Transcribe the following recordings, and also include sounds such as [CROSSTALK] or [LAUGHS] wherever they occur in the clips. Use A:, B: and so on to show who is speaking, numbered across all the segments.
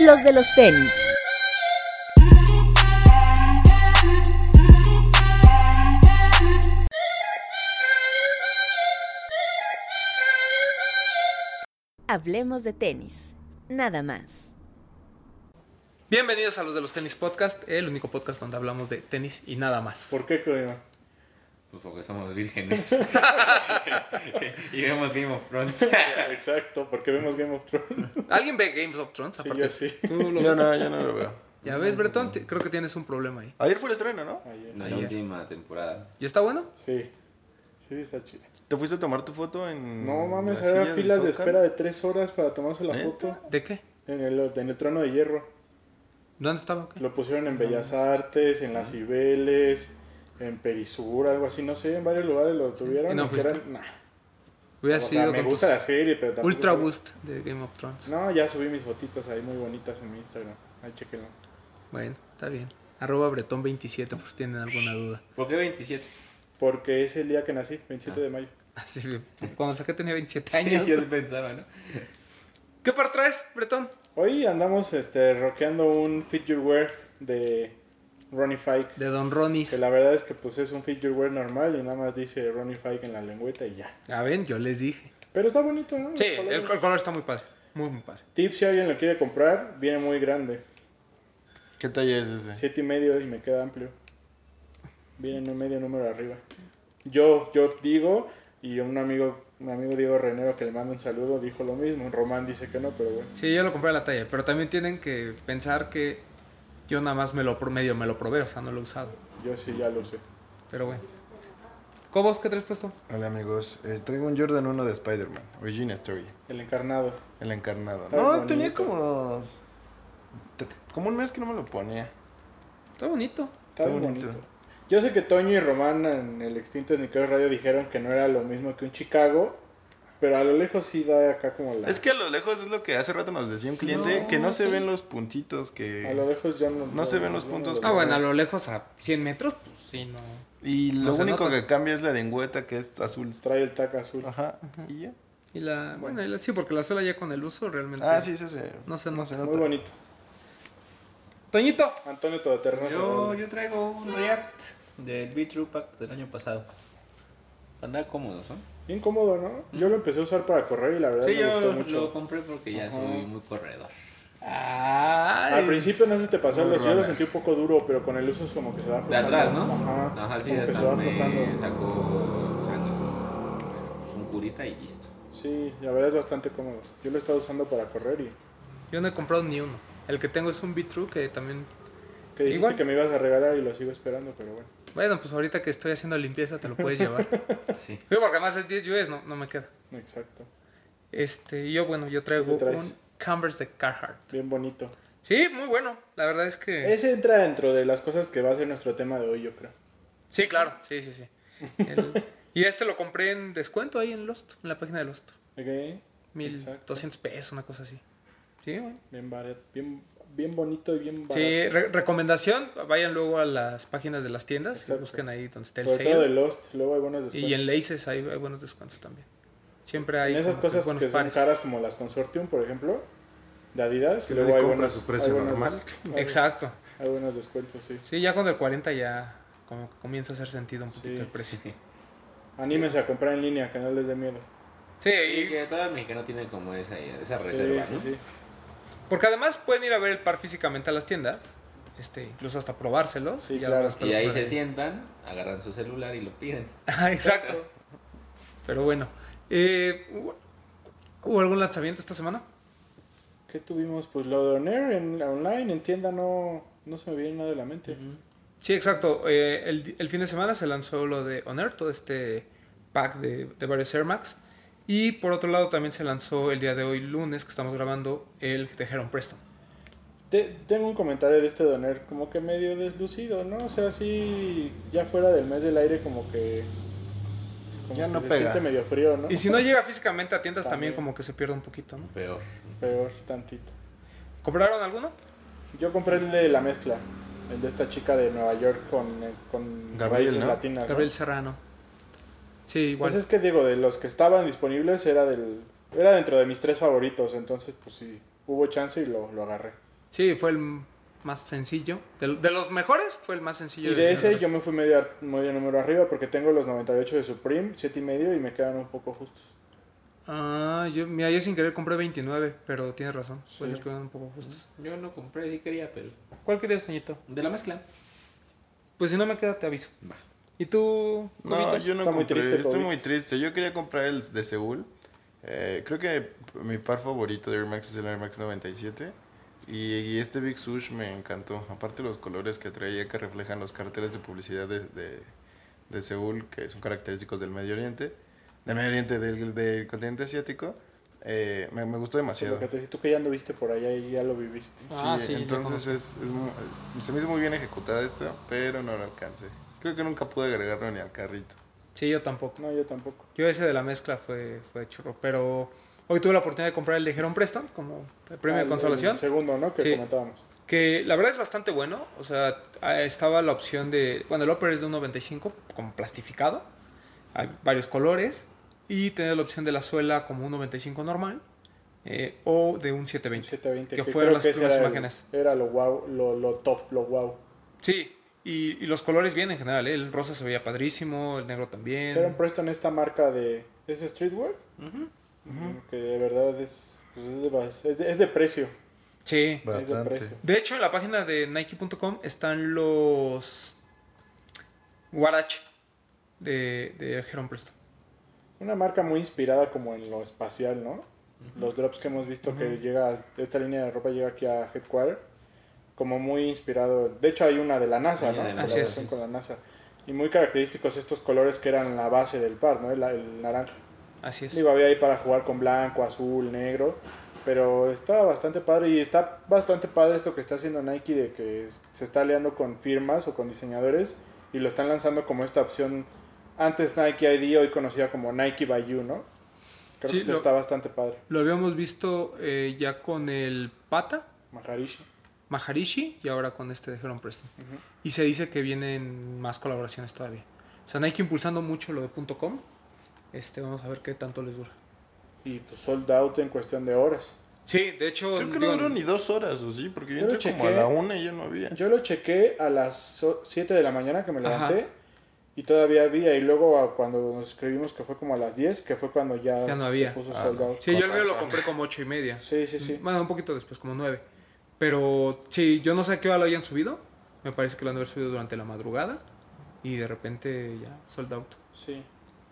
A: los de los tenis. Hablemos de tenis, nada más.
B: Bienvenidos a los de los tenis podcast, el único podcast donde hablamos de tenis y nada más.
C: ¿Por qué, creo?
D: Pues porque somos vírgenes. [LAUGHS] [LAUGHS] y vemos Game of Thrones. [LAUGHS]
C: Exacto, porque vemos Game of Thrones.
B: ¿Alguien ve Games of Thrones?
C: Sí,
B: Aparte,
C: yo sí.
B: ¿Tú lo
E: Yo
B: ves?
E: no, yo no lo veo.
B: Ya ves, Bretón, creo que tienes un problema ahí.
E: Ayer fue el estreno, ¿no?
C: Ayer.
D: La
B: Ayer.
D: última temporada.
B: ¿Y está bueno?
C: Sí. Sí, está chido.
E: ¿Te fuiste a tomar tu foto en.
C: No mames, había filas de espera de tres horas para tomarse la foto
B: ¿De qué?
C: en el, en el trono de hierro.
B: ¿Dónde estaba? o qué?
C: Lo pusieron en Bellas Artes, en las Cibeles, en Perisur, algo así, no sé, en varios lugares lo tuvieron.
B: ¿Y no
C: y que
B: fuiste?
C: eran- nah.
B: Hubiera
C: O sea,
B: sido
C: me gusta la serie, pero tampoco
B: Ultra
C: soy-
B: Boost de Game of Thrones.
C: No, ya subí mis fotitos ahí muy bonitas en mi Instagram. Ahí chequenlo.
B: Bueno, está bien. Arroba Bretón27 por si tienen alguna duda.
D: ¿Por qué 27?
C: Porque es el día que nací, 27 de mayo. [LAUGHS]
B: Así, cuando saqué tenía 27
D: Sí,
B: años.
D: yo sí pensaba, ¿no?
B: ¿Qué par traes, Bretón?
C: Hoy andamos este, rockeando un figure wear de Ronnie Fike.
B: De Don Ronis.
C: Que la verdad es que pues es un figure wear normal y nada más dice Ronnie Fike en la lengüeta y ya.
B: Ya ven, yo les dije.
C: Pero está bonito, ¿no?
B: Sí, el, el color está muy padre. Muy, muy padre.
C: Tip si alguien lo quiere comprar, viene muy grande.
E: ¿Qué talla es ese?
C: Siete y medio y me queda amplio. Viene en un medio número arriba. Yo, yo digo, y un amigo, un amigo Diego Renero que le mando un saludo, dijo lo mismo. Román dice que no, pero bueno.
B: Sí, yo lo compré a la talla, pero también tienen que pensar que yo nada más me lo pro- medio me lo probé, o sea, no lo he usado.
C: Yo sí ya lo sé.
B: Pero bueno. ¿Cobos qué traes puesto?
E: Hola amigos, Eh, traigo un Jordan 1 de Spider-Man, Origin Story,
C: El encarnado.
E: el encarnado.
C: Está
E: No,
C: bonito.
E: tenía como. Como un mes que no me lo ponía.
B: Está bonito.
C: Está,
E: bonito.
C: bonito. Yo sé que Toño y Román en el extinto Sneaker Radio dijeron que no era lo mismo que un Chicago, pero a lo lejos sí da acá como la...
E: Es que a lo lejos es lo que hace rato nos decía un cliente,
B: No,
E: que no se ven los puntitos,
C: A lo
E: que...
C: lejos yo no...
E: No se ven los puntos que-
B: Ah, bueno, a lo lejos, a 100 metros, pues sí, no.
E: Y
B: No
E: lo único
B: nota.
E: que cambia es la lengüeta, que es azul.
C: Trae el tac azul.
E: Ajá, y ya.
B: Y la, bueno, y la- sí, porque la suela ya con el uso realmente.
E: Ah, sí, sí, sí.
B: No se nota.
C: Muy bonito.
B: Toñito.
C: Antonio Todoterreno.
D: Yo, yo traigo un React del True Pack del año pasado. Anda cómodos, ¿no?
C: Cómodo, ¿no? Yo lo empecé a usar para correr y la verdad
D: Sí,
C: me
D: yo
C: gustó
D: lo
C: mucho.
D: compré porque ya
C: Ajá.
D: soy muy corredor.
B: Ay.
C: Al principio no se te pasó, yo lo sentí un poco duro, pero con el uso es como que se va
D: De
C: aflojando.
D: atrás, ¿no?
C: Ajá.
D: Ajá, sí,
C: como que
D: hasta
C: se va
D: me sacó sangre. Pues un curita y listo.
C: Sí, la verdad es bastante cómodo. Yo lo he estado usando para correr y
B: Yo no he comprado ni uno. El que tengo es un B-True que también.
C: que dijiste
B: Igual.
C: que me ibas a regalar y lo sigo esperando, pero bueno.
B: Bueno, pues ahorita que estoy haciendo limpieza te lo puedes llevar. [LAUGHS]
D: Sí.
B: Sí, porque además es 10 US, no, no me queda.
C: Exacto.
B: Este, yo, bueno, yo traigo un Converse de Carhartt.
C: Bien bonito.
B: Sí, muy bueno. La verdad es que.
C: Ese entra dentro de las cosas que va a ser nuestro tema de hoy, yo creo.
B: Sí, claro. Sí, sí, sí. El- Y este lo compré en descuento ahí en Lost, en la página de Lost.
C: ¿Ok?
B: 1200 pesos, una cosa así. Sí, bueno.
C: Bien, barato, bien, bien bonito y bien barato.
B: Sí, re- recomendación, vayan luego a las páginas de las tiendas y busquen ahí donde está el
C: Sobre todo de
B: sale.
C: Lost, luego hay buenos descuentos.
B: Y en Laces hay, hay buenos descuentos también. Siempre hay
C: En esas
B: que
C: cosas
B: buenos
C: que son
B: pares.
C: caras como las Consortium, por ejemplo, de Adidas,
E: Que
C: luego hay
E: compra
C: buenos,
E: su precio
C: hay buenos
E: normal.
C: hay- [LAUGHS]
B: Exacto.
C: Hay buenos descuentos, sí.
B: Sí, ya con el 40 ya como que comienza a hacer sentido un poquito
C: Sí.
B: el precio.
C: Anímense a comprar en línea, que no les dé miedo.
B: Sí,
D: Sí,
B: y-
D: que todo el mexicano tiene como esa, esa reserva,
C: sí,
D: ¿no?
C: sí.
B: Porque además pueden ir a ver el par físicamente a las tiendas, este, incluso hasta probárselos.
C: Sí,
B: ya
C: claro.
D: Y ahí se sientan, agarran su celular y lo piden. [LAUGHS]
B: Ah, Exacto. Pero bueno, eh, ¿hubo, algún lanzamiento esta semana?
C: ¿Qué tuvimos? Pues lo de Onair en online, en tienda no, no se me viene nada de la mente.
B: Sí, exacto. Eh, el, el fin de semana se lanzó lo de Honor, todo este pack de, de varios Air Max. Y por otro lado también se lanzó el día de hoy, lunes, que estamos grabando, el de Heron Preston.
C: Te- tengo un comentario de este de Onair, como que medio deslucido, ¿no? O sea, sí, ya fuera del mes del aire, como que. Como
E: Ya
C: que
E: no
C: se
E: pega.
C: siente medio frío, ¿no?
B: Y si no llega físicamente a tiendas también,
C: También.
B: como que se pierde un poquito, ¿no?
D: Peor.
C: Peor, tantito.
B: ¿Compraron alguno?
C: Yo compré el de la mezcla, el de esta chica de Nueva York con, eh, con
E: Gabriel,
C: raíces
E: ¿no?
C: latinas. ¿no?
B: Gabriel Serrano. Sí, igual.
C: Pues es que digo, de los que estaban disponibles era del era dentro de mis tres favoritos, entonces pues sí, hubo chance y lo, lo agarré.
B: Sí, fue el más sencillo. De, de los mejores, fue el más sencillo.
C: Y de ese yo me fui medio, medio número arriba porque tengo los 98 de Supreme, 7 y medio y me quedan un poco justos.
B: Ah, yo, mira, yo sin querer compré 29, pero tienes razón. Puede
C: Sí.
B: ser que van un poco justos.
D: Yo no compré, sí quería, pero.
B: ¿Cuál querías, Toñito?
D: De la mezcla.
B: Pues si no me queda, te aviso.
D: Va.
B: ¿Y tú?
E: No, yo no
C: Está muy triste,
E: Estoy muy triste. Yo quería comprar el de Seúl. Eh, creo que mi par favorito de Air Max es el Air Max 97. Y, y este Big Sush me encantó. Aparte los colores que traía que reflejan los carteles de publicidad de, de, de Seúl, que son característicos del Medio Oriente. Del Medio Oriente, del, del continente asiático. eh, me, me gustó demasiado.
C: lo que te- tú que ya anduviste por allá y ya lo viviste.
B: Ah,
E: sí, entonces es, es se me hizo muy bien ejecutada esto, pero no lo alcancé. Creo que nunca pude agregarlo ni al carrito.
B: Sí, yo tampoco.
C: No, yo tampoco.
B: Yo ese de la mezcla fue, fue churro. Pero hoy tuve la oportunidad de comprar el de Heron Preston como el premio
C: Ah,
B: de
C: el-
B: consolación.
C: El segundo, ¿no? Que
B: Sí.
C: comentábamos.
B: Que la verdad es bastante bueno. O sea, ah, estaba la opción de. Bueno, el upper es de un 95, como plastificado. Hay varios colores. Y tenía la opción de la suela como un 95 normal. eh, o de un 720.
C: 720.
B: Que
C: que
B: fueron las primeras
C: el-
B: imágenes.
C: Era lo wow, lo, lo top, lo wow.
B: Sí. Y, y los colores bien en general. ¿eh? El rosa se veía padrísimo. El negro también.
C: Heron Preston esta marca de... ¿Es streetwear?
D: Ujú.
C: Que de verdad es... pues, es, de, es de- es de precio.
B: Sí.
C: De
E: Bastante.
C: precio.
B: De hecho, en la página de Nike.com están los Warache de, de Heron Preston.
C: Una marca muy inspirada como en lo espacial, ¿no? Los drops que hemos visto que llega, esta línea de ropa llega aquí a Headquarter, como muy inspirado. De hecho hay una de la NASA, ¿no?
D: de la
B: Así es.
C: con la NASA. Y muy característicos estos colores que eran la base del par, ¿no? El, el naranja.
B: Así es.
C: Digo, había ahí para jugar con blanco, azul, negro. Pero está bastante padre y está bastante padre esto que está haciendo Nike de que se está aliando con firmas o con diseñadores y lo están lanzando como esta opción antes Nike ID, hoy conocida como Nike by You, ¿no? Creo
B: Sí,
C: que eso
B: lo-
C: está bastante padre.
B: Lo habíamos visto eh, ya con el Pata,
C: Maharishi.
B: Maharishi, y ahora con este de Heron Preston. Y se dice que vienen más colaboraciones todavía. O sea, Nike impulsando mucho lo de .com. Este, vamos a ver qué tanto les dura.
C: Y pues sold out en cuestión de horas.
B: Sí, de hecho...
E: Creo que no duró ni dos horas, ¿o sí? Porque yo,
C: Yo lo
E: entré como a
C: chequé.
E: la una y ya no había.
C: Yo lo chequé a las 7 de la mañana que me
B: Ajá.
C: levanté y todavía había. Y luego a- cuando nos escribimos que fue como a las 10, que fue cuando ya,
B: Ya no había.
C: se puso
E: Ah,
C: sold
E: no.
C: out.
B: Sí, yo el mío lo compré como ocho y media.
C: Sí, sí, sí.
B: Bueno, un poquito después, como 9. Pero sí, yo no sé a qué hora lo hayan subido. Me parece que lo han de haber subido durante la madrugada. Y de repente ya, sold out.
C: Sí,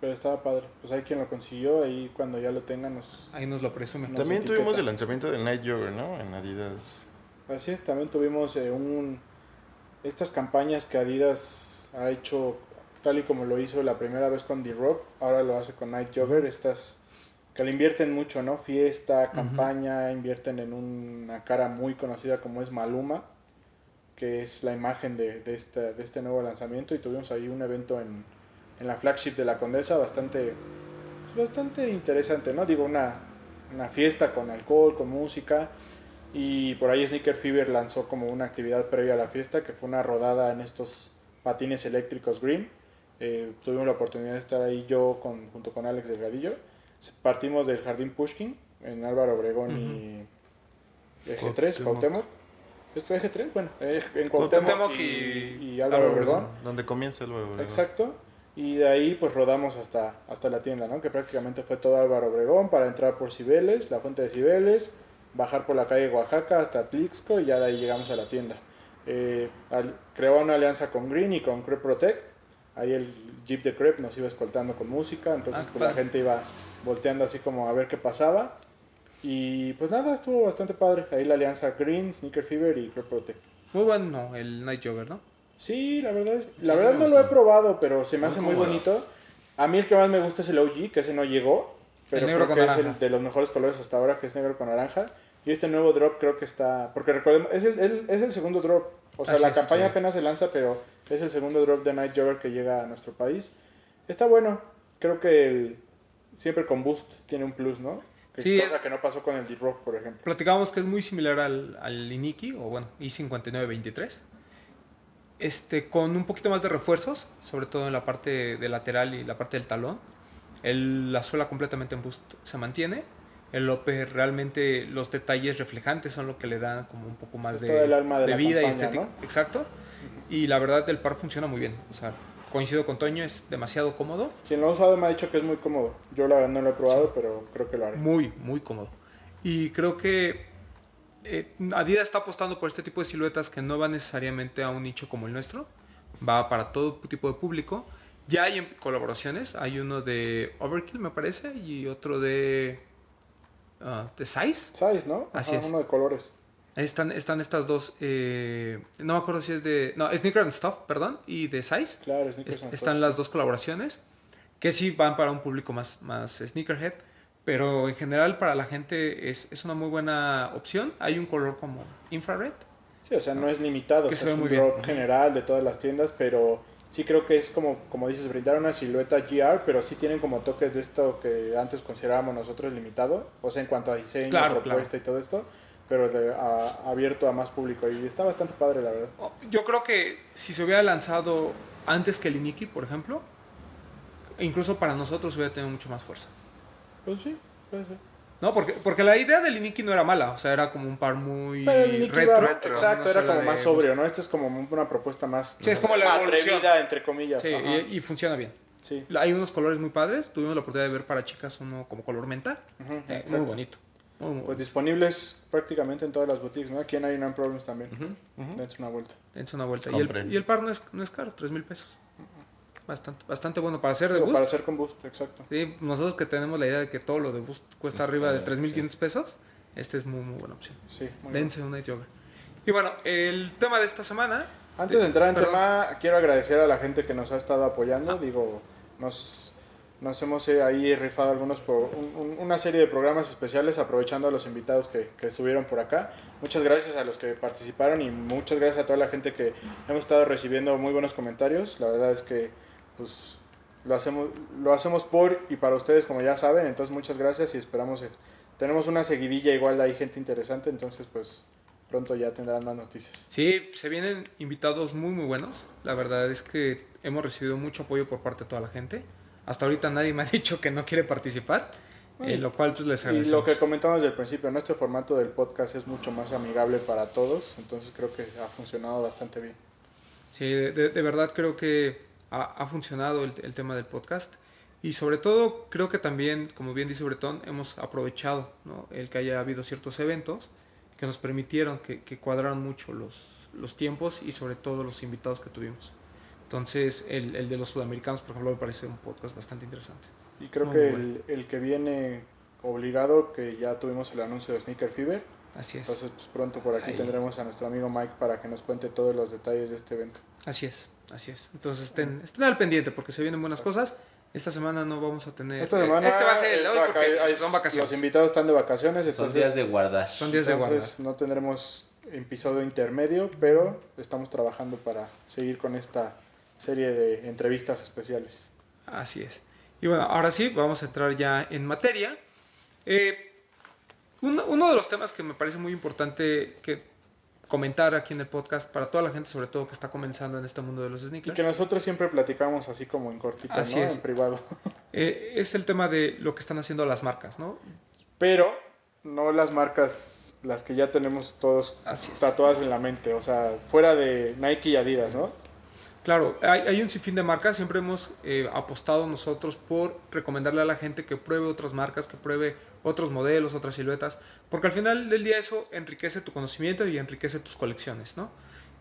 C: pero estaba padre. Pues hay quien lo consiguió, ahí cuando ya lo tengan nos...
B: Ahí nos lo presumen.
E: También tuvimos el lanzamiento del Night Jogger, ¿no? En Adidas.
C: Así es, también tuvimos eh, un... Estas campañas que Adidas ha hecho tal y como lo hizo la primera vez con D-Rock, ahora lo hace con Night Jogger, estas que le invierten mucho, ¿no? Fiesta, campaña, invierten en una cara muy conocida como es Maluma, que es la imagen de, de, este, de este nuevo lanzamiento y tuvimos ahí un evento en, en la flagship de la Condesa bastante, pues, bastante interesante, ¿no? Digo, una, una fiesta con alcohol, con música y por ahí Sneaker Fever lanzó como una actividad previa a la fiesta que fue una rodada en estos patines eléctricos Green. Eh, tuvimos la oportunidad de estar ahí yo con, junto con Alex Delgadillo. Partimos del Jardín Pushkin en Álvaro Obregón y Eje 3,
E: Cuauhtémoc.
C: ¿Esto es Eje 3? Bueno, en Cuauhtémoc, y, Álvaro
B: Álvaro
C: Obregón.
E: Donde comienza el Obregón.
C: Exacto. Y de ahí pues rodamos hasta, hasta la tienda, ¿no? Que prácticamente fue todo Álvaro Obregón para entrar por Cibeles, la fuente de Cibeles, bajar por la calle Oaxaca hasta Tlixco y ya de ahí llegamos a la tienda. Eh, al- creó una alianza con Green y con Crep Protect. Ahí el Jeep de Crep nos iba escoltando con música, entonces
B: Ah,
C: pues, la gente iba volteando así como a ver qué pasaba. Y pues nada, estuvo bastante padre. Ahí la alianza Green, Sneaker Fever y Crep Protect.
B: Muy bueno el Night Jogger, ¿no?
C: Sí, la verdad es, la
E: Sí,
C: verdad no lo he probado, pero se me
E: Muy
C: hace muy
E: cómodo.
C: bonito. A mí el que más me gusta es el OG, que ese no llegó, pero
B: El negro
C: creo
B: con
C: que es
B: naranja.
C: el de los mejores colores hasta ahora, que es negro con naranja. Y este nuevo drop creo que está, porque recordemos, es el, el- es el segundo drop. O sea,
B: Así
C: la
B: es,
C: campaña
B: sí.
C: apenas se lanza, pero es el segundo drop de Night Jogger que llega a nuestro país. Está bueno, creo que el, siempre con Boost tiene un plus, ¿no? Que
B: Sí,
C: cosa
B: es-
C: que no pasó con el D-Rock, por ejemplo.
B: Platicábamos que es muy similar al, al Iniki, o bueno, I5923. Este, con un poquito más de refuerzos, sobre todo en la parte de lateral y la parte del talón. El- la suela completamente en boost se mantiene. El Lope realmente los detalles reflejantes son lo que le dan como un poco más de,
C: de
B: de vida y estética. Exacto. Y la verdad el par funciona muy bien. O sea, coincido con Toño, es demasiado cómodo.
C: Quien lo ha usado me ha dicho que es muy cómodo. Yo la verdad no lo he probado, pero creo que lo haré.
B: Muy, muy cómodo. Y creo que eh, Adidas está apostando por este tipo de siluetas que no va necesariamente a un nicho como el nuestro. Va para todo tipo de público. Ya hay en- colaboraciones. Hay uno de Overkill, me parece, y otro de, ah, de Size.
C: ¿Sabes, no?
B: Así es.
C: Uno de colores.
B: Ahí están, están estas dos. eh, no me acuerdo si es de. No, Sneaker and Stuff, perdón, y de Size.
C: Claro, sneakers
B: Est-
C: and
B: están las dos colaboraciones que sí van para un público más, más sneakerhead, pero en general para la gente es, es una muy buena opción. Hay un color como infrared.
C: Sí, o sea, no es limitado.
B: Que
C: o
B: se
C: sea,
B: ve
C: es
B: muy
C: un
B: bien.
C: drop general de todas las tiendas, pero sí creo que es como, como dices, brindar una silueta GR, pero sí tienen como toques de esto que antes considerábamos nosotros limitado, o sea, en cuanto a diseño,
B: Claro,
C: propuesta y todo esto, pero de- a- abierto a más público. Y está bastante padre, la verdad.
B: Oh, Yo creo que si se hubiera lanzado antes que el Iniki, por ejemplo, incluso para nosotros hubiera tenido mucho más fuerza.
C: Pues sí, puede ser.
B: No, porque, porque la idea del Iniki no era mala, o sea, era como un par muy
C: Pero el Nicky
B: retro.
C: iba-
E: retro.
C: exacto, era como
B: de-
C: más sobrio, ¿no? Esta es como una propuesta más
B: Sí, es como la evolución.
C: atrevida, entre comillas.
B: Sí, y, y funciona bien.
C: Sí.
B: Hay unos colores muy padres. Tuvimos la oportunidad de ver para chicas uno como color menta. Eh, muy bonito. Muy, muy
C: Pues
B: bonito.
C: disponibles prácticamente en todas las boutiques, ¿no? Aquí en Nine Problems también.
B: Ujú.
C: Dense una vuelta.
B: Dense una vuelta. Y el, y el par no es, no es caro, 3 mil pesos. Bastante, bastante bueno para hacer de boost.
C: para hacer con boost, exacto.
B: Sí, nosotros que tenemos la idea de que todo lo de boost cuesta
E: Es
B: arriba de
E: caro,
B: 3.500 pesos, este es muy, muy buena opción.
C: Sí, muy.
B: Dense un night jogger. Y bueno, el tema de esta semana.
C: Antes de entrar en
B: Perdón.
C: tema, quiero agradecer a la gente que nos ha estado apoyando. Digo, nos, nos hemos eh, ahí rifado algunos por un- un- una serie de programas especiales aprovechando a los invitados que, que estuvieron por acá. Muchas gracias a los que participaron y muchas gracias a toda la gente que hemos estado recibiendo muy buenos comentarios. La verdad es que pues lo hacemos lo hacemos por y para ustedes como ya saben. Entonces muchas gracias y esperamos eh, tenemos una seguidilla igual hay gente interesante. Entonces pues pronto ya tendrán más noticias.
B: Sí, se vienen invitados muy, muy buenos. La verdad es que hemos recibido mucho apoyo por parte de toda la gente. Hasta ahorita nadie me ha [LAUGHS] dicho que no quiere participar, eh, lo cual pues les
C: Y
B: agradecemos.
C: lo que comentamos desde el principio, nuestro formato del podcast es mucho más amigable para todos, entonces creo que ha funcionado bastante bien.
B: Sí, de- de verdad creo que ha, ha funcionado el, el tema del podcast. Y sobre todo creo que también, como bien dice Bretón, hemos aprovechado ¿no? el que haya habido ciertos eventos que nos permitieron que, que cuadraran mucho los, los tiempos y sobre todo los invitados que tuvimos. Entonces, el, el de los sudamericanos, por ejemplo, me parece un podcast bastante interesante.
C: Y creo
B: Muy
C: que
B: bueno.
C: el, el que viene obligado, que ya tuvimos el anuncio de Sneaker Fever,
B: Así es.
C: entonces pues, pronto por aquí
B: Ahí.
C: tendremos a nuestro amigo Mike para que nos cuente todos los detalles de este evento.
B: Así es, así es. Entonces estén, estén al pendiente porque se vienen buenas cosas. Esta semana no vamos a tener...
C: Esta semana
B: Este va a ser el hoy porque
C: hay-
B: son vacaciones.
C: Los invitados están de vacaciones,
D: Son
C: entonces,
D: días de guardar.
B: Son días de guardar.
C: entonces no tendremos episodio intermedio, pero estamos trabajando para seguir con esta serie de entrevistas especiales.
B: Así es. Y bueno, ahora sí, vamos a entrar ya en materia. Eh, uno, uno de los temas que me parece muy importante que comentar aquí en el podcast para toda la gente, sobre todo que está comenzando en este mundo de los
C: Y
B: sneakers,
C: que nosotros siempre platicamos así como en cortito,
B: Así
C: ¿no?
B: es.
C: En privado. [LAUGHS]
B: eh, es el tema de lo que están haciendo las marcas, ¿no?
C: Pero no las marcas, las que ya tenemos todos
B: Así
C: tatuadas en la mente, o sea, fuera de Nike y Adidas, ¿no?
B: Claro, hay, hay un sinfín de marcas. Siempre hemos eh, apostado nosotros por recomendarle a la gente que pruebe otras marcas, que pruebe otros modelos, otras siluetas, porque al final del día eso enriquece tu conocimiento y enriquece tus colecciones, ¿no?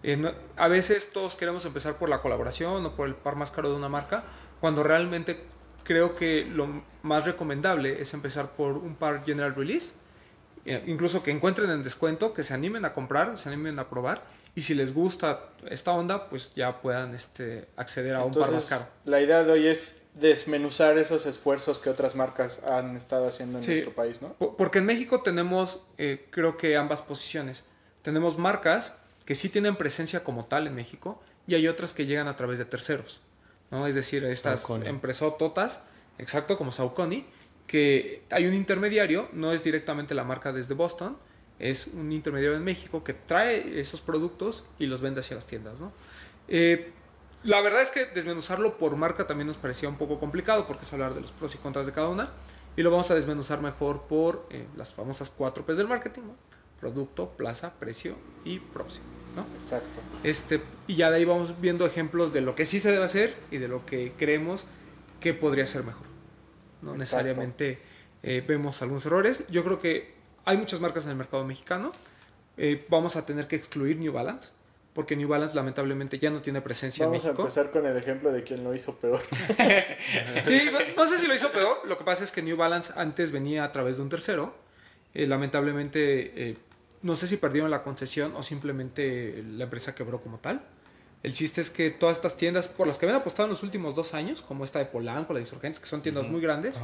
B: Eh, no- a veces todos queremos empezar por la colaboración o por el par más caro de una marca, cuando realmente creo que lo más recomendable es empezar por un par general release, eh, incluso que encuentren en descuento, que se animen a comprar, se animen a probar y si les gusta esta onda, pues ya puedan este, acceder a un par más
C: Entonces,
B: caro.
C: la idea de hoy es desmenuzar esos esfuerzos que otras marcas han estado haciendo en
B: Sí.
C: nuestro país, ¿no?
B: Po- Porque en México tenemos, eh, creo que ambas posiciones. Tenemos marcas que sí tienen presencia como tal en México y hay otras que llegan a través de terceros. ¿no? Es decir, estas
E: Saucony.
B: empresototas, exacto, como Saucony, que hay un intermediario, no es directamente la marca desde Boston, es un intermediario en México que trae esos productos y los vende hacia las tiendas. ¿no? Eh, la verdad es que desmenuzarlo por marca también nos parecía un poco complicado porque es hablar de los pros y contras de cada una. Y lo vamos a desmenuzar mejor por eh, las famosas cuatro P's del marketing, ¿no? Producto, plaza, precio y promoción, ¿no?
C: Exacto.
B: Este, y ya de ahí vamos viendo ejemplos de lo que sí se debe hacer y de lo que creemos que podría ser mejor. No
C: Exacto.
B: necesariamente eh, vemos algunos errores. Yo creo que hay muchas marcas en el mercado mexicano. Eh, vamos a tener que excluir New Balance, porque New Balance lamentablemente ya no tiene presencia
C: Vamos
B: en
C: a
B: México.
C: empezar con el ejemplo de quien lo hizo peor. [LAUGHS]
B: Sí, no sé si lo hizo peor. Lo que pasa es que New Balance antes venía a través de un tercero. Eh, lamentablemente, eh, no sé si perdieron la concesión o simplemente la empresa quebró como tal. El chiste es que todas estas tiendas por las que habían apostado en los últimos dos años, como esta de Polanco, la de Insurgentes, que son tiendas muy grandes,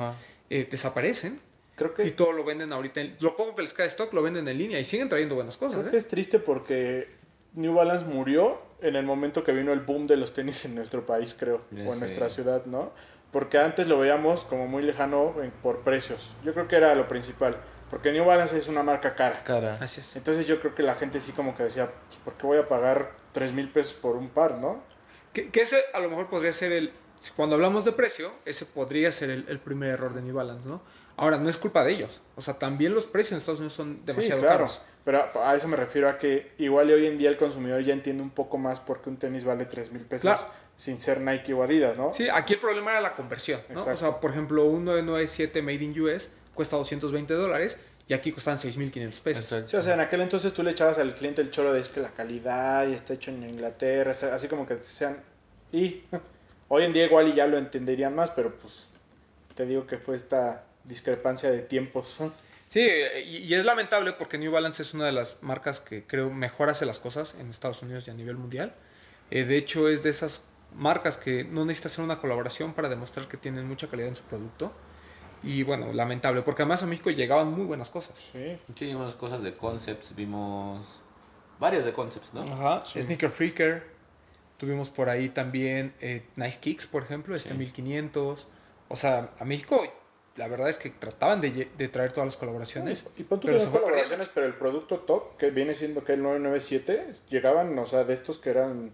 B: eh, desaparecen
C: Creo que
B: y todo lo venden ahorita. en- lo poco que les cae de stock lo venden en línea y siguen trayendo buenas cosas.
C: Creo que
B: ¿eh?
C: es triste porque New Balance murió en el momento que vino el boom de los tenis en nuestro país, creo,
D: Ya
C: o en
D: sé.
C: nuestra ciudad, ¿no? Porque antes lo veíamos como muy lejano en- por precios. Yo creo que era lo principal, porque New Balance es una marca cara.
E: Cara.
B: Así es.
C: Entonces yo creo que la gente sí como que decía, pues, ¿por qué voy a pagar 3 mil pesos por un par, no?
B: Que, que ese a lo mejor podría ser el. Cuando hablamos de precio, ese podría ser el, el primer error de New Balance, ¿no? Ahora, no es culpa de ellos. O sea, también los precios en Estados Unidos son demasiado
C: sí, claro.
B: caros.
C: Pero a eso me refiero a que igual y hoy en día el consumidor ya entiende un poco más por qué un tenis vale 3 mil pesos
B: Claro.
C: sin ser Nike o Adidas, ¿no?
B: Sí, aquí el problema era la conversión, ¿no? O sea, por ejemplo, un 997 Made in US cuesta 220 dólares y aquí cuestan 6.500 pesos.
E: Exacto.
C: Sí, o sea, en aquel entonces tú le echabas al cliente el choro de es que la calidad y está hecho en Inglaterra, está- así como que sean... Y [LAUGHS] hoy en día igual y ya lo entenderían más, pero pues te digo que fue esta discrepancia de tiempos.
B: Sí, y, y es lamentable porque New Balance es una de las marcas que creo mejor hace las cosas en Estados Unidos y a nivel mundial. Eh, de hecho, es de esas marcas que no necesita hacer una colaboración para demostrar que tienen mucha calidad en su producto. Y bueno, lamentable, porque además a México llegaban muy buenas cosas.
C: Sí.
D: Sí, vimos cosas de concepts, vimos varias de concepts, ¿no?
B: Ajá, Sneaker Freaker. Tuvimos por ahí también eh, Nice Kicks, por ejemplo, este
D: Sí.
B: 1500. O sea, a México la verdad es que trataban de, traer todas las colaboraciones.
C: Y pon tú
B: pero se
C: colaboraciones, pero el producto top, que viene siendo que el 997, llegaban, o sea, de estos que eran,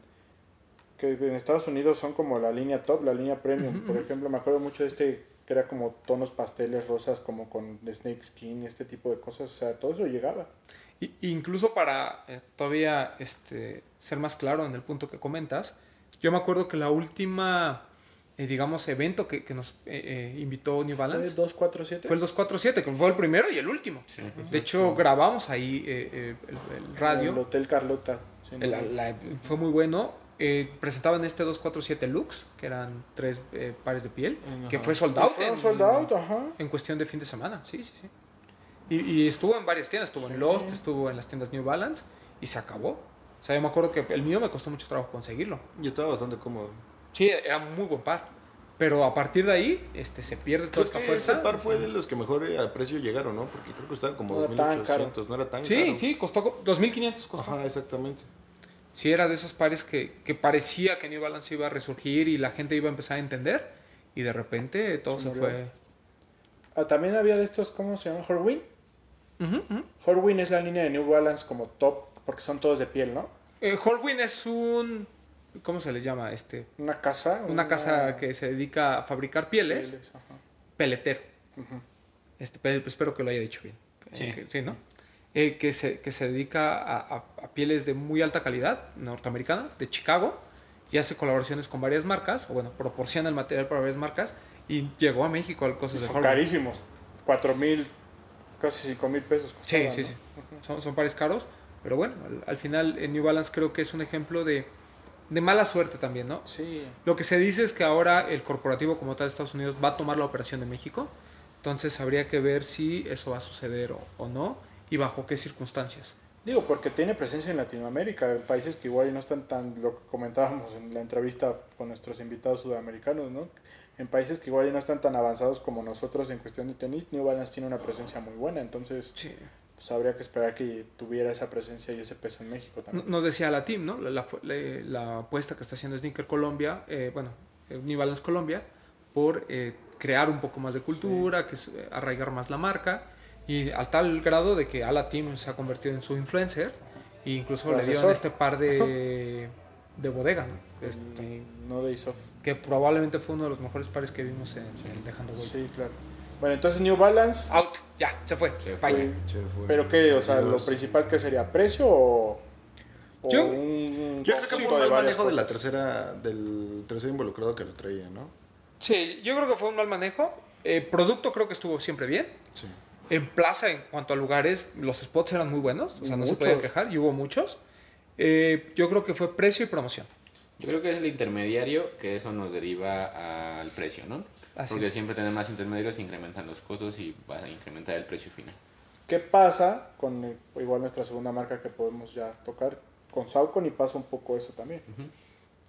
C: que en Estados Unidos son como la línea top, la línea premium. Por ejemplo, me acuerdo mucho de este que era como tonos pasteles rosas, como con snake skin, este tipo de cosas, o sea, todo eso llegaba.
B: Y, incluso para eh, todavía este, ser más claro en el punto que comentas, yo me acuerdo que la última, eh, digamos, evento que, que nos eh, eh, invitó New
C: ¿Fue
B: Balance
C: 247?
B: fue el 247, que fue el primero y el último.
D: Sí.
B: De hecho, grabamos ahí eh, eh, el, el radio.
C: El Hotel Carlota. sí,
B: El-
C: no,
B: la- fue muy bueno. Eh, presentaban este 247 Lux, que eran tres eh, pares de piel, que fue sold out,
C: Fue un
B: en,
C: sold out, ajá.
B: en cuestión de fin de semana. Sí, sí, sí. Y, y estuvo en varias tiendas, estuvo en. Lost, estuvo en las tiendas New Balance y se acabó. O sea, yo me acuerdo que el mío me costó mucho trabajo conseguirlo.
E: Y estaba bastante cómodo.
B: Sí, era muy buen par. Pero a partir de ahí este, se pierde toda
E: Creo
B: esta
E: que
B: fuerza.
E: ese par fue de los que mejor eh, a precio llegaron, ¿no? Porque creo que estaba como
C: No era tan
E: 2800, no era tan
B: Sí,
E: caro.
B: sí, costó co- 2.500. Costó.
E: Ajá, exactamente.
B: Sí, era de esos pares que, que parecía que New Balance iba a resurgir y la gente iba a empezar a entender. Y de repente todo
C: Se
B: fue.
C: Ah, también había de estos, ¿cómo se llama? Horwin.
B: Ujú.
C: Horwin es la línea de New Balance como top, porque son todos de piel, ¿no?
B: Eh, Horwin es un. ¿Cómo se les llama? Este,
C: Una casa.
B: una casa que se dedica a fabricar pieles,
C: pieles, ajá.
B: peletero.
C: Ujú.
B: Este, pe- espero que lo haya dicho bien.
D: Sí.
B: Eh, que- sí, ¿no? Eh, que, se, que se dedica a, a- a pieles de muy alta calidad, norteamericana, de Chicago, y hace colaboraciones con varias marcas, o bueno, proporciona el material para varias marcas, y llegó a México a cosas de
C: Son carísimos. 4 mil, casi 5 mil pesos.
B: Sí,
C: costaban,
B: sí,
C: ¿no?
B: sí. Son, son pares caros, pero bueno, al, al final en New Balance creo que es un ejemplo de, de mala suerte también, ¿no?
C: Sí.
B: Lo que se dice es que ahora el corporativo como tal de Estados Unidos va a tomar la operación de México, entonces habría que ver si eso va a suceder o, o no y bajo qué circunstancias.
C: Digo, porque tiene presencia en Latinoamérica, en países que igual no están tan, lo que comentábamos en la entrevista con nuestros invitados sudamericanos, ¿no? En países que igual no están tan avanzados como nosotros en cuestión de tenis, New Balance tiene una presencia muy buena, entonces
B: Sí.
C: Pues habría que esperar que tuviera esa presencia y ese peso en México también.
B: Nos decía la team, ¿no? La, la, la- la apuesta que está haciendo Sneaker Colombia, eh, bueno, eh, New Balance Colombia, por eh, crear un poco más de cultura, que es, eh, arraigar más la marca, y al tal grado de que Ala Team se ha convertido en su influencer, e incluso le dieron este par de, de bodega, ¿no? Este,
C: No Days Off.
B: que probablemente fue uno de los mejores pares que vimos en el Dejando Huella.
C: Sí, claro. Bueno, entonces New Balance,
B: Out, ya, se fue.
F: Se
B: Bye.
C: fue.
E: Se fue.
C: pero qué, o sea, lo principal que sería precio o, o
B: Yo-
C: un
E: Yo creo que fue un mal manejo de la tercera, del tercer involucrado que lo traía, ¿no?
B: Sí, yo creo que fue un mal manejo. Eh, producto creo que estuvo siempre bien.
E: Sí.
B: En plaza, en cuanto a lugares, los spots eran muy buenos, o sea, no se podían quejar y hubo muchos. Eh, yo creo que fue precio y promoción.
F: Yo creo que es el intermediario que eso nos deriva al precio, ¿no?
B: Así
F: Porque
B: es.
F: siempre tener más intermediarios incrementan los costos y va a incrementar el precio final.
C: ¿Qué pasa con eh, igual nuestra segunda marca que podemos ya tocar? Con Saucon y pasa un poco eso también.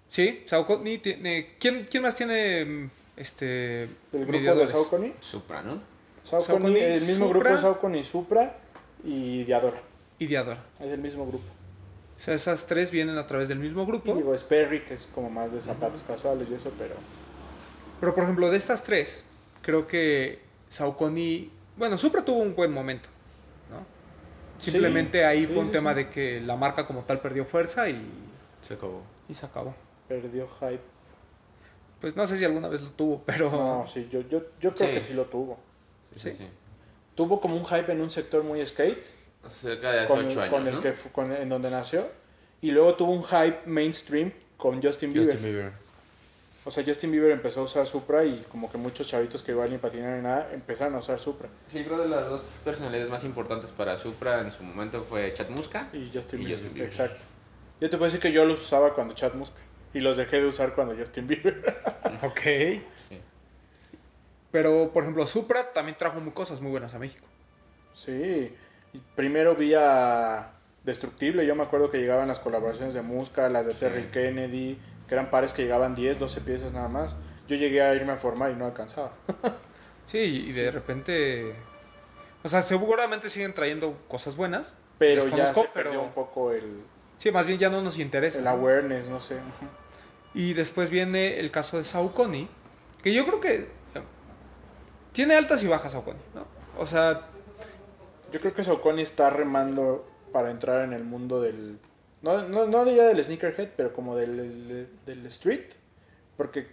B: Sí, Saucony tiene. ¿Quién, quién más tiene mm, este
C: El grupo
B: mediadores?
C: de Saucony,
F: Supra, ¿no?
C: Saucony,
B: Saucony,
C: el mismo
B: Supra.
C: grupo de Saucony, Supra y Diadora.
B: Y Diadora.
C: Es el mismo grupo.
B: O sea, esas tres vienen a través del mismo
C: Y
B: grupo.
C: digo, Sperry, que es como más de zapatos casuales y eso, pero
B: Pero por ejemplo, de estas tres, creo que Saucony. Bueno, Supra tuvo un buen momento. ¿no?
C: Sí,
B: Simplemente ahí
C: sí,
B: fue un
C: sí,
B: tema
C: sí.
B: de que la marca como tal perdió fuerza y,
E: Se acabó.
B: y se acabó.
C: perdió hype.
B: Pues no sé si alguna vez lo tuvo, pero.
C: No, sí, yo, yo, yo creo
F: Sí.
C: que sí lo tuvo.
B: Sí.
C: Tuvo como un hype en un sector muy skate,
F: Cerca de hace
C: con,
F: 8 años,
C: con el
F: ¿no?
C: que con- en donde nació, y luego tuvo un hype mainstream con Justin Bieber.
E: Justin Bieber.
C: O sea, Justin Bieber empezó a usar Supra y como que muchos chavitos que igual ni patinar ni nada empezaron a usar Supra.
F: Sí, creo de las dos personalidades más importantes para Supra en su momento fue Chad Muska.
C: Y Justin
F: Y
C: Bieber,
F: Justin Bieber.
C: exacto. Yo te puedo decir que yo los usaba cuando Chad Muska y los dejé de usar cuando Justin Bieber. [LAUGHS]
B: Ok.
F: Sí.
B: Pero, por ejemplo, Supra también trajo muy cosas muy buenas a México.
C: Sí, primero vi a Destructible, yo me acuerdo que llegaban las colaboraciones de Muska, las de Terry. Kennedy, que eran pares que llegaban 10, 12 piezas nada más. Yo llegué a irme a formar y no alcanzaba. [LAUGHS]
B: Sí, y de repente. O sea, seguramente siguen trayendo cosas buenas.
C: Pero ya se perdió
B: pero-
C: un poco el,
B: Sí, más bien ya no nos interesa.
C: el
B: ¿no?
C: awareness, no sé.
B: Y después viene el caso de Saucony, que yo creo que tiene altas y bajas Saucony, ¿no? O sea,
C: Yo creo que Saucony está remando para entrar en el mundo del... No, no, no diría del sneakerhead, pero como del, del street. Porque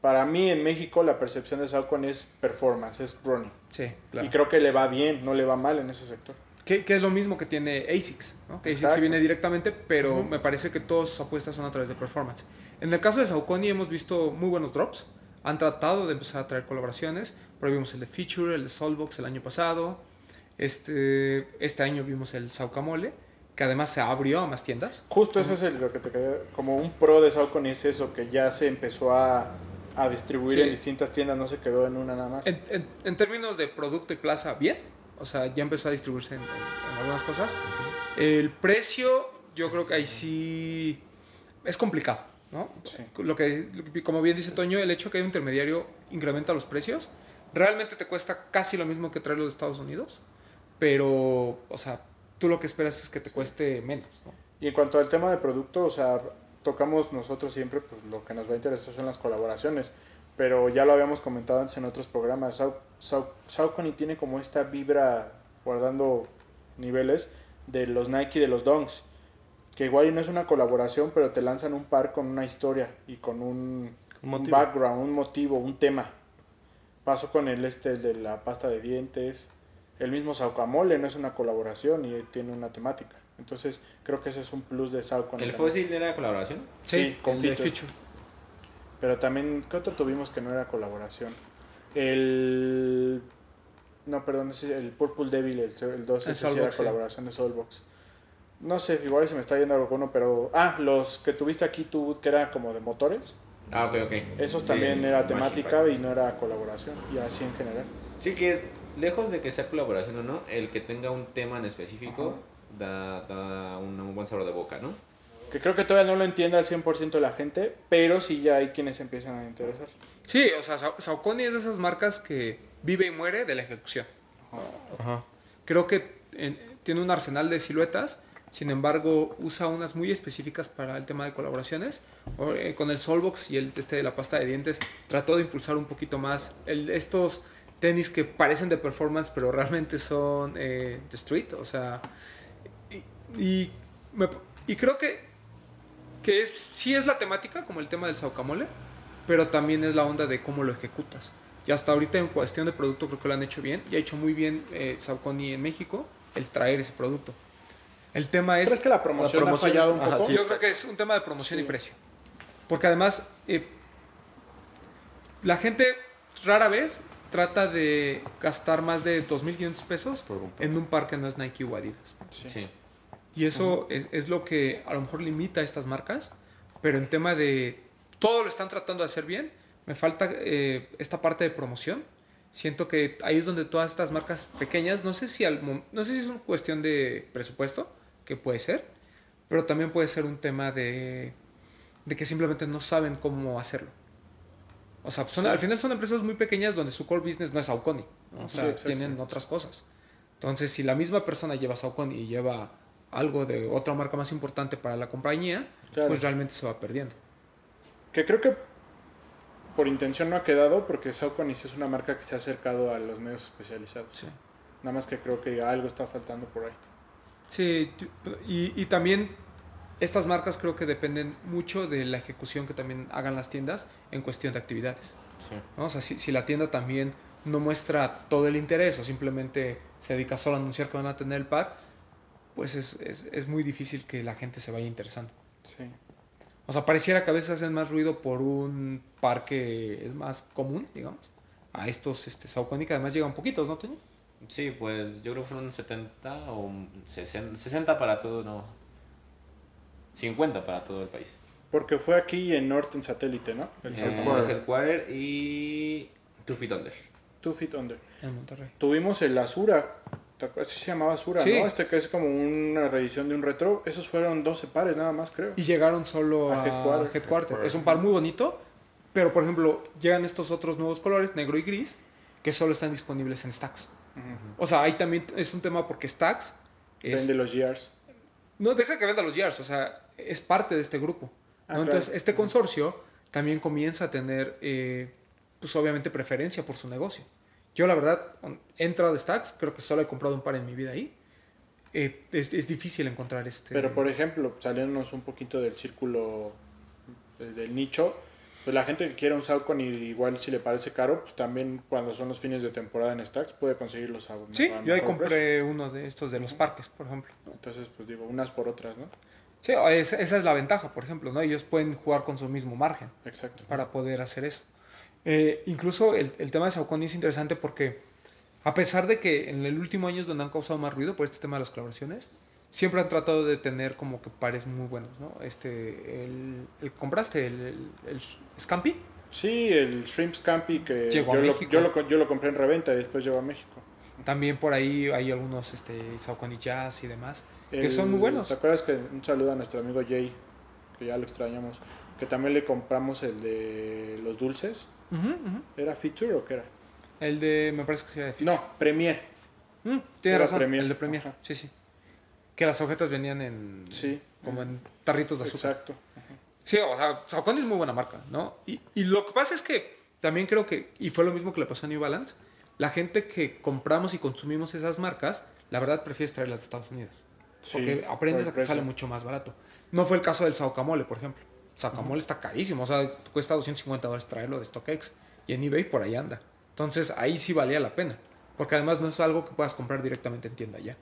C: para mí en México la percepción de Saucony es performance, es running.
B: sí, claro.
C: Y creo que le va bien, no le va mal en ese sector.
B: Que, que es lo mismo que tiene ASICS, ¿no? Que ASICS se viene directamente, pero me parece que todas sus apuestas son a través de performance. En el caso de Saucony hemos visto muy buenos drops. Han tratado de empezar a traer colaboraciones. Por ahí vimos el de Feature, el de Soulbox el año pasado. Este, este año vimos el Saucamole, que además se abrió a más tiendas.
C: Justo eso es el- lo que te quería... Como un pro de Saucony es eso, que ya se empezó a, a distribuir
B: Sí.
C: en distintas tiendas, no se quedó en una nada más.
B: En, en- en términos de producto y plaza, bien. O sea, ya empezó a distribuirse en, en- en algunas cosas. El precio, yo creo que ahí sí es complicado, ¿no?
C: Sí.
B: Lo que, lo que- como bien dice Toño, el hecho que hay un intermediario incrementa los precios. Realmente te cuesta casi lo mismo que traerlo de Estados Unidos, pero, o sea, tú lo que esperas es que te cueste menos, ¿no?
C: Y en cuanto al tema de producto, o sea, tocamos nosotros siempre, pues lo que nos va a interesar son las colaboraciones. Pero ya lo habíamos comentado antes en otros programas. Sau- Sau- Saucony tiene como esta vibra, guardando niveles, de los Nike y de los Dunks. Que igual no es una colaboración, pero te lanzan un par con una historia y con un,
E: Un
C: un background, un motivo, un tema. Paso con el este el de la pasta de dientes. El mismo Saucamole no es una colaboración y tiene una temática. Entonces creo que ese es un plus de Saucony.
F: ¿El fósil era colaboración?
C: Sí, con
B: de
C: feature.
B: Feature.
C: Pero también, ¿qué otro tuvimos que no era colaboración? El... No, perdón, ese- el Purple Devil, el, el 12,
B: El
C: ese sí era
B: sí.
C: colaboración de Soulbox. No sé, igual se me está yendo alguno, pero... Ah, los que tuviste aquí tú, que era como de motores.
F: Ah, ok, ok.
C: Esos
F: Sí,
C: también era temática y no era colaboración, y así en general.
F: Sí, que lejos de que sea colaboración o no, el que tenga un tema en específico da, da un, un buen sabor de boca, ¿no?
C: Que creo que todavía no lo entiende al 100% la gente, pero sí ya hay quienes empiezan a interesar.
B: Sí, o sea, Sau- Saucony es de esas marcas que vive y muere de la ejecución.
E: Ajá.
B: Creo que en- tiene un arsenal de siluetas, sin embargo usa unas muy específicas para el tema de colaboraciones. O, eh, con el Solbox y el este de la pasta de dientes trató de impulsar un poquito más el- estos tenis que parecen de performance pero realmente son eh, de street. O sea, y, y, me- y creo que, que es, sí es la temática como el tema del Saucamole, pero también es la onda de cómo lo ejecutas. Y hasta ahorita en cuestión de producto creo que lo han hecho bien. Y ha hecho muy bien eh, Saucony en México el traer ese producto. El tema es...
C: ¿Crees que la promoción,
E: La promoción
C: ha fallado un
E: ajá,
C: poco?
E: sí,
B: Yo creo que es un tema de promoción
C: Sí.
B: y precio. Porque además, eh, la gente rara vez trata de gastar más de 2.500 pesos
E: Por un
B: en un par que no es Nike o Adidas.
C: Sí.
F: Sí.
B: Y eso es, es lo que a lo mejor limita a estas marcas. Pero en tema de todo lo están tratando de hacer bien, me falta eh, esta parte de promoción. Siento que ahí es donde todas estas marcas pequeñas, no sé si al no sé si es una cuestión de presupuesto, que puede ser, pero también puede ser un tema de, de que simplemente no saben cómo hacerlo. O sea, son- al final son empresas muy pequeñas donde su core business no es Saucony. ¿no? O sea, tienen otras cosas. Entonces, si la misma persona lleva Saucony y lleva algo de otra marca más importante para la compañía,
C: Claro.
B: pues realmente se va perdiendo.
C: Que creo que por intención no ha quedado porque Saucony es una marca que se ha acercado a los medios especializados.
B: Sí.
C: Nada más que creo que algo está faltando por ahí.
B: Sí, y, y también estas marcas creo que dependen mucho de la ejecución que también hagan las tiendas en cuestión de actividades.
F: Sí.
B: ¿no? O sea, si, si la tienda también no muestra todo el interés o simplemente se dedica solo a anunciar que van a tener el pack, pues es, es, es muy difícil que la gente se vaya interesando.
C: Sí.
B: O sea, pareciera que a veces hacen más ruido por un par que es más común, digamos, a estos este, que además llegan poquitos, ¿no, Toño?
F: Sí, pues yo creo que fueron 70 o 60, 60 para todo, no. 50 para todo el país.
C: Porque fue aquí en Norton Satélite, ¿no? El
F: Eh,
C: Headquarter.
F: Headquarter y Two Feet Under.
C: Two Feet Under.
B: En Monterrey.
C: Tuvimos el Azura. ¿Te acuerdas? Sí se llamaba Azura,
B: Sí.
C: ¿no? Este que es como una reedición de un retro. Esos fueron 12 pares nada más, creo.
B: Y llegaron solo
C: A
B: a,
C: Headquarter.
B: Headquarter. Es un par muy bonito, pero por ejemplo, llegan estos otros nuevos colores, negro y gris, que solo están disponibles en Stacks. O sea, ahí también es un tema porque Stacks es,
C: Vende los GRs.
B: No deja que venda los Yars, o sea, es parte de este grupo.
C: Ah.
B: Entonces,
C: claro.
B: este consorcio también comienza a tener, eh, pues obviamente, preferencia por su negocio. Yo, la verdad, he entrado a Stacks, creo que solo he comprado un par en mi vida ahí. Eh, es, es difícil encontrar este.
C: Pero por ejemplo, saliéndonos un poquito del círculo eh, del nicho, pues la gente que quiere un Saucony igual si le parece caro, pues también cuando son los fines de temporada en Stacks puede conseguirlos a
B: Sí,
C: a
B: yo ahí
C: precio.
B: compré uno de estos de los parques, por ejemplo.
C: Entonces, pues digo, unas por otras, ¿no?
B: Sí, esa, es la ventaja, por ejemplo, ¿no? Ellos pueden jugar con su mismo margen
C: Exacto.
B: para poder hacer eso. Eh, incluso el, el tema de Saucony es interesante porque, a pesar de que en el último año es donde han causado más ruido por este tema de las colaboraciones, siempre han tratado de tener como que pares muy buenos, ¿no? Este, el, el- ¿compraste el, el, el Scampi?
C: Sí, el Shrimp Scampi que
B: Llegó a
C: yo, lo, yo, lo, yo lo compré en reventa y después llegó a México.
B: También por ahí hay algunos este, Saucony Jazz y demás, que son muy buenos.
C: ¿Te acuerdas que un saludo a nuestro amigo Jay, que ya lo extrañamos, que también le compramos el de los dulces? ¿Era Feature o qué era?
B: El de, me parece que sí era de Fitch.
C: No, Premier.
B: Mm, tiene
C: Era
B: razón,
C: Premier.
B: el de Premier.
C: Ajá.
B: Sí, sí. Que las agujetas venían en.
C: Sí.
B: Como en tarritos de azúcar.
C: Exacto.
B: Sí, o sea, Saucony es muy buena marca, ¿no? Y, y lo que pasa es que también creo que, y fue lo mismo que le pasó a New Balance, la gente que compramos y consumimos esas marcas, la verdad prefieres traerlas de Estados Unidos. Porque
C: Sí,
B: aprendes
C: por
B: a que sale mucho más barato. No fue el caso del Saucamole, por ejemplo. Saucamole está carísimo, o sea, cuesta 250 dólares traerlo de StockX. Y en eBay por ahí anda. Entonces ahí sí valía la pena. Porque además no es algo que puedas comprar directamente en tienda ya.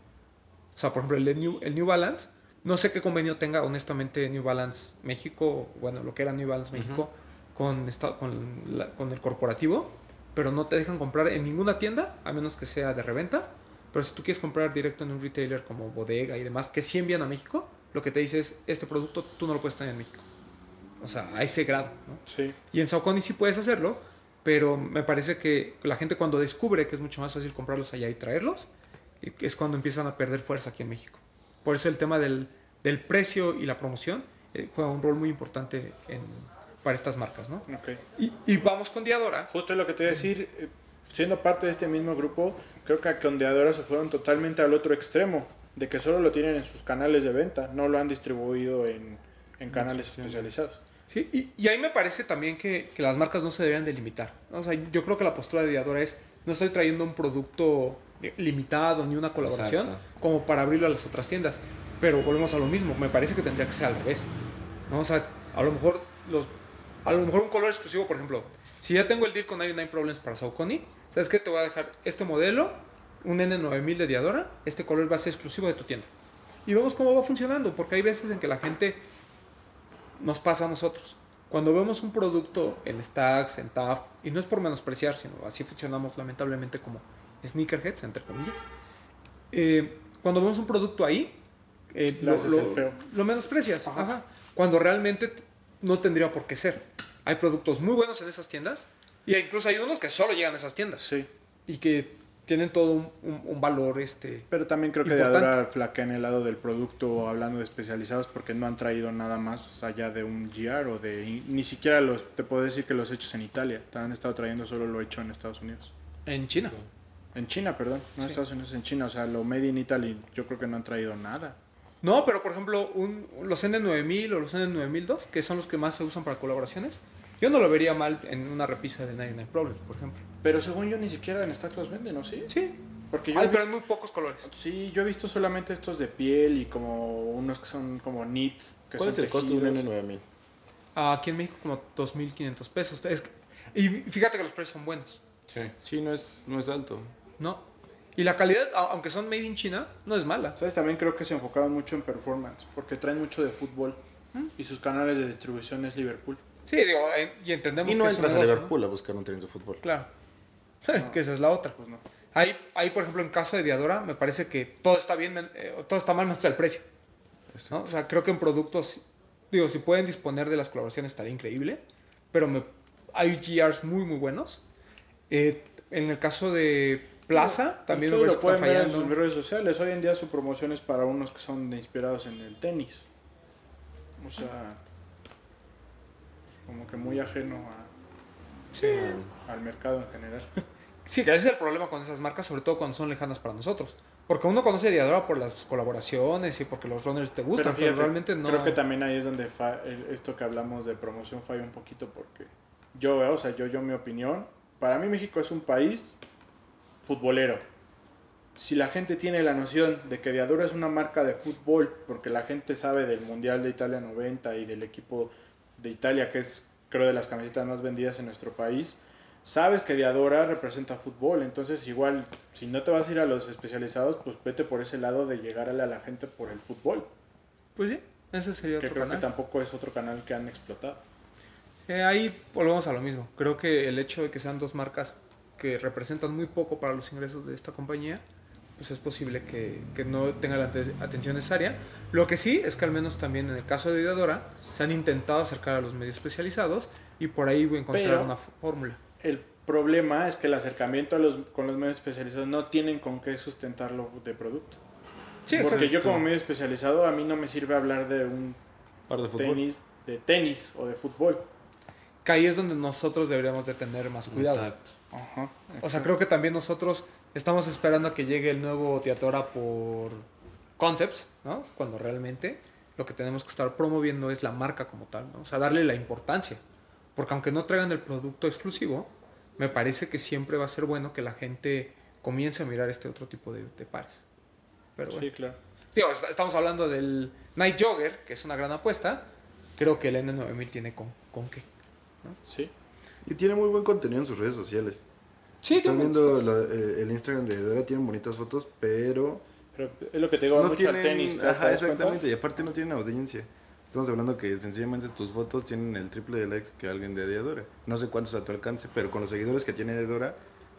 B: O sea, por ejemplo, el, de New, el New Balance, no sé qué convenio tenga honestamente New Balance México, bueno, lo que era New Balance México, con, esta- con, la- con el corporativo, pero no te dejan comprar en ninguna tienda, a menos que sea de reventa. Pero si tú quieres comprar directo en un retailer como Bodega y demás, que sí envían a México, lo que te dice es, este producto tú no lo puedes tener en México. O sea, a ese grado, ¿no?
C: Sí.
B: Y en Saucony sí puedes hacerlo, pero me parece que la gente cuando descubre que es mucho más fácil comprarlos allá y traerlos, es cuando empiezan a perder fuerza aquí en México. Por eso el tema del, del precio y la promoción eh, juega un rol muy importante en- para estas marcas, ¿no?
C: Ok.
B: Y, y vamos con Diadora.
C: Justo lo que te iba a decir, eh, siendo parte de este mismo grupo, creo que con Deadora se fueron totalmente al otro extremo, de que solo lo tienen en sus canales de venta, no lo han distribuido en, en canales especializados.
B: Sí, y, y ahí me parece también que, que las marcas no se deberían de limitar. ¿no? O sea, yo creo que la postura de Diadora es, no estoy trayendo un producto limitado ni una colaboración
F: Exacto.
B: como para abrirlo a las otras tiendas. Pero volvemos a lo mismo, me parece que tendría que ser al revés. ¿no? O sea, a lo mejor los a lo mejor un color exclusivo, por ejemplo, Si ya tengo el deal con 99 Problems para Saucony, ¿sabes qué? Te voy a dejar este modelo, un N9000 de Diadora, este color va a ser exclusivo de tu tienda. Y vemos cómo va funcionando, porque hay veces en que la gente nos pasa a nosotros. Cuando vemos un producto en Stacks, en TAF, y no es por menospreciar, sino así funcionamos lamentablemente como sneakerheads, entre comillas. eh, cuando vemos un producto ahí, eh,
C: el feo.
B: lo menosprecias. Ajá. Cuando realmente no tendría por qué ser. Hay productos muy buenos en esas tiendas, y incluso hay unos que solo llegan a esas tiendas,
C: Sí.
B: y que tienen todo un, un- un valor este,
C: Pero también creo que
B: Importante.
C: Diadora flaquea en el lado del producto, hablando de especializados, porque no han traído nada más allá de un GR o de. Ni siquiera los. Te puedo decir que los hechos en Italia. Te han estado trayendo solo lo hecho en Estados Unidos.
B: en China.
C: En China, perdón. No en
B: Sí.
C: Estados Unidos, en China. O sea, lo made in Italy, yo creo que no han traído nada.
B: No, pero por ejemplo, un- los N9000 o los N9002, que son los que más se usan para colaboraciones, yo no lo vería mal en una repisa de 99 Problems, por ejemplo.
C: Pero según yo, ni siquiera en Stack los venden, ¿no? Sí.
B: Sí,
C: Porque yo
B: Ay,
C: he
B: pero
C: visto-
B: en muy pocos colores.
C: Sí, yo he visto solamente estos de piel y como unos que son como knit. Que
E: ¿Cuál
C: son
E: es el costo de un
C: tejidos.
E: N9000?
B: Aquí en México como 2.500 pesos. Es que- y fíjate que los precios son buenos,
F: Sí.
E: Sí, no es, no es alto.
B: ¿No? Y la calidad, aunque son made in China, no es mala.
C: ¿Sabes? También creo que se enfocaron mucho en performance, porque traen mucho de fútbol. Y sus canales de distribución es Liverpool.
B: Sí, digo, eh, y entendemos
E: Y no
B: que
E: entras a
B: negocio, ¿no?
E: Liverpool a buscar un tenis de fútbol.
B: Claro. [LAUGHS] que esa es la otra.
C: Pues no.
B: Ahí, ahí, por ejemplo, en caso de Diadora, me parece que todo está bien, eh, todo está mal menos el precio. ¿no? O sea, creo que en productos, digo, si pueden disponer de las colaboraciones estaría increíble, pero me, hay GRs muy, muy buenos. Eh, en el caso de Plaza, también
C: Ustedes lo pueden ver en sus redes sociales. Hoy en día su promoción es para unos que son inspirados en el tenis. O sea, como que muy ajeno a,
B: Sí.
C: al mercado en general. [LAUGHS]
B: Sí, que ese es el problema con esas marcas, sobre todo cuando son lejanas para nosotros. Porque uno conoce Diadora por las colaboraciones y porque los runners te gustan, pero,
C: fíjate,
B: realmente no.
C: Creo que también ahí es donde fa- esto que hablamos de promoción falla un poquito porque yo veo, o sea, yo, yo mi opinión, para mí México es un país futbolero. Si la gente tiene la noción de que Diadora es una marca de fútbol, porque la gente sabe del Mundial de Italia 90 y del equipo de Italia, que es creo de las camisetas más vendidas en nuestro país, sabes que Diadora representa fútbol, entonces igual si no te vas a ir a los especializados, pues vete por ese lado de llegarle a la gente por el fútbol,
B: Pues sí, ese sería
C: que
B: otro
C: creo
B: canal.
C: que tampoco es otro canal que han explotado.
B: Eh, ahí volvemos a lo mismo. Creo que el hecho de que sean dos marcas que representan muy poco para los ingresos de esta compañía, pues es posible que, que no tenga la ate- atención necesaria. Lo que sí es que al menos también en el caso de Diadora se han intentado acercar a los medios especializados y por ahí voy a encontrar
C: Pero-
B: una fórmula.
C: El problema es que el acercamiento a los, con los medios especializados no tienen con qué sustentarlo de producto.
B: Sí,
C: Porque yo como medio especializado a mí no me sirve hablar de un
E: Par de fútbol.
C: tenis, de tenis o de fútbol.
B: Que ahí es donde nosotros deberíamos de tener más cuidado.
F: Exacto.
C: Ajá.
B: O sea, creo que también nosotros estamos esperando a que llegue el nuevo Diadora por Concepts, ¿no? Cuando realmente lo que tenemos que estar promoviendo es la marca como tal, ¿no? O sea, darle la importancia. Porque aunque no traigan el producto exclusivo, me parece que siempre va a ser bueno que la gente comience a mirar este otro tipo de, de pares. Pero bueno.
C: Sí, claro.
B: Digo, est- estamos hablando del Night Jogger, que es una gran apuesta. Creo que el N9000 tiene con, con qué.
C: Sí.
E: Y tiene muy buen contenido en sus redes sociales.
B: Sí, tiene
E: viendo la- eh, el Instagram de Dora, tienen bonitas fotos, pero
C: Pero es lo que te digo, va
E: no
C: mucho
E: tienen...
C: al tenis. ¿te- te
E: Ajá,
C: cuenta?
E: exactamente. Y aparte no tienen audiencia. Estamos hablando que sencillamente tus fotos tienen el triple de likes que alguien de Diadora. No sé cuántos a tu alcance, pero con los seguidores que tiene Diadora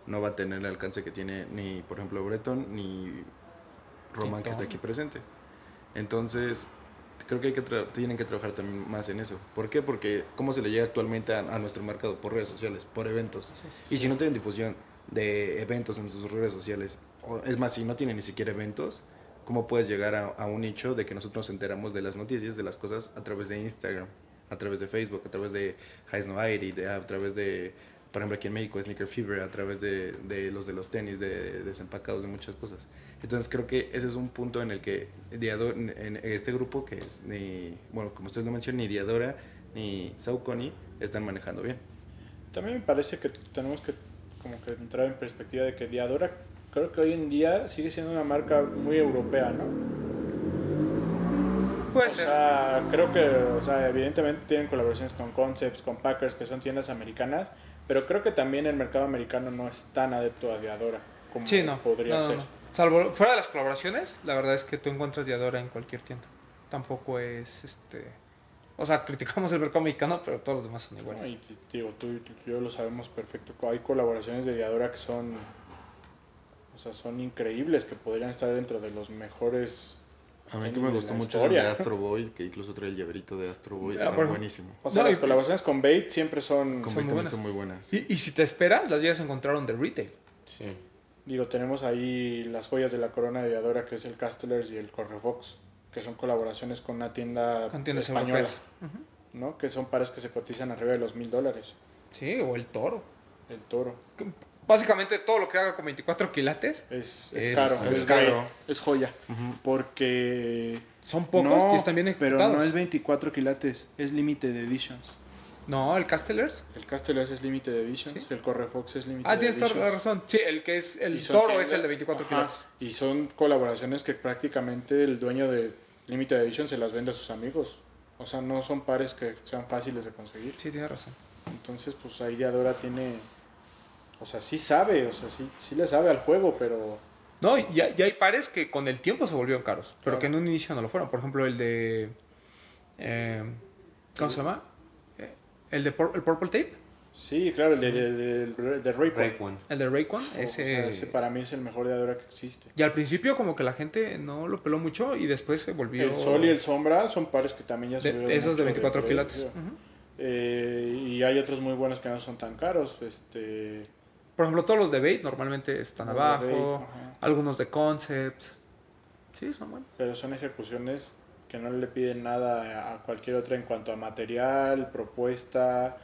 E: no va a tener el alcance que tiene ni, por ejemplo, Breton ni Roman que está aquí presente. Entonces, creo que hay que tienen que trabajar también más en eso. ¿Por qué? Porque cómo se le llega actualmente a, a nuestro mercado por redes sociales, por eventos. Y si no tienen difusión de eventos en sus redes sociales, o es más, si no tienen ni siquiera eventos, ¿cómo puedes llegar a, a un nicho de que nosotros nos enteramos de las noticias, de las cosas a través de Instagram, a través de Facebook, a través de High Snow de, a través de, por ejemplo, aquí en México, Sneaker Fever, a través de, de los de los tenis, de, desempacados, de muchas cosas. Entonces creo que ese es un punto en el que Diadora, en, en este grupo, que es ni, bueno, como ustedes lo mencionan, ni Diadora ni Saucony están manejando bien.
C: También me parece que tenemos que como que entrar en perspectiva de que Diadora creo que hoy en día sigue siendo una marca muy europea, ¿no?
B: Puede
C: o
B: ser.
C: sea, creo que, o sea, evidentemente tienen colaboraciones con Concepts, con Packers, que son tiendas americanas, Pero creo que también el mercado americano no es tan adepto a Diadora como
B: Sí, no.
C: podría
B: no, no,
C: ser.
B: no. Salvo fuera de las colaboraciones, la verdad es que tú encuentras Diadora en cualquier tienda. Tampoco es este. O sea, criticamos el mercado mexicano, pero todos los demás son iguales.
C: Y digo, tú y yo lo sabemos perfecto. Hay colaboraciones de Diadora que son, o sea, son increíbles, que podrían estar dentro de los mejores.
E: A mí que me gustó mucho el de Astro Boy, que incluso trae el llaverito de Astro Boy.
B: Ah,
E: Está
B: por-
E: buenísimo.
C: O sea,
B: No,
C: las
B: y-
C: colaboraciones con Bait siempre son.
E: Con
B: muy
E: Bait también
B: buenas.
E: son muy buenas.
B: Y, y si te esperas, las llegas a encontrar de retail.
F: Sí.
C: Digo, tenemos ahí las joyas de la corona de Diadora, que es el Castellers y el Correfox, que son colaboraciones con una tienda
B: Con tiendas
C: española. ¿no? Que son pares que se cotizan arriba de los mil dólares.
B: Sí, o el toro.
C: El toro.
B: Básicamente todo lo que haga con 24 quilates
C: Es, es
B: Es-
C: caro,
E: es caro.
C: es joya. Porque
B: son pocos
C: No,
B: y están bien
C: pero
B: ejecutados.
C: no es 24 quilates, es limited editions.
B: No, el Castellers.
C: El Castellers es limited editions,
B: Sí.
C: el Correfox es limited
B: Ah, tienes toda
C: editions.
B: la razón. Sí, el que es el toro es el de 24
C: Ajá,
B: quilates.
C: Y son colaboraciones que prácticamente el dueño de Limited Edition se las vende a sus amigos. O sea, no son pares que sean fáciles de conseguir.
B: Sí, tienes razón.
C: Entonces, pues ahí Diadora tiene... O sea, sí sabe, o sea, sí, sí le sabe al juego, pero...
B: No, y hay, y hay pares que con el tiempo se volvieron caros, pero
C: Claro.
B: que en un inicio no lo fueron. Por ejemplo, el de. eh, ¿Cómo se llama? Eh, el de el Purple Tape,
C: Sí, claro, el de, de, de, de.
F: Break one.
B: el de Raycon.
C: O- o
B: ese,
C: sea, ese para mí es el mejor Diadora que existe.
B: Y al principio, como que la gente no lo peló mucho y después se volvió.
C: El Sol y el Sombra son pares que también ya
B: de-
C: subieron
B: esos
C: mucho
B: de 24
C: precio.
B: quilates.
C: Eh, y hay otros muy buenos que no son tan caros. Este,
B: Por ejemplo, todos los de Bait normalmente están
C: Los de
B: abajo.
C: Bait,
B: algunos de Concepts. Sí, son buenos.
C: pero son ejecuciones que no le piden nada a cualquier otra en cuanto a material, propuesta,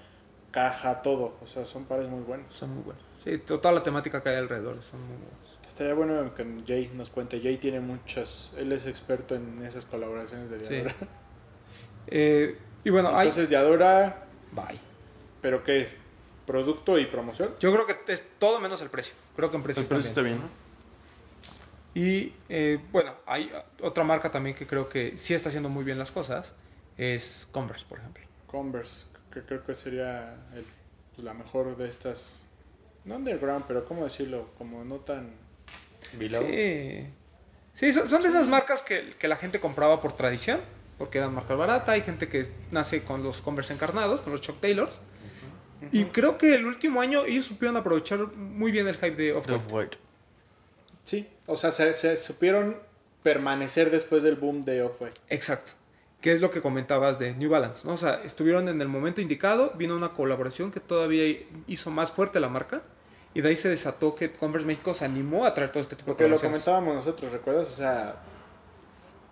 C: caja, todo. O sea, son pares muy buenos.
B: Son muy buenos. Sí, to- toda la temática que hay alrededor son muy buenos.
C: Estaría bueno que Jay nos cuente. Jay tiene muchas, él es experto en esas colaboraciones de
B: Sí.
C: Diadora.
B: Eh, y bueno, hay.
C: Entonces, Diadora,
B: Bye.
C: ¿pero qué es? ¿Producto y promoción?
B: Yo creo que es todo menos el precio. Creo que en precio
E: El
B: está
E: precio
B: bien.
E: está bien.
B: Y eh, bueno, hay otra marca también que creo que sí está haciendo muy bien las cosas. Es Converse, por ejemplo.
C: Converse, que creo que sería el- pues, la mejor de estas. No underground, pero ¿cómo decirlo? Como no tan.
F: Below.
B: Sí. Sí, son, son de esas marcas que, que la gente compraba por tradición, porque eran marcas baratas. Hay gente que nace con los Converse encarnados, con los Chuck Taylors. Y creo que el último año ellos supieron aprovechar muy bien el hype de Off-White.
C: Sí, o sea, se, se supieron permanecer después del boom de Off-White.
B: Exacto. Que es lo que comentabas de New Balance, ¿no? O sea, estuvieron en el momento indicado, vino una colaboración que todavía hizo más fuerte la marca y de ahí se desató que Converse México se animó a traer todo este tipo de
C: Porque lo comentábamos nosotros, ¿recuerdas? O sea,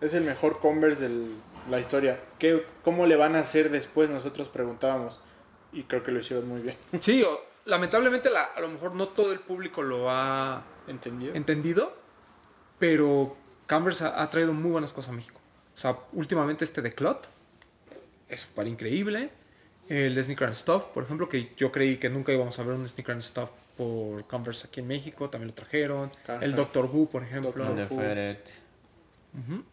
C: es el mejor Converse de la historia. ¿Qué, ¿Cómo le van a hacer después? Nosotros preguntábamos. Y creo que lo hicieron muy bien. [LAUGHS]
B: Sí, o- lamentablemente la- a lo mejor no todo el público lo ha
C: ¿Entendido?
B: entendido, pero Converse ha, ha traído muy buenas cosas a México. O sea, últimamente este de Clot es súper increíble. El de Sneaker and Stuff, por ejemplo, que yo creí que nunca íbamos a ver un Sneaker and Stuff por Converse aquí en México, también lo trajeron. El Doctor Who, por ejemplo.
C: Doctor Who.
B: Ujú.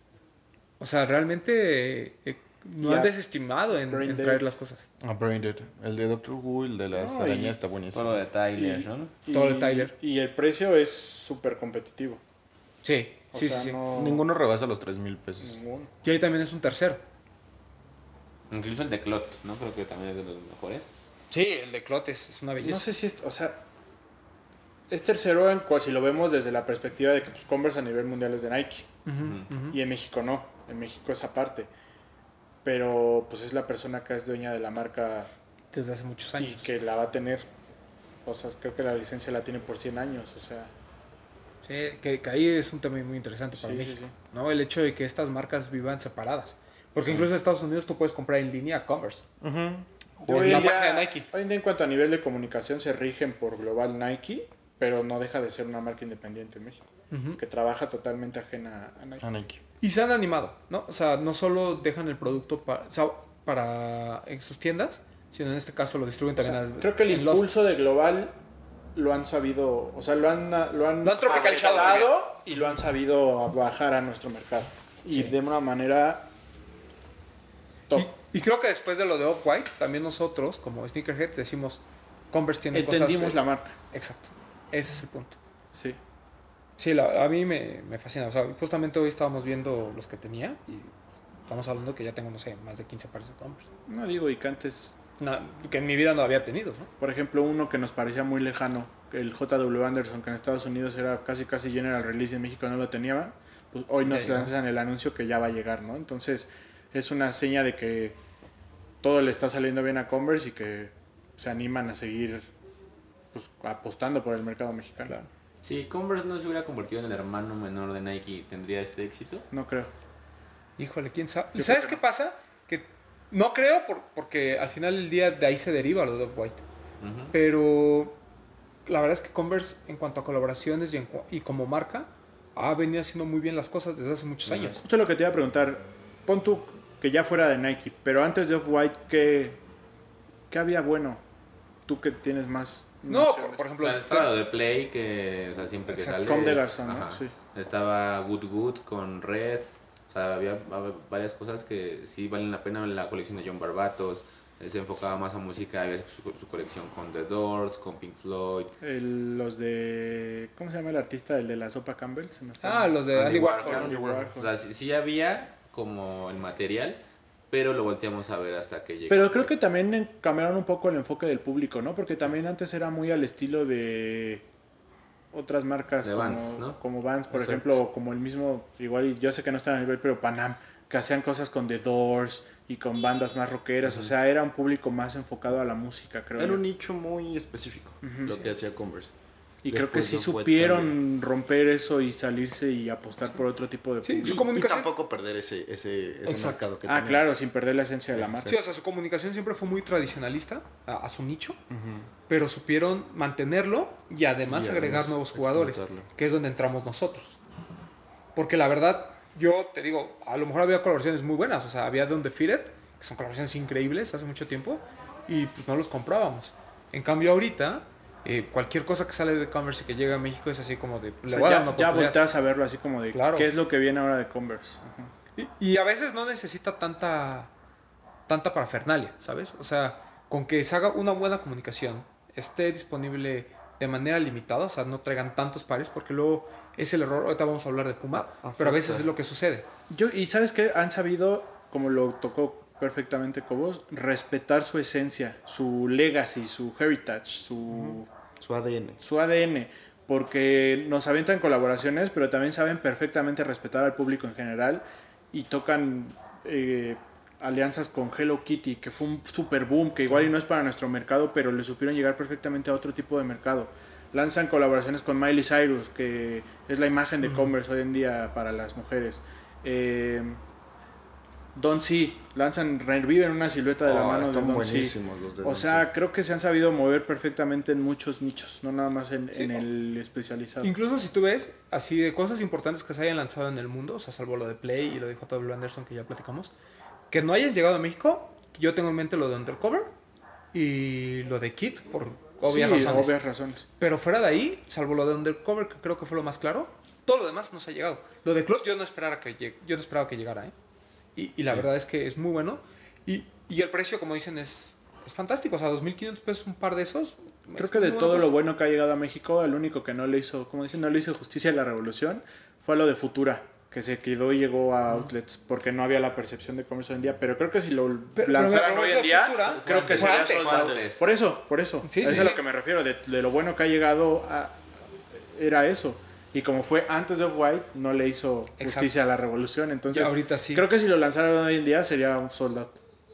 B: O sea, realmente eh, no han desestimado en, en traer las cosas.
E: A Braindead. El de Doctor Who, el de las
C: No,
E: arañas está
F: Todo
E: buenísimo.
F: lo de Tyler,
C: Y-
F: ¿no?
C: Y,
B: Todo el Tyler.
C: Y el precio es súper competitivo.
B: Sí,
C: O
B: sí,
C: sea,
B: sí, sí.
C: no...
E: Ninguno rebasa los 3 mil pesos.
C: ninguno.
B: Y ahí también es un tercero.
F: Incluso el de Clot, ¿no? Creo que también es de los mejores.
B: Sí, el de Clot es, es una belleza.
C: No sé si es, o sea, es tercero en cual si lo vemos desde la perspectiva de que pues, Converse a nivel mundial es de Nike y en México no, en México es aparte. Pero pues es la persona que es dueña de la marca
B: Desde hace muchos
C: y
B: años.
C: que la va a tener, o sea, creo que la licencia la tiene por 100 años, o sea,
B: Sí, que, que ahí es un tema muy interesante para
C: Sí,
B: México.
C: sí,
B: ¿no? El hecho de que estas marcas vivan separadas. Porque incluso en Estados Unidos tú puedes comprar en línea Converse. O
C: Hoy
B: en la página de Nike.
C: Hoy en día en cuanto a nivel de comunicación se rigen por Global Nike, pero no deja de ser una marca independiente en México, Que trabaja totalmente ajena a Nike.
E: A Nike.
B: Y se han animado, ¿no? O sea, no solo dejan el producto para, o sea, para en sus tiendas, sino en este caso lo distribuyen
C: O
B: también
C: sea,
B: a-
C: creo que el
B: Lost.
C: impulso de Global lo han sabido, o sea, lo han, lo han,
B: Lo han tropicalizado
C: y lo han sabido bajar a nuestro mercado. Y
B: Sí.
C: de una manera top.
B: Y, y creo que después de lo de Off-White, también nosotros, como Sneakerheads, decimos, Converse tiene
C: Entendimos
B: cosas...
C: la marca.
B: Exacto. Ese es el punto.
C: Sí.
B: Sí, la- a mí me, me fascina. O sea, justamente hoy estábamos viendo los que tenía y estamos hablando que ya tengo, no sé, más de 15 pares de Converse.
C: No digo, y que antes,
B: que en mi vida no había tenido, ¿no?
C: por ejemplo, uno que nos parecía muy lejano, el JW Anderson, que en Estados Unidos era casi casi general release y en México no lo tenía, pues hoy nos lanzan el anuncio que ya va a llegar, ¿no? Entonces, es una seña de que todo le está saliendo bien a Converse y que se animan a seguir pues, apostando por el mercado mexicano.
F: Si Converse no se hubiera convertido en el hermano menor de Nike, ¿tendría este éxito?
C: No creo.
B: Híjole, quién sabe. ¿Y sabes qué pasa? Que no creo por- porque al final del día de ahí se deriva lo de Off-White.
F: Ujú.
B: Pero la verdad es que Converse en cuanto a colaboraciones y, en cu- y como marca ha venido haciendo muy bien las cosas desde hace muchos años.
C: Justo lo que te iba a preguntar, pon tú que ya fuera de Nike, pero antes de Off-White, ¿qué, ¿qué había bueno? Tú que tienes más...
B: No, por, por ejemplo,
F: estaba lo de Play, que o sea, siempre que sale.
C: De
F: es-
C: Garzón, ¿no?
F: ajá.
C: Sí.
F: Estaba Good Good con Red. O sea, había, había varias cosas que sí valen la pena. La colección de John Barbatos. eh, Se enfocaba más a música. Había su, su colección con The Doors, con Pink Floyd.
C: El- los de... ¿Cómo se llama el artista? El de la sopa Campbell. Se me.
B: Ah, los de
E: Andy
B: Andy Warhol.
E: Warhol.
C: Andy
F: O
C: Warhol.
F: sea, sí, sí había como el material, pero lo volteamos a ver hasta que llegó.
C: Pero creo que también cambiaron un poco el enfoque del público, ¿no? Porque también antes era muy al estilo de otras marcas
F: De
C: como,
F: Vans, ¿no?
C: como Vans, por
E: Exacto.
C: ejemplo, o como el mismo, igual y yo sé que no están a nivel, pero Panam, que hacían cosas con The Doors y con bandas más rockeras, o sea, era un público más enfocado a la música, creo.
E: Era
C: yo.
E: un nicho muy específico lo que hacía Converse.
C: Y creo que sí supieron romper eso y salirse y apostar por otro tipo de
B: Sí, su
E: Y- Y,
B: comunicación-
E: tampoco perder ese, ese, ese
B: Exacto.
E: mercado que
C: Ah,
E: tenía.
C: claro, sin perder la esencia de la marca.
B: Sí, o sea, su comunicación siempre fue muy tradicionalista a, a su nicho,
E: Ujú.
B: pero supieron mantenerlo y además
E: Y
B: agregar
E: además
B: nuevos jugadores, que es donde entramos nosotros. Porque la verdad, yo te digo, a lo mejor había colaboraciones muy buenas, o sea, había de Undefeated, que son colaboraciones increíbles hace mucho tiempo, y pues no los comprábamos. En cambio, ahorita, eh, cualquier cosa que sale de Converse y que llega a México es así como de,
C: O sea,
B: voy
C: ya, ya volteas a verlo así como de
B: Claro.
C: qué es lo que viene ahora de Converse.
B: Y, y a veces no necesita tanta, tanta parafernalia, ¿sabes? O sea, con que se haga una buena comunicación, esté disponible de manera limitada, o sea, no traigan tantos pares, porque luego es el error, ahorita vamos a hablar de Puma,
E: A-
B: pero a veces es lo que sucede.
C: Yo, y sabes que han sabido, como lo tocó perfectamente Cobos, respetar su esencia, su legacy, su heritage, su,
E: Su ADN.
C: su ADN, porque nos avientan colaboraciones, pero también saben perfectamente respetar al público en general y tocan eh, alianzas con Hello Kitty, que fue un super boom, que igual y no es para nuestro mercado, pero le supieron llegar perfectamente a otro tipo de mercado. Lanzan colaboraciones con Miley Cyrus, que es la imagen de Converse hoy en día para las mujeres. Eh, Don C, lanzan, reviven una silueta de la
E: Oh,
C: mano de
E: están
C: Don C.
E: buenísimos los de
C: O
E: Don
C: sea,
E: C.
C: creo que se han sabido mover perfectamente en muchos nichos, no nada más en,
B: Sí.
C: en el especializado.
B: Incluso si tú ves así de cosas importantes que se hayan lanzado en el mundo, o sea, salvo lo de Play y lo de JW Anderson que ya platicamos, que no hayan llegado a México, yo tengo en mente lo de Undercover y lo de Kit, por obvias
C: Sí,
B: razones.
C: obvias razones.
B: Pero fuera de ahí, salvo lo de Undercover, que creo que fue lo más claro, todo lo demás nos ha llegado. Lo de Cloud yo no esperaba que, llegue- yo no esperaba que llegara, ¿eh? Y, y la verdad es que es muy bueno. Y, y el precio, como dicen, es, es fantástico. O sea, 2.500 pesos un par de esos.
C: Creo
B: es
C: que de todo lo bueno que ha llegado a México, el único que no le hizo, como dicen, no le hizo justicia a la revolución, fue lo de Futura, que se quedó y llegó a outlets, porque no había la percepción de comercio hoy en día. Pero creo que si lo
B: Pero-
C: lanzaran
B: pero
C: hoy en día,
B: Futura
C: creo que sería
B: antes,
F: antes.
C: Por eso, por eso.
B: Sí,
C: eso
B: sí,
C: es a
B: sí.
C: lo que me refiero, de, de lo bueno que ha llegado a, era eso. Y como fue antes de Off-White, no le hizo
B: Exacto.
C: justicia a la revolución. Entonces,
B: Ya ahorita sí.
C: creo que si lo lanzaran hoy en día sería un sold out.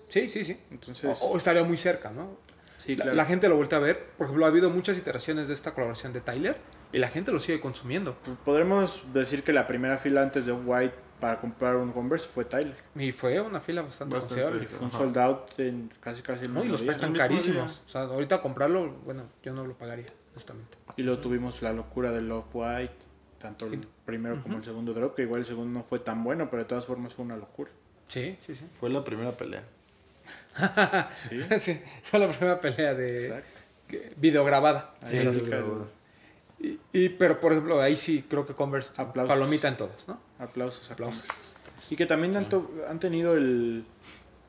B: Sí, sí, sí.
C: Entonces,
B: O, o estaría muy cerca, ¿no?
C: sí,
B: La-
C: claro.
B: la, gente lo vuelve a ver. Por ejemplo, ha habido muchas iteraciones de esta colaboración de Tyler y la gente lo sigue consumiendo.
C: Podremos decir que la primera fila antes de Off-White para comprar un Converse fue Tyler.
B: Y fue una fila bastante,
E: Bastante.
B: considerable.
C: Un sold out en casi casi el
B: ¿no? Y los precios están carísimos. O sea, ahorita comprarlo, bueno, yo no lo pagaría, honestamente.
C: Y luego tuvimos la locura del Off-White, tanto el primero como el segundo drop, que igual el segundo no fue tan bueno, pero de todas formas fue una locura.
B: Sí, sí, sí.
E: Fue la primera pelea. [LAUGHS]
C: Sí,
B: Sí, fue la primera pelea de
C: exacto.
B: que- videograbada.
E: Sí, sí,
B: Y, y- pero, por ejemplo, ahí sí creo que Converse
C: Aplausos.
B: palomita en todas, ¿no?
C: Aplausos,
B: Aplausos.
C: aplausos. Y que también han, to- han tenido el,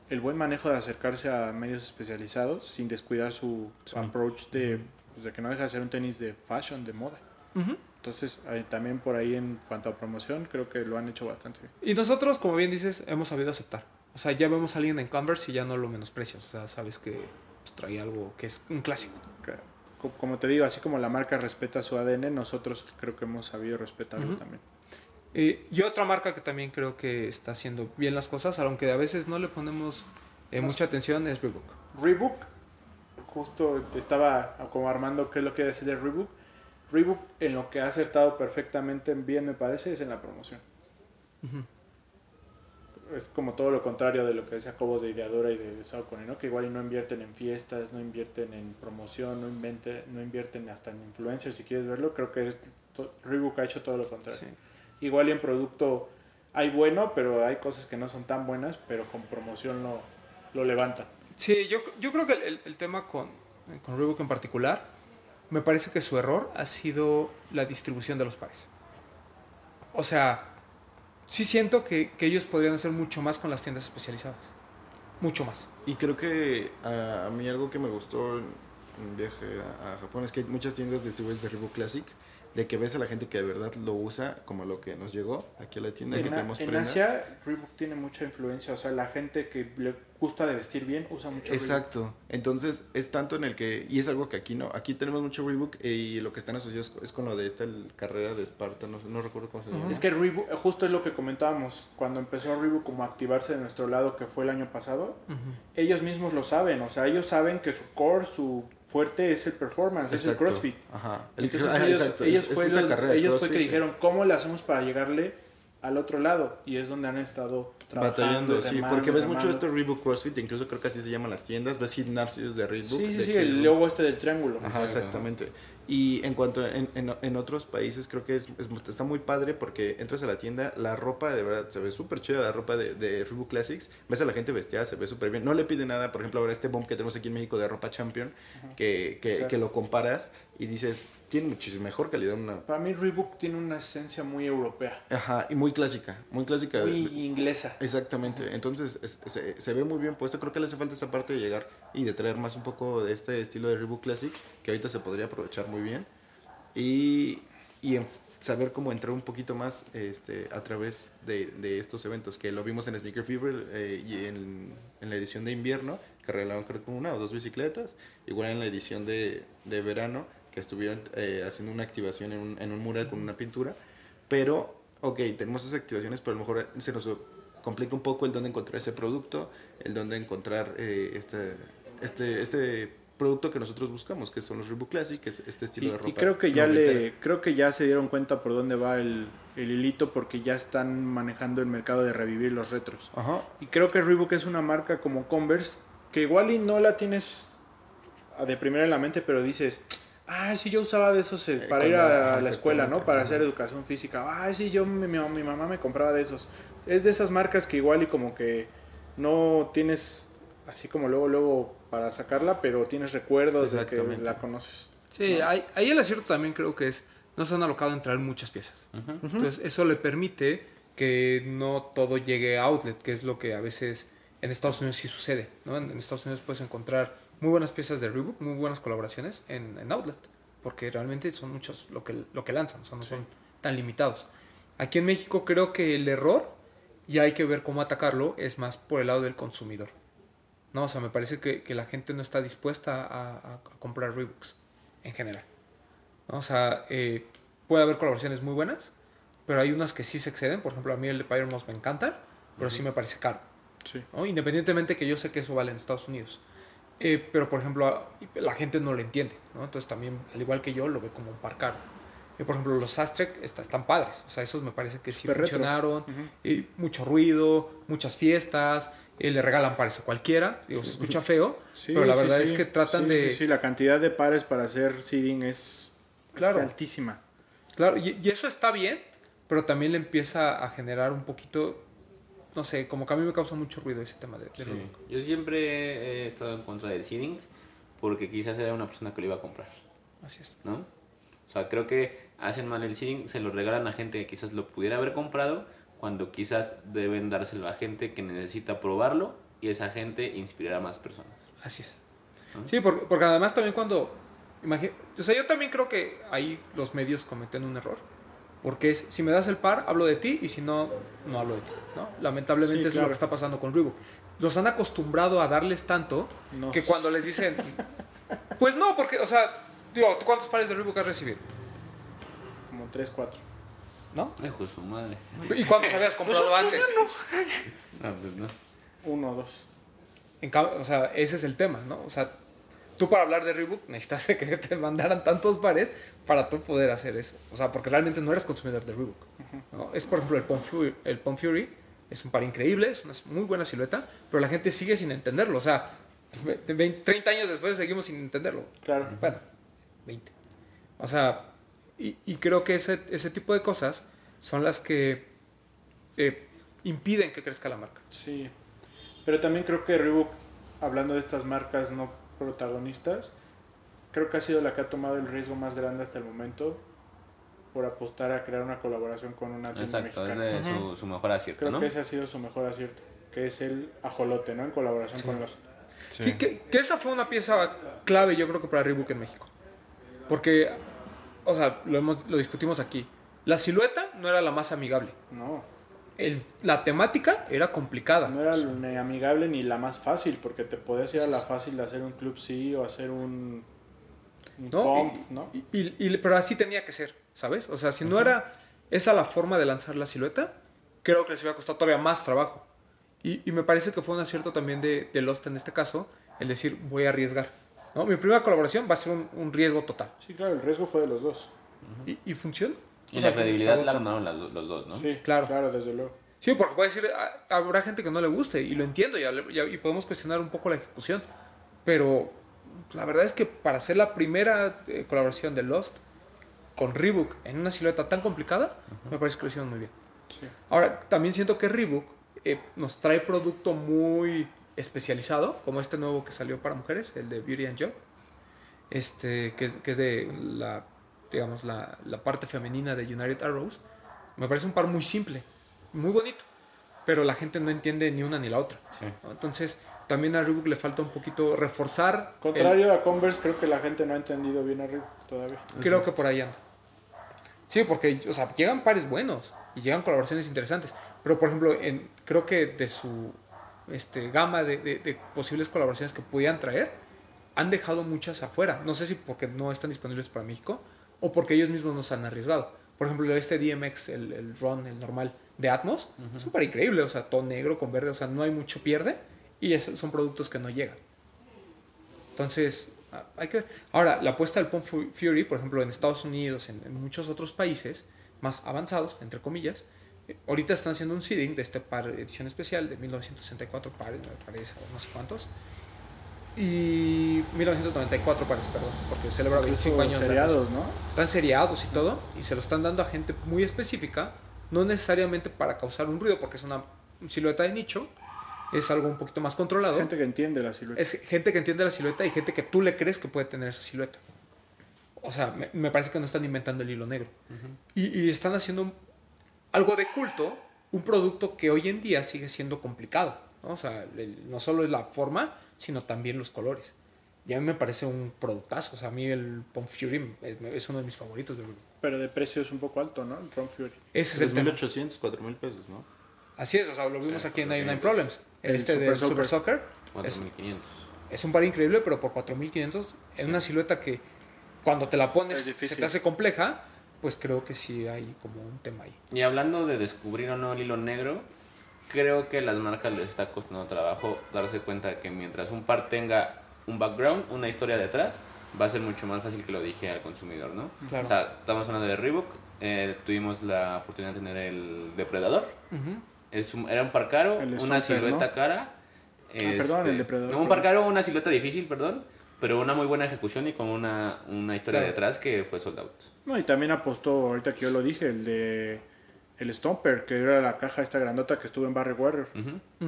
C: el buen manejo de acercarse a medios especializados sin descuidar su, su approach de, pues, de que no deja de ser un tenis de fashion, de moda. Entonces, también por ahí en cuanto a promoción, creo que lo han hecho bastante bien.
B: Y nosotros, como bien dices, hemos sabido aceptar. O sea, ya vemos a alguien en Converse y ya no lo menosprecias. O sea, sabes que pues, trae algo que es un clásico.
C: Como te digo, así como la marca respeta su ADN, nosotros creo que hemos sabido respetarlo también.
B: Eh, y otra marca que también creo que está haciendo bien las cosas, aunque a veces no le ponemos eh, mucha atención, es Reebok.
C: Reebok, justo estaba como armando qué es lo que decir de Reebok. Reebok en lo que ha acertado perfectamente bien me parece es en la promoción. Es como todo lo contrario de lo que decía Cobos de Ideadora y de Saucony, ¿no? Que igual no invierten en fiestas, no invierten en promoción, no, invente- no invierten hasta en influencers si quieres verlo. Creo que es Reebok ha hecho todo lo contrario.
B: Sí.
C: Igual y en producto hay bueno, pero hay cosas que no son tan buenas, pero con promoción lo, lo levantan.
B: Sí, yo, yo creo que el- el tema con, con Reebok en particular, me parece que su error ha sido la distribución de los pares. O sea, sí siento que, que ellos podrían hacer mucho más con las tiendas especializadas. Mucho más.
E: Y creo que a, mí algo que me gustó en un viaje a, a Japón es que hay muchas tiendas distribuidas de Reebok Classic, de que ves a la gente que de verdad lo usa, como lo que nos llegó aquí a la tienda, que
C: En, a-
E: tenemos
C: en
E: prendas.
C: Asia, Reebok tiene mucha influencia. O sea, la gente que le gusta de vestir bien usa mucho Reebok.
E: Exacto. Entonces es tanto en el que, y es algo que aquí no, aquí tenemos mucho Reebok eh, y lo que están asociados es con lo de esta el- carrera de Esparta, no recuerdo cómo se llama.
C: Es que Reebok, justo es lo que comentábamos, cuando empezó Reebok como a activarse de nuestro lado, que fue el año pasado, ellos mismos lo saben. O sea, ellos saben que su core, su fuerte es el performance, es el
E: Exacto.
C: CrossFit.
E: Ajá. El-
C: Entonces
E: ah,
C: ellos, [LAUGHS]
E: exacto,
C: ellos
E: es- es
C: fue,
E: esta
C: los-
E: carrera
C: ellos fue que dijeron, ¿cómo le hacemos para llegarle al otro lado? Y es donde han estado trabajando.
E: Batallando, sí,
C: remando,
E: porque ves mucho
C: remando.
E: esto Reebok CrossFit, incluso creo que así se llaman las tiendas, ves gimnasios de Reebok.
C: Sí, sí, sí, el logo este del triángulo.
E: Ajá, exactamente. Y en cuanto a- en, en, en otros países, creo que es, es- está muy padre porque entras a la tienda, la ropa de verdad se ve súper chida, la ropa de, de Reebok Classics. Ves a la gente vestida, se ve súper bien. No le pide nada, por ejemplo, ahora este bomb que tenemos aquí en México de ropa Champion, que, que, que lo comparas y dices, tiene muchísima mejor calidad. Una,
C: Para mí Reebok tiene una esencia muy europea,
E: ajá, y muy clásica, muy clásica.
C: muy inglesa.
E: Exactamente, entonces es- se, se ve muy bien puesto, creo que le hace falta esa parte de llegar y de traer más un poco de este estilo de Reebok Classic, que ahorita se podría aprovechar muy bien, y, y en saber cómo entrar un poquito más este, a través de, de estos eventos, que lo vimos en Sneaker Fever eh, y en, en la edición de invierno, que regalaron creo que una o dos bicicletas, igual en la edición de, de verano, que estuvieron eh, haciendo una activación en un, en un mural con una pintura, pero, ok, tenemos esas activaciones, pero a lo mejor se nos complica un poco el dónde encontrar ese producto, el dónde encontrar eh, este, este, este producto que nosotros buscamos, que son los Reebok Classic, que es este estilo
C: Y,
E: de ropa.
C: y creo que ya
E: noventera.
C: le creo que ya se dieron cuenta por dónde va el, el hilito porque ya están manejando el mercado de revivir los retros.
E: Ajá.
C: Y creo que Reebok es una marca como Converse que igual y no la tienes de primera en la mente, pero dices, ah, sí, yo usaba de esos eh,
E: Eh,
C: para ir a la escuela, ¿no? Para hacer educación física. Ah, sí, yo, mi, mi, mi mamá me compraba de esos. Es de esas marcas que igual y como que no tienes así como luego, luego para sacarla, pero tienes recuerdos de que la conoces.
B: Sí, ahí, ahí el acierto también creo que es, no se han alocado en traer muchas piezas. Entonces eso le permite que no todo llegue a outlet, que es lo que a veces en Estados Unidos sí sucede. ¿no? En, en Estados Unidos puedes encontrar muy buenas piezas de Reebok, muy buenas colaboraciones en, en outlet, porque realmente son muchos lo que, lo que lanzan, o sea, no son tan limitados. Aquí en México creo que el error, y hay que ver cómo atacarlo, es más por el lado del consumidor. No, o sea, me parece que, que la gente no está dispuesta a, a- a comprar Reeboks en general. ¿no? O sea, eh, puede haber colaboraciones muy buenas, pero hay unas que sí se exceden. Por ejemplo, a mí el de Pyre Moss me encanta, pero sí me parece caro.
C: Sí.
B: ¿no? Independientemente que yo sé que eso vale en Estados Unidos. Eh, pero, por ejemplo, la gente no lo entiende. ¿no? Entonces también, al igual que yo, lo ve como un par caro. Eh, por ejemplo, los Sastrek está- están padres. O sea, esos me parece que sí funcionaron. Mucho ruido, muchas fiestas. Eh, le regalan pares a cualquiera. Digo, se escucha [LAUGHS] feo.
C: Sí,
B: pero la
C: sí,
B: verdad
C: sí.
B: es que tratan
C: Sí,
B: de...
C: Sí, sí, la cantidad de pares para hacer seeding es,
B: Claro.
C: es altísima.
B: Claro, y, y eso está bien, pero también le empieza a generar un poquito, no sé, como que a mí me causa mucho ruido ese tema de, de.
F: Yo siempre he estado en contra del seeding porque quizás era una persona que lo iba a comprar,
B: Así es.
F: ¿no? O sea, creo que hacen mal el seeding, se lo regalan a gente que quizás lo pudiera haber comprado, cuando quizás deben dárselo a gente que necesita probarlo y esa gente inspirará a más personas.
B: Así es. Sí, porque, porque además también cuando... imagi- o sea, yo también creo que ahí los medios cometen un error. Porque es, si me das el par, hablo de ti y si no, no hablo de ti. ¿no? Lamentablemente
C: Sí,
B: eso es lo que está pasando con Reebok. Los han acostumbrado a darles tanto que cuando les dicen... [LAUGHS] Pues no, porque, o sea, digo, ¿tú ¿cuántos pares de Reebok has recibido?
C: Como 3, 4.
B: ¿No?
F: Hijo de su madre.
B: ¿Y cuántos habías comprado antes?
F: No, pues no.
C: Uno o dos.
B: En cambio, o sea, ese es el tema, ¿no? O sea, tú para hablar de Reebok necesitaste [LAUGHS] que te mandaran tantos pares para tú poder hacer eso. O sea, porque realmente no eres consumidor de Reebok. ¿no? Es, por ejemplo, el Pump, Fury, el Pump Fury. Es un par increíble, es una muy buena silueta, pero la gente sigue sin entenderlo. O sea, ve- ve- 30 años después seguimos sin entenderlo.
C: Claro.
B: Bueno, 20. O sea, y, y creo que ese, ese tipo de cosas son las que eh, impiden que crezca la marca.
C: Sí. Pero también creo que Reebok, hablando de estas marcas no protagonistas, creo que ha sido la que ha tomado el riesgo más grande hasta el momento por apostar a crear una colaboración con una tienda
F: Exacto, es
C: mexicana.
F: de su, su mejor acierto,
C: Creo
F: ¿no?
C: que ese ha sido su mejor acierto, que es el ajolote, ¿no? En colaboración con los...
B: Sí, que, que esa fue una pieza clave, yo creo que para Reebok en México. Porque, o sea, lo, hemos, lo discutimos aquí. La silueta no era la más amigable.
C: No,
B: El- la temática era complicada.
C: no era ni amigable ni la más fácil, porque te podías ir a la fácil de hacer un club sí o hacer un, un
B: ¿no?
C: pump,
B: Y-
C: ¿no?
B: y- y- y- pero así tenía que ser, ¿sabes? O sea, si no era esa la forma de lanzar la silueta, creo que les iba a costar todavía más trabajo. Y, y me parece que fue un acierto también de, de Lost en este caso, el decir, voy a arriesgar. ¿No? Mi primera colaboración va a ser un, un riesgo total.
C: Sí, claro, el riesgo fue de los dos.
B: Y, y funciona.
F: Y
B: O sea,
F: la credibilidad la ganaron los dos, ¿no?
C: Sí,
B: Claro.
C: claro, desde luego.
B: Sí, porque puede decir, habrá gente que no le guste, y lo entiendo, y, hable- y- y podemos cuestionar un poco la ejecución. Pero la verdad es que para hacer la primera eh, colaboración de Lost con Reebok en una silueta tan complicada, me parece que lo hicieron muy bien.
C: Sí.
B: Ahora, también siento que Reebok eh, nos trae producto muy especializado, como este nuevo que salió para mujeres, el de Beauty and Job, este, que, es- que es de la, digamos, la, la parte femenina de United Arrows. Me parece un par muy simple, muy bonito, pero la gente no entiende ni una ni la otra.
F: Sí.
B: ¿no? Entonces, también a Reebok le falta un poquito reforzar. el-
C: Contrario a Converse, creo que la gente no ha entendido bien a Reebok todavía.
B: Creo que por ahí anda. Sí, porque, o sea, llegan pares buenos y llegan colaboraciones interesantes. Pero, por ejemplo, en, creo que de su este, gama de, de- de posibles colaboraciones que pudieran traer, han dejado muchas afuera. No sé si porque no están disponibles para México o porque ellos mismos nos han arriesgado. Por ejemplo, este DMX, el, el Run, el normal de Atmos, es un par increíble. O sea, todo negro con verde, o sea, no hay mucho pierde y es- son productos que no llegan. Entonces, hay que ver. Ahora, la apuesta del Pump Fu- Fury, por ejemplo, en Estados Unidos, en, en muchos otros países más avanzados, entre comillas, ahorita están haciendo un seeding de este par edición especial de 1964 pares, me parece, o no sé cuántos. Y 1994 pares, perdón, porque celebra 25
C: Incluso
B: años.
C: seriados, ¿no?
B: están seriados y todo, y se lo están dando a gente muy específica, no necesariamente para causar un ruido, porque es una silueta de nicho, es algo un poquito más controlado.
C: Gente que entiende la silueta.
B: Es gente que entiende la silueta y gente que tú le crees que puede tener esa silueta. O sea, me, me parece que no están inventando el hilo negro. y, y están haciendo algo de culto, un producto que hoy en día sigue siendo complicado. ¿no? O sea, el- no solo es la forma, sino también los colores. Y a mí me parece un productazo. O sea, a mí el Pump Fury es, es uno de mis favoritos de.
C: Pero de precio es un poco alto, ¿no? El Ron Fury.
B: Ese es el tema.
E: 3.800, 4.000 pesos, ¿no?
B: Así es, o sea, lo vimos
F: Sí,
B: aquí en 99
F: 4,500.
B: Problems.
C: El
B: este
C: Super
B: de
C: Soccer.
B: Super Soccer. Es,
F: 4.500.
B: es un par increíble, pero por 4500 en una silueta que cuando te la pones
C: Es
B: se
C: difícil.
B: te hace compleja, pues creo que sí hay como un tema ahí.
F: Y hablando de descubrir o no el hilo negro, creo que a las marcas les está costando trabajo darse cuenta que mientras un par tenga un background, una historia detrás, va a ser mucho más fácil que lo dije al consumidor, ¿no?
B: Claro.
F: O sea, estamos hablando de Reebok, eh, tuvimos la oportunidad de tener el Depredador. Es un- era un par caro, una silueta
C: ¿no?
F: cara. este,
C: perdón, el Depredador,
F: no, un par caro, una silueta difícil, perdón. Pero una muy buena ejecución y con una, una historia
B: Claro.
F: detrás que fue sold out.
C: No, y también apostó, ahorita que yo lo dije, el de el Stomper, que era la caja esta grandota que estuvo en Barry Warrior.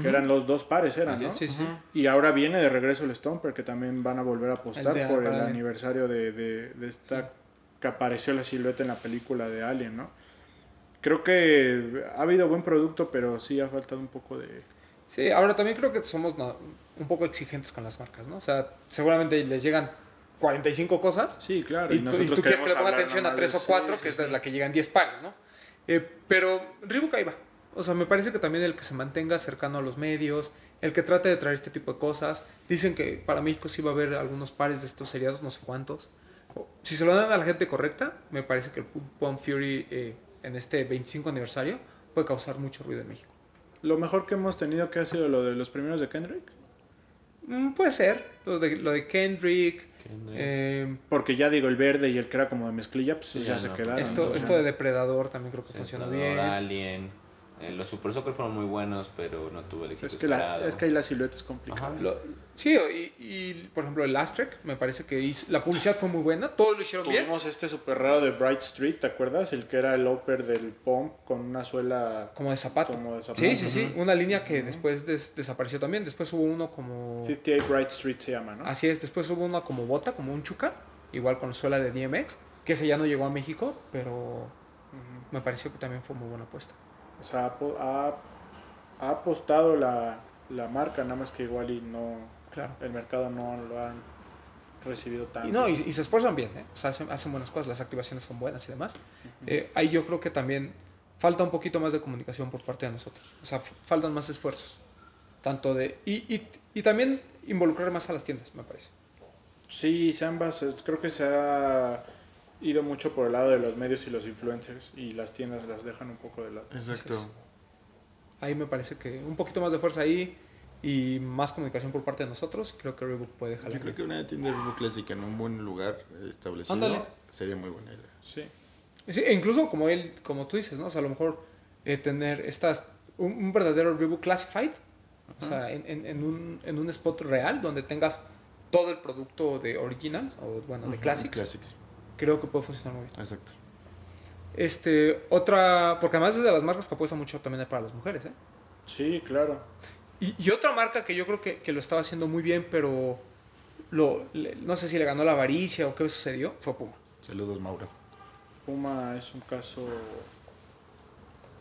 C: Que eran los dos pares, eran, ¿no?
B: Sí, sí.
C: Y ahora viene de regreso el Stomper, que también van a volver a apostar
B: El
C: por el
B: Alien.
C: aniversario de, de, de esta que apareció la silueta en la película de Alien, ¿no? Creo que ha habido buen producto, pero sí ha faltado un poco de...
B: Sí, ahora también creo que somos un poco exigentes con las marcas, ¿no? O sea, seguramente les llegan 45 cosas
C: Sí, claro.
B: y, tú, y tú quieres que le ponga atención a
C: nomás
B: 3
C: de-
B: o 4,
C: sí,
B: que
C: sí,
B: es de la que llegan 10 pares, ¿no? Eh, pero Reebok ahí va. O sea, me parece que también el que se mantenga cercano a los medios, el que trate de traer este tipo de cosas. Dicen que para México sí va a haber algunos pares de estos seriados, no sé cuántos. Si se lo dan a la gente correcta, me parece que el Pump Fury eh, en este 25 aniversario puede causar mucho ruido en México.
C: Lo mejor que hemos tenido que ha sido lo de los primeros de Kendrick.
B: Mm, puede ser. Lo de, lo de Kendrick.
F: Kendrick.
B: eh,
C: Porque ya digo, el verde y el que era como de mezclilla, pues
F: Sí,
C: ya,
F: ya
C: se quedaron.
B: esto,
C: ¿no?
B: esto de Depredador también creo que
F: Sí,
B: funciona bien.
F: Alien. Eh, los Super Soccer fueron muy buenos, pero no tuvo el éxito
C: es, que la, es que ahí la silueta es complicada.
B: Lo- sí, y, y, por ejemplo el Astrek, me parece que hizo- la publicidad fue muy buena, todos lo hicieron bien.
C: Tuvimos este super raro de Bright Street, ¿te acuerdas? El que era el upper del pump con una suela
B: Como de zapato.
C: como de zapato.
B: Sí, sí, sí. Una línea que después des- desapareció también. Después hubo uno como.
C: 58 Bright Street se llama, ¿no?
B: Así es, después hubo uno como bota, como un chuca. Igual con suela de DMX. Que ese ya no llegó a México, pero me pareció que también fue muy buena apuesta.
C: O sea, ha, ha- apostado la, la marca, nada más que igual y no,
B: Claro.
C: el mercado no lo han recibido tanto.
B: Y no, y, y se esfuerzan bien, ¿eh? O sea, hacen, hacen buenas cosas, las activaciones son buenas y demás. Eh, ahí yo creo que también falta un poquito más de comunicación por parte de nosotros. O sea, faltan más esfuerzos. Tanto de. Y, y, y también involucrar más a las tiendas, me parece.
C: Sí, se han bas- creo que se ha ido mucho por el lado de los medios y los influencers y las tiendas las dejan un poco de lado.
E: Exacto.
B: Ahí me parece que un poquito más de fuerza ahí y más comunicación por parte de nosotros. Creo que Reebok puede jalar.
E: Yo creo que una tienda de Reebok Classic en un buen lugar establecido
B: Ándale.
E: sería muy buena idea.
C: Sí.
B: Sí, e incluso como él, como tú dices, ¿no? O sea, a lo mejor eh, tener estas, un, un verdadero Reebok Classified, o sea, en, en- en un, en un spot real donde tengas todo el producto de Originals, o bueno, de
E: Ujú,
B: Classics,
E: Classics,
B: creo que puede funcionar muy bien.
E: exacto.
B: Este, otra, porque además es de las marcas que apuesta mucho también para las mujeres, ¿eh?
C: Sí, claro.
B: Y, y otra marca que yo creo que, que lo estaba haciendo muy bien, pero lo, le- no sé si le ganó la avaricia o qué sucedió, fue Puma.
E: Saludos, Mauro.
C: Puma es un caso,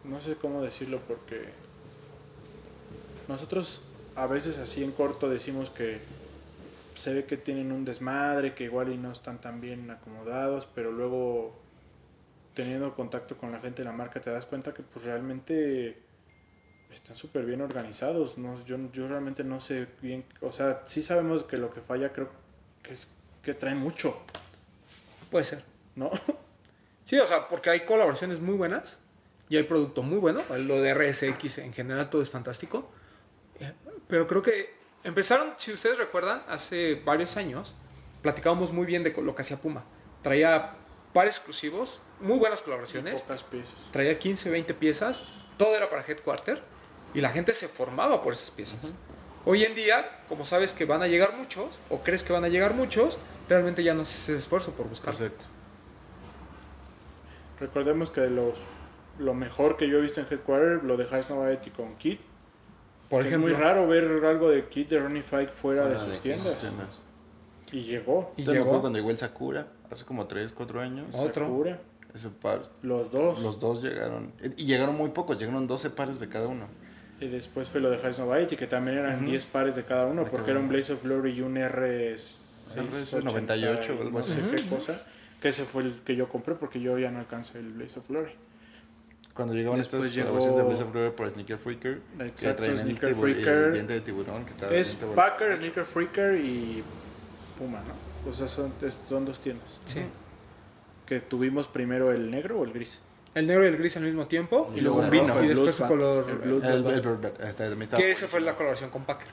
C: no sé cómo decirlo porque nosotros a veces así en corto decimos que se ve que tienen un desmadre, que igual y no están tan bien acomodados, pero luego teniendo contacto con la gente de la marca te das cuenta que pues realmente están súper bien organizados. No, yo, yo realmente no sé bien, o sea, sí sabemos que lo que falla creo que es que traen mucho,
B: Puede ser.
C: ¿no? [LAUGHS]
B: Sí, o sea, porque hay colaboraciones muy buenas y hay producto muy bueno. Lo de RSX en general todo es fantástico. Eh, Pero creo que empezaron, si ustedes recuerdan, hace varios años, platicábamos muy bien de lo que hacía Puma. Traía pares exclusivos, muy buenas colaboraciones.
C: Pocas piezas.
B: Traía 15, 20 piezas. Todo era para Headquarter y la gente se formaba por esas piezas. Hoy en día, como sabes que van a llegar muchos, o crees que van a llegar muchos, realmente ya no se hace esfuerzo por buscar.
E: Exacto.
C: Recordemos que los lo mejor que yo he visto en Headquarter, lo de High Novaety con Kit.
B: Por
C: es muy raro ver algo de Kit de Ronnie Fike fuera de sus
F: de
C: tiendas.
E: Sus tiendas.
C: Y llegó.
B: y
E: Entonces, me acuerdo
B: llegó
E: cuando llegó el Sakura, hace como 3, 4 años.
B: Otro.
C: Sakura,
E: Ese par,
C: los dos.
E: los dos llegaron. Y llegaron muy pocos, llegaron 12 pares de cada uno.
C: Y después fue lo de High Novaety, que también eran 10 pares de cada uno,
E: De
C: porque
E: cada
C: era un. Blaze of Glory y un R698
E: 98 o algo
C: no
E: así.
C: sé qué cosa. Que ese fue el que yo compré porque yo ya no alcancé el Blaze of Glory.
E: Cuando llegaban estas
C: llegó-
E: colaboraciones de Blaze of Glory por Sneaker Freaker, que
C: Exacto,
E: el,
C: Sneaker
E: el
C: Freaker.
E: diente de tiburón. Que estaba
C: Es Packer,
E: hecho.
C: Sneaker Freaker y Puma, ¿no? O sea, son, son dos tiendas.
B: Sí.
C: Que tuvimos primero el negro o el gris.
B: el negro y el gris al mismo tiempo.
E: Y luego un vino.
B: Y
C: el
B: después su
C: Bloodbath,
B: color.
C: el Blood-
E: El, el, este,
B: que esa fue la colaboración con Packer.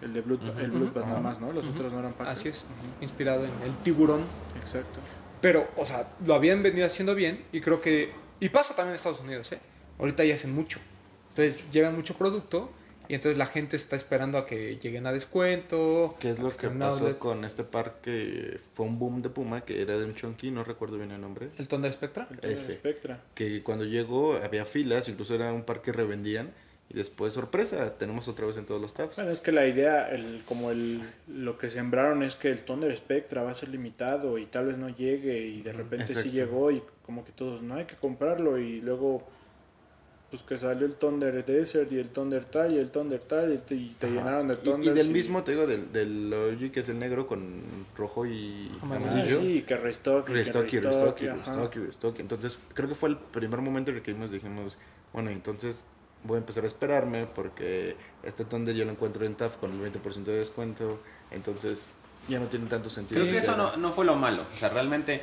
C: El de Blood, el Bloodbath nada más, ¿no? Los otros no eran Packer.
B: Así es. Inspirado en el tiburón.
C: Exacto.
B: Pero, o sea, lo habían venido haciendo bien y creo que... Y pasa también en Estados Unidos, ¿eh? Ahorita ya hacen mucho. Entonces llegan mucho producto y entonces la gente está esperando a que lleguen a descuento.
E: ¿Qué es lo que pasó
B: outlet.
E: con este par que fue un boom de Puma, que era de un chunky, no recuerdo bien el nombre?
B: ¿El Thunder Spectra?
C: El Thunder
E: Ese.
C: Spectra.
E: Que cuando llegó había filas, incluso era un par que revendían. Y después, sorpresa, tenemos otra vez en todos los tabs.
C: Bueno, es que la idea, el, como el, lo que sembraron es que el Thunder Spectra va a ser limitado y tal vez no llegue y de repente sí llegó y como que todos no hay que comprarlo y luego pues que salió el Thunder Desert y el Thunder Tie y el Thunder Tie y te, y te
E: Ajá.
C: llenaron de
E: Y-
C: Thunder.
E: Y, del mismo, te digo, del, del OG que es el negro con rojo y
B: Amarillo.
E: amarillo.
C: sí, que restock, y
E: Restock y
C: restock,
E: y restock y restock. Entonces, creo que fue el primer momento en el que vimos, dijimos, bueno, entonces voy a empezar a esperarme porque este Thunder yo lo encuentro en TAF con el 20% de descuento. Entonces, ya no tiene tanto sentido.
F: Creo que eso no, no fue lo malo. O sea, realmente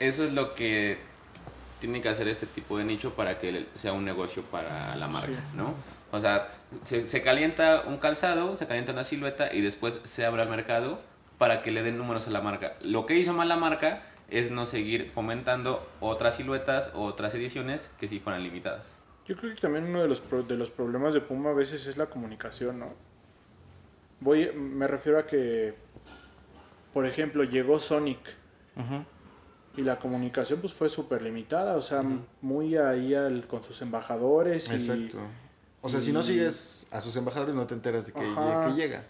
F: eso es lo que tiene que hacer este tipo de nicho para que sea un negocio para la marca,
C: Sí.
F: ¿no? O sea, se, se calienta un calzado, se calienta una silueta y después se abre al mercado para que le den números a la marca. Lo que hizo mal la marca es no seguir fomentando otras siluetas o otras ediciones que sí fueran limitadas.
C: Yo creo que también uno de los, pro- de los problemas de Puma a veces es la comunicación, ¿no? Voy, me refiero a que, por ejemplo, llegó Sonic y la comunicación pues fue súper limitada, o sea, muy ahí al, con sus embajadores y...
E: Exacto. O sea, si no
C: y-
E: sigues a sus embajadores, no te enteras de que,
C: Ajá.
E: que llega.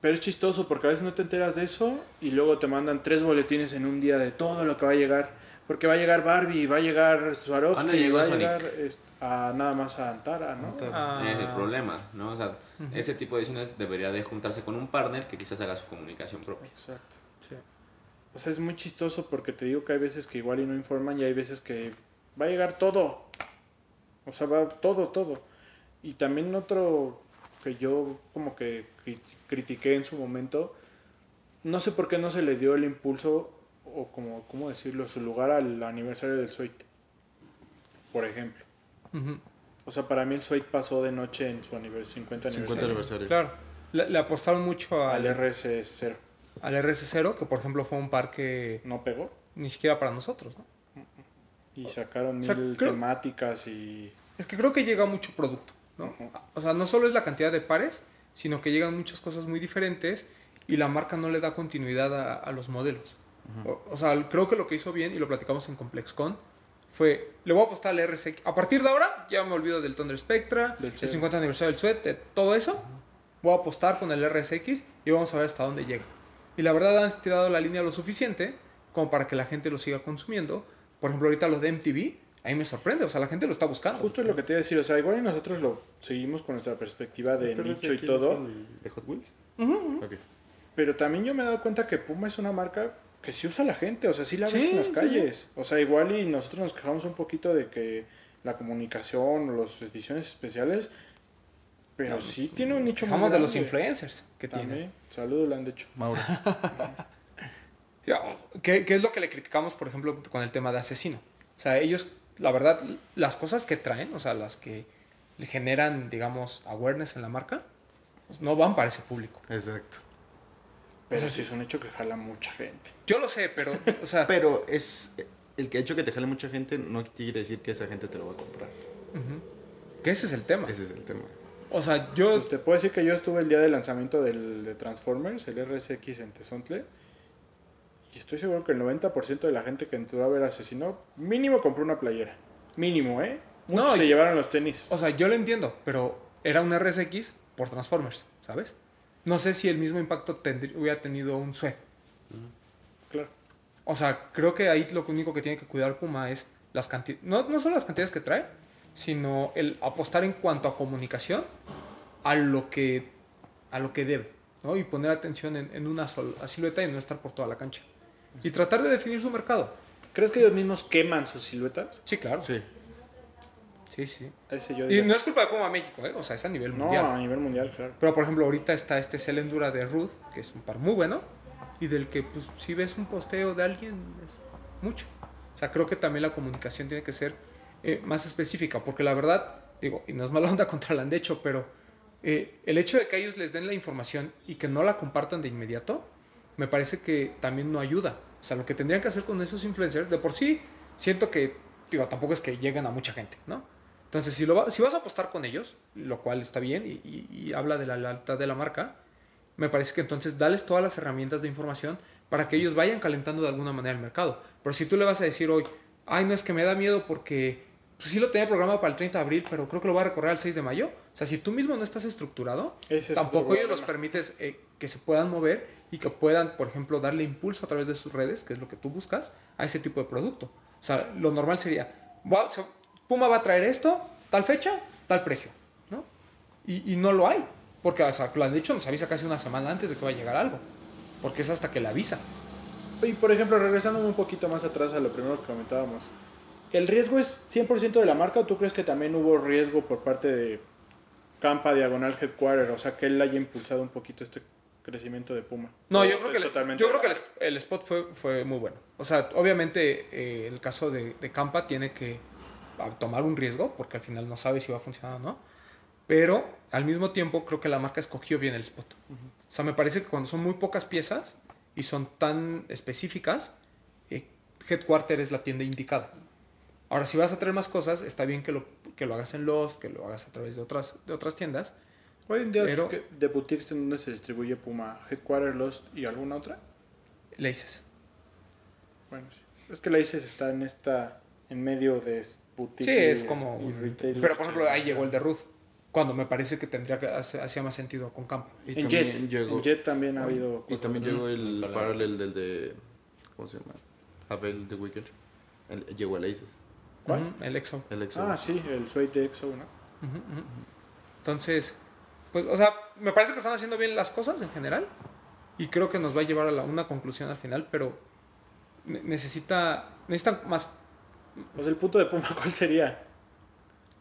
C: Pero es chistoso porque a veces no te enteras de eso y luego te mandan tres boletines en un día de todo lo que va a llegar. Porque va a llegar Barbie, va a llegar Swarovski,
F: ¿Dónde llegó
C: va a llegar es- a, nada más a Antara, ¿no?
E: Antara.
B: Ah,
F: es el problema, ¿no? O sea, ese tipo de ediciones debería de juntarse con un partner que quizás haga su comunicación propia.
C: Exacto.
B: sí.
C: O sea, es muy chistoso porque te digo que hay veces que igual y no informan y hay veces que va a llegar todo. O sea, va todo, todo. Y también otro que yo como que cri- critiqué en su momento, no sé por qué no se le dio el impulso o como, ¿cómo decirlo? Su lugar al aniversario del Suite. Por ejemplo. O sea, para mí el Suite pasó de noche en su anivers 50 aniversario.
E: 50 aniversario.
B: Claro. Le, le apostaron mucho
C: Al
B: al,
C: RS0.
B: al RS0, que por ejemplo fue un parque
C: No pegó.
B: ni siquiera para nosotros, ¿no?
C: Y sacaron
B: O sea,
C: mil
B: creo-
C: temáticas y...
B: Es que creo que llega mucho producto, ¿no? O sea, no solo es la cantidad de pares, sino que llegan muchas cosas muy diferentes y la marca no le da continuidad a, a los modelos. o, o sea, creo que lo que hizo bien, y lo platicamos en ComplexCon, fue, le voy a apostar al RSX. A partir de ahora, ya me olvido del Thunder Spectra,
C: Del Sweat.
B: 50 aniversario del Sweat, de todo eso. Voy a apostar con el RSX y vamos a ver hasta dónde llega. Y la verdad han tirado la línea lo suficiente como para que la gente lo siga consumiendo. Por ejemplo, ahorita los de MTV, a mí me sorprende, o sea, la gente lo está buscando.
C: Justo es lo que te iba a decir, o sea, igual y nosotros lo seguimos con nuestra perspectiva de
E: ¿Este
C: nicho y todo,
E: el ¿De Hot Wheels? Ok.
C: pero también yo me he dado cuenta que Puma es una marca que sí usa la gente, o sea, sí la ves
B: Sí,
C: en las
B: sí,
C: calles. O sea, igual y nosotros nos quejamos un poquito de que la comunicación o las ediciones especiales, pero sí tiene un nicho
B: Hablamos de los influencers que tienen.
C: También, saludos, le han dicho.
E: Mauro. [LAUGHS]
B: ¿Qué, qué es lo que le criticamos, por ejemplo, con el tema de asesino? O sea, ellos, la verdad, las cosas que traen, o sea, las que le generan, digamos, awareness en la marca, pues, no van para ese público.
E: Exacto.
C: Pero sí es un hecho que jala mucha gente.
B: Yo lo sé, pero, o sea,
E: Pero es el que ha hecho que te jale mucha gente no quiere decir que esa gente te lo va a comprar.
B: que ese es el tema.
E: Ese es el tema.
B: O sea, yo,
C: Pues te puedo decir que yo estuve el día del lanzamiento del, de Transformers, el RSX en Tezontle, y estoy seguro que el 90% de la gente que entró a ver Asesino, mínimo compró una playera. Mínimo, ¿eh? Muchos
B: No,
C: se llevaron los tenis.
B: o sea, yo lo entiendo, pero era un RSX por Transformers, ¿sabes? No sé si el mismo impacto tendrí- hubiera tenido un Sweat.
C: Claro.
B: O sea, creo que ahí lo único que tiene que cuidar Puma es las cantidades, no, no solo las cantidades que trae, sino el apostar en cuanto a comunicación a lo que, a lo que debe, ¿no? Y poner atención en, en una sola silueta y no estar por toda la cancha. Y tratar de definir su mercado.
C: ¿Crees que ellos mismos queman sus siluetas?
B: Sí, claro. Sí,
E: Sí.
B: sí.
C: Ese yo
B: Y no es culpa de Puma México, ¿eh? O sea, es a nivel
C: No,
B: mundial.
C: a nivel mundial, claro.
B: Pero por ejemplo, ahorita está este Celendura de Ruth, que es un par muy bueno, y del que pues si ves un posteo de alguien es mucho. O sea, creo que también la comunicación tiene que ser eh, más específica, porque la verdad, digo, y no es mala onda [LAUGHS] contra la han hecho, pero eh, el hecho de que ellos les den la información y que no la compartan de inmediato, me parece que también no ayuda. O sea, lo que tendrían que hacer con esos influencers, de por sí, siento que, digo, tampoco es que lleguen a mucha gente, ¿no? Entonces, si, lo va- si vas a apostar con ellos, lo cual está bien y, y- y habla de la lealtad de la marca, me parece que entonces dales todas las herramientas de información para que ellos vayan calentando de alguna manera el mercado. Pero si tú le vas a decir hoy, ay, no es que me da miedo porque pues, sí lo tenía programado para el 30 de abril, pero creo que lo va a recorrer al 6 de mayo. O sea, si tú mismo no estás estructurado,
C: Ese
B: tampoco ellos los permites eh, que se puedan mover y que puedan, por ejemplo, darle impulso a través de sus redes, que es lo que tú buscas, a ese tipo de producto. O sea, lo normal sería, va- se- Puma va a traer esto, tal fecha, tal precio, ¿no? Y, y no lo hay, porque o sea, lo han dicho, nos avisa casi una semana antes de que va a llegar algo, porque es hasta que le avisa.
C: Y por ejemplo, regresando un poquito más atrás a lo primero que comentábamos, ¿el riesgo es 100% de la marca o tú crees que también hubo riesgo por parte de Campa Diagonal Headquarter? O sea, que él haya impulsado un poquito este crecimiento de Puma.
B: No,
C: ¿O
B: yo creo que, el-
C: totalmente
B: yo creo que el,
C: real?
B: el spot fue, fue muy bueno. O sea, obviamente eh, el caso de, de Campa tiene que ah, tomar un riesgo, porque al final no sabe si va a funcionar o no. Pero al mismo tiempo creo que la marca escogió bien el spot. O sea, me parece que cuando son muy pocas piezas y son tan específicas, eh, Headquarter es la tienda indicada. Ahora, si vas a traer más cosas, está bien que lo, que lo hagas en Lost, que lo hagas a través de otras, de otras tiendas.
C: Hoy en día es
B: pero-
C: que de boutiques en donde se distribuye Puma, Headquarter, Lost y alguna otra.
B: Laces.
C: Bueno, sí. Es que la ICES está en esta, en medio de boutique.
B: Sí, es como...
C: y retail.
B: Pero por ejemplo, ahí llegó el de Ruth, cuando me parece que tendría que hacía más sentido con Campo.
E: Y
C: En
E: también
C: Jet,
E: llegó,
C: en Jet también ha habido
E: y también llegó el paralel del de. ¿Cómo se llama? Abel de Wicked. El- llegó el Aces.
C: ¿Cuál?
B: El Exo.
E: El Exo.
C: Ah, sí, el Suede de EXO, ¿no?
B: Entonces, pues, o sea, me parece que están haciendo bien las cosas en general. Y creo que nos va a llevar a la- una conclusión al final, pero ne- necesita, necesitan más.
C: Pues el punto de Puma, ¿cuál sería?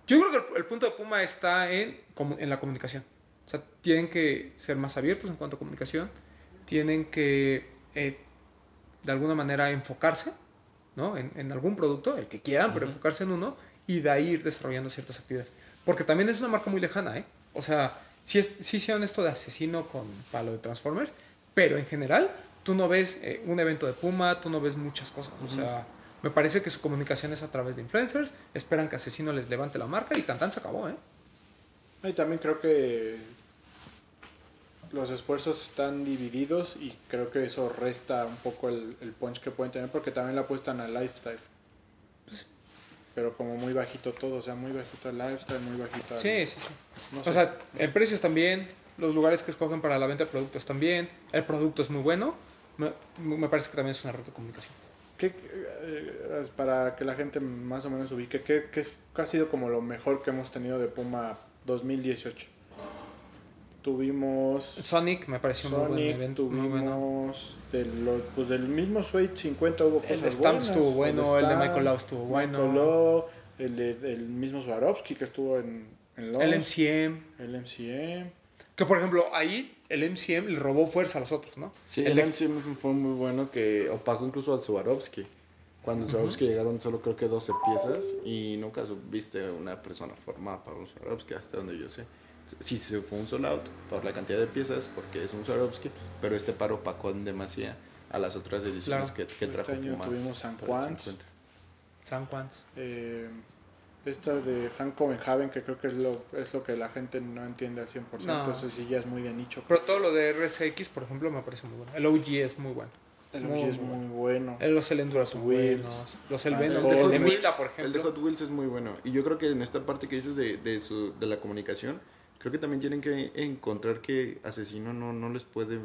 B: Yo creo que el, el punto de Puma está en, en la comunicación. O sea, tienen que ser más abiertos en cuanto a comunicación. Tienen que, eh, de alguna manera, enfocarse ¿no? en, en algún producto, el que quieran, pero enfocarse en uno y de ahí ir desarrollando ciertas actividades. Porque también es una marca muy lejana, ¿eh? O sea, sí, es, sí hicieron esto de asesino con palo de Transformers, pero en general tú no ves eh, un evento de Puma, tú no ves muchas cosas. O sea, me parece que su comunicación es a través de influencers, esperan que Asesino les levante la marca y tan tan se acabó, ¿eh?
C: Y también creo que los esfuerzos están divididos y creo que eso resta un poco el, el punch que pueden tener porque también le apuestan al lifestyle. Pero como muy bajito todo, o sea, muy bajito el lifestyle, muy bajito
B: Sí, sí, sí.
C: no
B: O
C: sé.
B: sea, en precios también, los lugares que escogen para la venta de productos también, el producto es muy bueno. Me, me parece que también es una red de comunicación.
C: ¿Qué, eh, para que la gente más o menos ubique, ¿qué, qué ha sido como lo mejor que hemos tenido de Puma 2018? Tuvimos
B: Sonic me pareció un muy buen
C: Sonic,
B: evento, muy bueno.
C: tuvimos de lo- pues del mismo Suede 50 hubo cosas
B: El de Stamps
C: buenas.
B: estuvo bueno, el de
C: Stamp,
B: Michael Lau estuvo bueno.
C: Michael Lau, el, de- el mismo Swarovski que estuvo en, en Lost,
B: El MCM.
C: el MCM.
B: Que por ejemplo, ahí el MCM le robó fuerza a los otros, ¿no?
E: Sí,
B: el
E: MCM fue muy bueno que opacó incluso al Swarovski. Cuando el Swarovski llegaron solo creo que 12 piezas y nunca viste una persona formada para un Swarovski, hasta donde yo sé. Sí, se fue un sold out por la cantidad de piezas, porque es un Swarovski, pero este paro opacó en demasía a las otras ediciones
B: Claro.
E: que, que
C: Este
E: trajo
C: año
E: Puma
C: tuvimos San.
E: 50.
B: San Juan's.
C: Eh, esta de Hank Copenhagen que creo que es lo, es lo que la gente no entiende al 100%,
B: No.
C: entonces sí ya es muy de nicho.
B: Pero todo lo de RSX, por ejemplo, me parece muy bueno. El OG es muy bueno.
C: el
B: muy,
C: OG es
B: muy
C: muy bueno.
B: Eh, Los el Enduro son
C: Wheels.
B: buenos. Los el
C: Ah, el de
B: el
C: Hot
B: de
C: Wheels,
B: Mita, por
E: El de
B: ejemplo.
E: Hot Wheels es muy bueno. Y yo creo que en esta parte que dices de, de, su, de la comunicación, creo que también tienen que encontrar que Asesino no, no les puede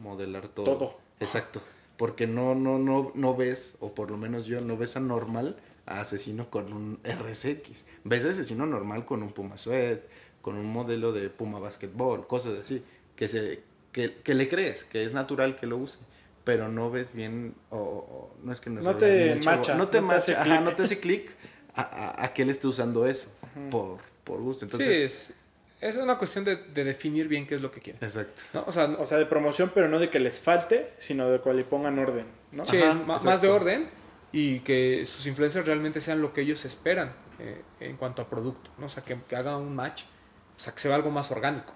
E: modelar todo.
C: Todo.
E: Exacto. Porque no, no, no, no ves, o por lo menos yo, no ves anormal a Asesino con un RSX. Ves Asesino normal con un Puma Suede, con un modelo de Puma Basketball, cosas así. Que, se, que, que le crees, que es natural que lo use. Pero no ves bien, o, o- no es que no,
C: No
E: se
C: te macha,
E: no te
C: no te hace
E: macha, ajá,
C: clic.
E: no te hace clic a, a- a que él esté usando eso por, por gusto. Entonces,
B: sí, es, es una cuestión de, de definir bien qué es lo que quieren.
E: exacto.
B: ¿no? O sea,
C: O sea, de promoción, pero no de que les falte, sino de que le pongan orden, ¿no?
B: sí,
E: Ajá,
B: más de orden y que sus influencers realmente sean lo que ellos esperan eh, en cuanto a producto, ¿no? O sea, que, que haga un match, o sea, que se vea algo más orgánico,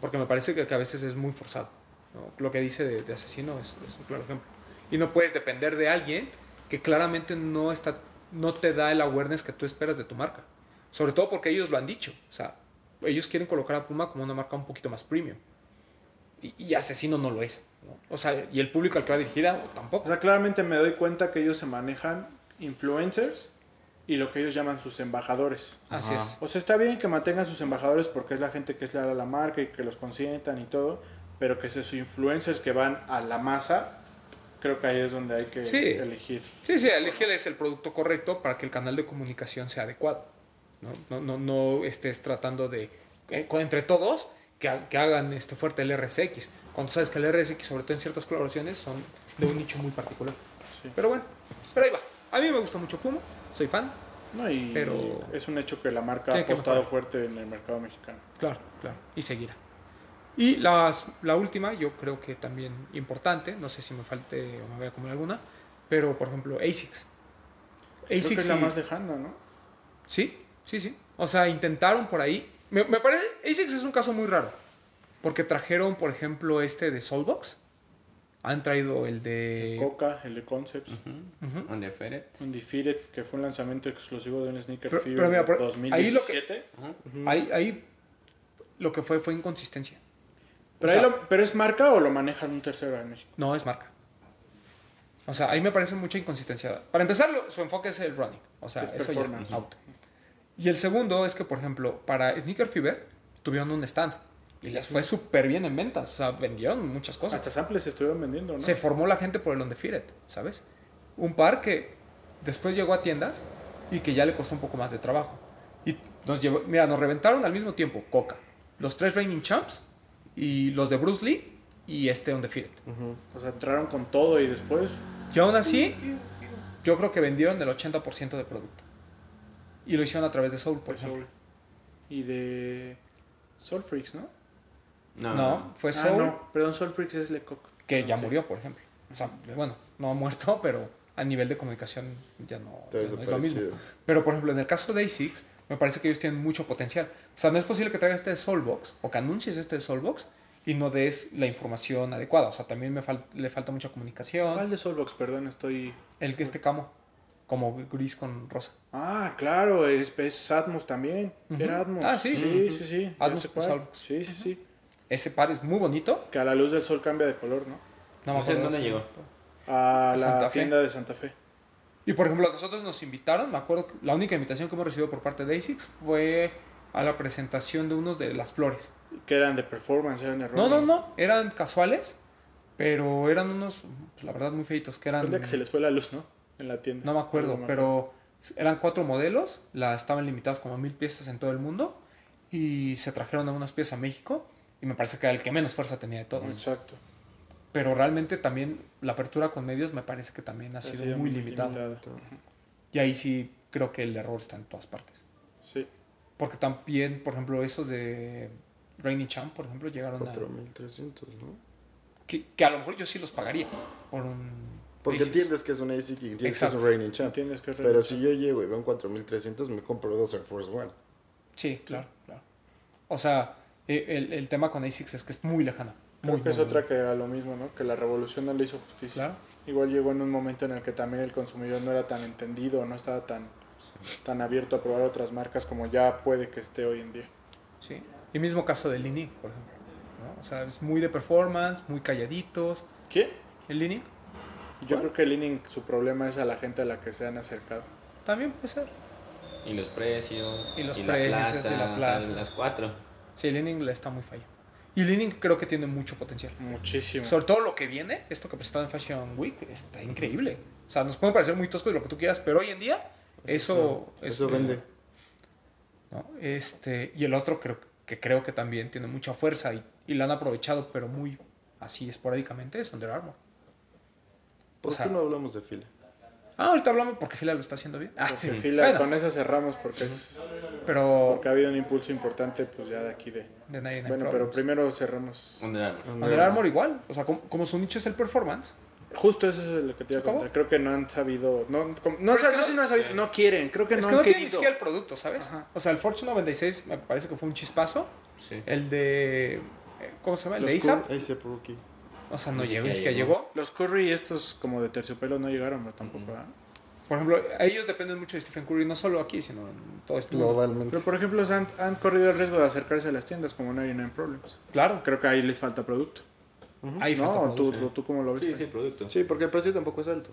B: porque me parece que, que a veces es muy forzado. ¿no? Lo que dice de, de Asesino es, es un claro ejemplo. Y no puedes depender de alguien que claramente no, está, no te da el awareness que tú esperas de tu marca. Sobre todo porque ellos lo han dicho. O sea, ellos quieren colocar a Puma como una marca un poquito más premium. Y, y Asesino no lo es. ¿no? O sea, y el público al que va dirigida tampoco.
C: O sea, claramente me doy cuenta que ellos se manejan influencers y lo que ellos llaman sus embajadores.
B: Así
E: Ajá.
B: es.
C: O sea, está bien que mantengan sus embajadores porque es la gente que es leal a la marca y que los consientan y todo, pero que sus influencers que van a la masa, creo que ahí es donde hay que
B: Sí.
C: elegir.
B: Sí, sí, elegirles el producto correcto para que el canal de comunicación sea adecuado. No, no, no, no estés tratando de, eh, con- entre todos, que, ha- que hagan este fuerte el RSX. Cuando sabes que el RSX, sobre todo en ciertas colaboraciones, son de un nicho muy particular.
C: Sí.
B: Pero bueno, pero ahí va. A mí me gusta mucho Puma, soy fan.
C: No, y
B: Pero-
C: es un hecho que la marca ha apostado fuerte en el mercado mexicano.
B: Claro, claro. Y seguirá. Y las- la última, yo creo que también importante, no sé si me falte o me voy a comer alguna, pero por ejemplo, ASICS.
C: Creo que
B: ASICS
C: es la más lejana, ¿no?
B: Sí, sí, sí. O sea, intentaron por ahí. Me, me parece, ASICS es un caso muy raro. Porque trajeron, por ejemplo, este de Soulbox. Han traído el de...
C: Coca, el de Concepts,
B: Ujú.
D: Undefeated.
C: Undefeated, que fue un lanzamiento exclusivo de un Sneaker
B: Pero-
C: Fever
B: pero mira, por- ahí lo que-
C: 2017.
B: Ahí, ahí lo que fue fue inconsistencia.
C: Pero,
B: O sea-
C: ahí lo- ¿Pero es marca o lo manejan un tercero en México?
B: No, es marca. O sea, ahí me parece mucha inconsistencia. Para empezar, lo- su enfoque es el running. O sea,
C: Es
B: eso ya,
C: performance.
B: Y el segundo es que, por ejemplo, para Sneaker Fever tuvieron un stand. Y les fue súper bien en ventas. O sea, vendieron muchas cosas.
C: Hasta samples se estuvieron vendiendo, ¿no?
B: Se formó la gente por el Undefeated, ¿sabes? Un par que después llegó a tiendas y que ya le costó un poco más de trabajo. Y nos llevó, mira, nos reventaron al mismo tiempo Coca, los tres Reigning Champs y los de Bruce Lee y este Undefeated.
C: O sea, entraron con todo y después...
B: Y aún así, yo creo que vendieron el 80% de producto. Y lo hicieron a través de Soul, por ejemplo.
C: Soul. Y de Soul Freaks, ¿no?
F: No,
B: No, fue
C: ah,
B: Soul,
C: no, perdón, Soul Freaks es Lecoq.
B: que ya
C: Sí.
B: murió, por ejemplo. O sea, bueno, no ha muerto, [LAUGHS] pero a nivel de comunicación ya no, ya no es lo mismo. Pero, por ejemplo, en el caso de ASICS, me parece que ellos tienen mucho potencial. O sea, no es posible que traigas este de Soulbox o que anuncies este de Soulbox y no des la información adecuada. O sea, también me fal- le falta mucha comunicación.
C: ¿Cuál de Soulbox? Perdón, estoy...
B: El que este camo, como gris con rosa.
C: Ah, claro, es, es Atmos también. Era Atmos.
B: Ah, sí.
C: Sí, sí, sí.
B: Atmos. Soulbox.
C: Sí, sí, sí.
B: Ese par es muy bonito.
C: Que a la luz del sol cambia de color, ¿no?
B: No
F: No sé en dónde llegó.
C: A
B: ¿A
C: la
B: Santa Fe?
C: tienda de Santa Fe.
B: Y por ejemplo, a nosotros nos invitaron, me acuerdo que la única invitación que hemos recibido por parte de ASICS fue a la presentación de unos de las flores.
C: Que eran de performance, eran de
B: No, no, no, eran casuales, pero eran unos, pues, la verdad, muy feitos, que
C: Fue
B: eran...
C: el día que se les fue la luz, ¿no? En la tienda.
B: No me acuerdo,
C: me
B: pero eran cuatro modelos, la, estaban limitadas como a mil piezas en todo el mundo y se trajeron algunas piezas a México y me parece que era el que menos fuerza tenía de todos.
C: Exacto.
B: Pero realmente también la apertura con medios me parece que también ha
C: Ha
B: sido muy limitada. Y ahí sí creo que el error está en todas partes.
C: Sí.
B: Porque también, por ejemplo, esos de Rainy Champ, por ejemplo, llegaron a...
E: 4300, ¿no?
B: Que, que a lo mejor yo sí los pagaría por un...
E: Porque
B: ASICS.
E: entiendes que es un ASIC y entiendes que es un Reigning Champ.
C: Entiendes que es
E: Pero si yo llego y veo un 4300, me compro dos Air Force One.
B: Sí, claro, claro. O sea, e- el, el tema con ASICS es que es muy lejana.
C: Creo
B: Muy,
C: que es
B: muy,
C: otra que a lo mismo, ¿no? Que la revolución no le hizo justicia.
B: Claro.
C: Igual llegó en un momento en el que también el consumidor no era tan entendido, no estaba tan, tan abierto a probar otras marcas como ya puede que esté hoy en día.
B: Sí. Y mismo caso del Lini, por ejemplo. ¿no? O sea, es muy de performance, muy calladitos.
C: ¿Qué?
B: El Lini
C: Yo creo que el Leaning, su problema es a la gente a la que se han acercado.
B: también puede ser.
F: Y los precios.
B: Y los
F: la
B: precios,
F: plaza,
B: y la
F: o sea,
B: plaza.
F: las cuatro.
B: Sí, el Leaning le está muy fallo. Y Leaning creo que tiene mucho potencial.
C: Muchísimo.
B: Sobre todo lo que viene, esto que presentaron en Fashion Week, está increíble. O sea, nos puede parecer muy tosco y lo que tú quieras, pero hoy en día eso,
E: Eso
B: es-
E: vende.
B: ¿no? Este, y el otro creo que creo que también tiene mucha fuerza y, y la han aprovechado, pero muy así esporádicamente, es Under Armour.
E: ¿Por
B: O sea-
E: qué no hablamos de fila?
B: Ah, ahorita hablamos porque Fila lo está haciendo bien. Ah, sí.
C: fila,
B: Bueno,
C: con esa cerramos porque es
B: pero
C: porque ha habido un impulso importante pues ya de aquí de.
B: de 99
C: Bueno, pero primero cerramos.
F: Under Armour.
B: Under Armour igual, o sea, como, como su nicho es el performance,
C: Justo eso es lo que te iba a contar. Creo que no han sabido, no, como- no,
B: es
C: sé-
B: que
C: no
B: no-
C: sé si no han sabido, no quieren, creo que
B: es
C: no
B: que
C: han
B: no tiene ni siquiera el producto, ¿sabes?
C: Ajá.
B: O sea, el Fortune 96 me parece que fue un chispazo.
F: Sí.
B: El de. ¿Cómo se llama? El
C: Los
B: de ASAP.
E: ASAP Rookie.
B: O sea, no llegó, ni
F: siquiera llegó.
C: Los Curry estos como de terciopelo no llegaron ¿no? tampoco. ¿verdad?
B: Por ejemplo, a ellos dependen mucho de Stephen Curry, no solo aquí, sino en todo este mundo.
E: Globalmente.
C: Pero por ejemplo han, han corrido el riesgo de acercarse a las tiendas como 99 Problems.
B: Claro,
C: Creo que ahí les falta producto.
B: ahí falta
C: no, tú,
B: producto.
C: tú, tú cómo lo
F: Sí,
C: viste.
F: sí, producto.
E: Sí, porque el precio tampoco es alto.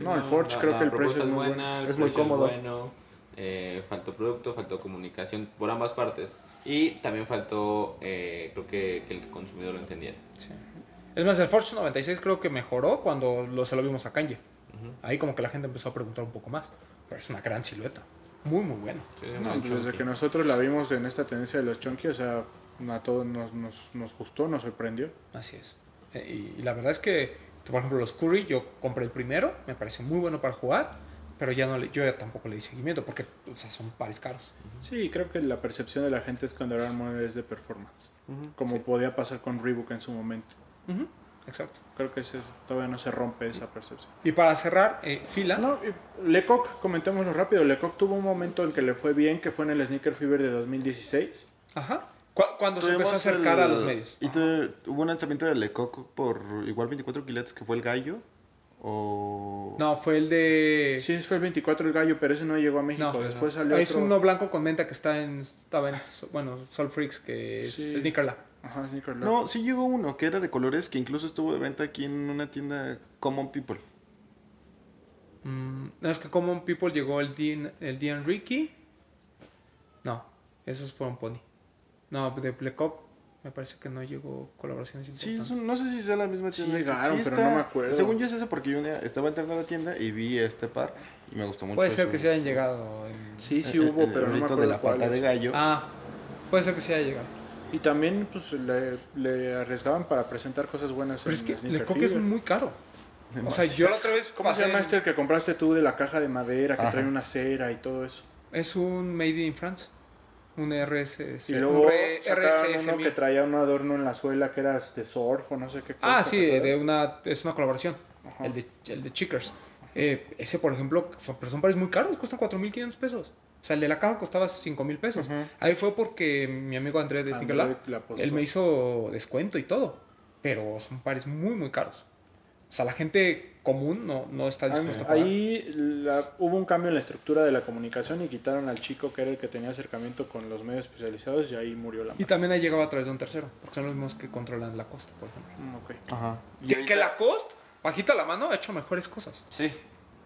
C: No, el Forge creo que el precio es muy
F: buena, el
E: Es muy cómodo.
F: bueno, eh, faltó producto, faltó comunicación por ambas partes. Y también faltó, eh, creo que, que el consumidor lo entendiera.
B: Sí. Es más, el Fortune 96 creo que mejoró cuando lo, se lo vimos a Kanye. Ahí como que la gente empezó a preguntar un poco más. Pero es una gran silueta. muy, muy.
F: Sí,
C: No, pues desde que nosotros la vimos en esta tendencia de los chunky, o sea, a todos nos, nos, nos gustó, nos sorprendió.
B: Así es. Eh, Y, y la verdad es que, por ejemplo, los Curry, yo compré el primero, me pareció muy bueno para jugar, pero ya no le, yo ya tampoco le di seguimiento porque o sea, son pares caros.
C: Sí, creo que la percepción de la gente es que Under Armour es de performance, como podía pasar con Reebok en su momento.
B: Exacto.
C: Creo que ese es- todavía no se rompe esa percepción.
B: Y para cerrar, eh, fila.
C: No, Lecoq, comentémoslo rápido, Lecoq tuvo un momento en que le fue bien, que fue en el Sneaker Fever de 2016.
B: Ajá. Cu- Cuando se empezó a acercar a los medios.
E: Y hubo un lanzamiento de Lecoq por igual 24 kilos que fue el gallo. O.
B: No, fue el de.
C: Sí, fue el 24 el gallo, pero ese no llegó a México.
B: No,
C: Después
B: no.
C: salió
B: Es
C: otro...
B: uno blanco con menta que está en, estaba en, bueno, Soul Freaks, que es
C: Sí.
B: Sneaker Lab.
C: Ajá, Sneaker Lab.
E: No, sí llegó uno que era de colores que incluso estuvo de venta aquí en una tienda Common People.
B: Mm, no, es que Common People llegó el Dean, el Dean Ricky. No, esos fueron Pony. No, de Blecock me parece que no llegó colaboraciones
E: Sí,
B: importantes.
E: no sé si sea la misma
C: Sí
E: tienda. que-
C: llegaron, pero no me acuerdo.
E: Según yo es eso porque yo un día estaba entrando a la tienda y vi este par y me gustó mucho.
B: Puede ser
E: eso.
B: que se hayan llegado. en-
C: Sí, sí
E: El-
C: hubo,
E: el
C: pero no me
E: gorrito
C: acuerdo
E: de la pata de gallo.
B: Ah, puede ser que se haya llegado.
C: Y también pues le, le arriesgaban para presentar cosas buenas
B: Pero
C: en
B: es que
C: Sneaker
B: Lecoq es muy caro. O sea, yo la otra vez
C: ¿Cómo se llama este el que compraste tú de la caja de madera que
E: Ajá.
C: trae una cera y todo eso?
B: Es un Made in France. Un RSS.
C: Y luego
B: un RSS
C: uno que traía un adorno en la suela que era de surf o no sé qué cosa.
B: Ah, sí, de una, es una colaboración.
C: Ajá.
B: El de, el de Chickers. Eh, ese, por ejemplo, son, pero son pares muy caros, cuestan 4.500 pesos. O sea, el de la caja costaba 5.000 pesos. Ahí fue porque mi amigo Andrés de él me hizo descuento y todo. Pero son pares muy, muy caros. O sea, la gente común no, no está dispuesta a pagar.
C: Ahí la- hubo un cambio en la estructura de la comunicación y quitaron al chico que era el que tenía acercamiento con los medios especializados y ahí murió la
B: Y
C: marca.
B: también ha llegado a través de un tercero, porque son los mismos que controlan la costa, por ejemplo.
C: Mm, ok.
E: Ajá. Y
B: Que,
E: ahorita-
B: que la cost, bajita la mano, ha hecho mejores cosas.
E: Sí.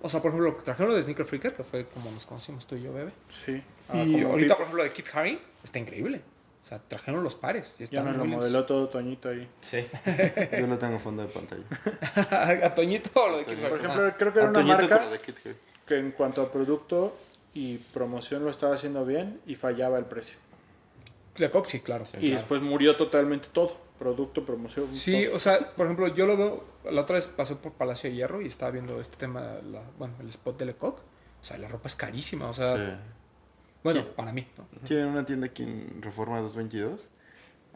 B: O sea, por ejemplo, trajeron lo de Sneaker Freaker, que fue como nos conocimos tú y yo, bebé.
C: Sí. Ah,
B: y ahorita, por ejemplo, de Kit Haring, está increíble. O sea, trajeron los pares. Y
C: ya
B: están
C: nos lo modeló todo Toñito ahí.
E: Sí. [LAUGHS] Yo lo tengo fondo de pantalla. [LAUGHS]
B: ¿A Toñito o lo de Kit
E: Por
B: Haring?
C: Por ejemplo, creo que era
E: A
C: una
E: Toñito,
C: marca
E: de Kid
C: que en cuanto a producto y promoción lo estaba haciendo bien y fallaba el precio.
B: Lecoq, sí, claro.
C: y
B: claro.
C: después murió totalmente todo. Producto, promoción.
B: Sí, o sea, por ejemplo, yo lo veo, la otra vez pasé por Palacio de Hierro y estaba viendo este tema, la- bueno, el spot de Lecoq. O sea, la ropa es carísima, o sea,
E: Sí.
B: bueno,
E: Sí.
B: para mí, ¿no?
E: Tienen una tienda aquí en Reforma 222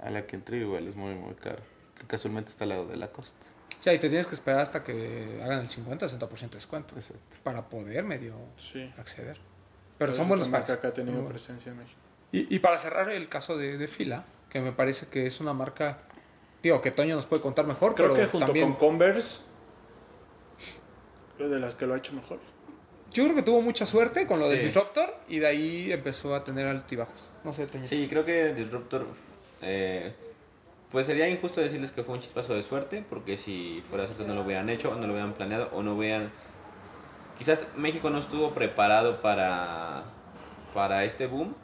E: a la que entré igual es muy muy caro. Que casualmente está al lado de la costa.
B: Sea, y te tienes que esperar hasta que hagan el 50-60% de descuento
E: Exacto.
B: para poder medio
C: Sí.
B: acceder. Pero son buenos
C: otra marca que ha tenido presencia en México.
B: Y, y para cerrar el caso de, de Fila, que me parece que es una marca, digo, que Toño nos puede contar mejor,
C: Creo
B: pero
C: que junto
B: también...
C: con Converse, es de las que lo ha hecho mejor.
B: Yo creo que tuvo mucha suerte con lo del
F: Sí.
B: Disruptor y de ahí empezó a tener altibajos. No sé, Toño.
F: Sí, creo que Disruptor. eh, pues sería injusto decirles que fue un chispazo de suerte, porque si fuera suerte no lo hubieran hecho, o no lo hubieran planeado, o no hubieran. Quizás México no estuvo preparado para, para este boom,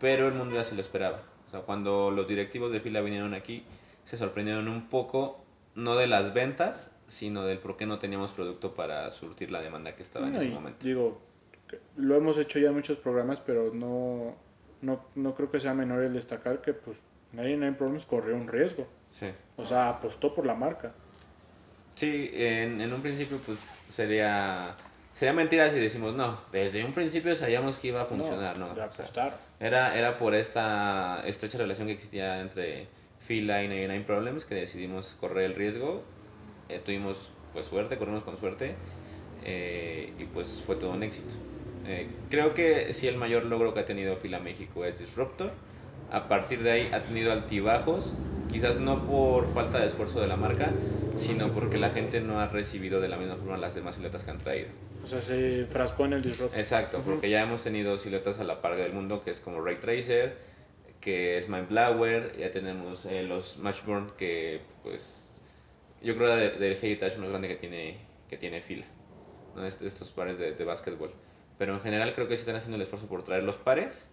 F: pero el mundo ya se lo esperaba. O sea, cuando los directivos de fila vinieron aquí, se sorprendieron un poco, no de las ventas, sino del por qué no teníamos producto para surtir la demanda que estaba en
C: No,
F: ese momento.
C: Digo, lo hemos hecho ya en muchos programas, pero no, no, no creo que sea menor el destacar que pues nadie Nine Problems corrió un riesgo.
F: Sí.
C: O sea, apostó por la marca.
F: Sí, en, en un principio pues sería sería mentira si decimos no, desde un principio sabíamos que iba a funcionar, ¿no?
C: Le
F: O sea, era, era por esta estrecha relación que existía entre Fila y 99 Problems que decidimos correr el riesgo. Eh, tuvimos pues suerte, corrimos con suerte eh, y pues fue todo un éxito. Eh, creo que sí el mayor logro que ha tenido Fila México es Disruptor. A partir de ahí ha tenido altibajos, quizás no por falta de esfuerzo de la marca, sino porque la gente no ha recibido de la misma forma las demás siluetas que han traído.
C: O sea, se frascó en el disruptor.
F: Exacto, porque ya hemos tenido siluetas a la par del mundo, que es como Ray Tracer, que es Mindblower, ya tenemos eh, los Matchborn, que pues yo creo de- del heritage más grande que tiene, que tiene fila, ¿no? Est- estos pares de, de básquetbol. Pero en general creo que sí están haciendo el esfuerzo por traer los pares.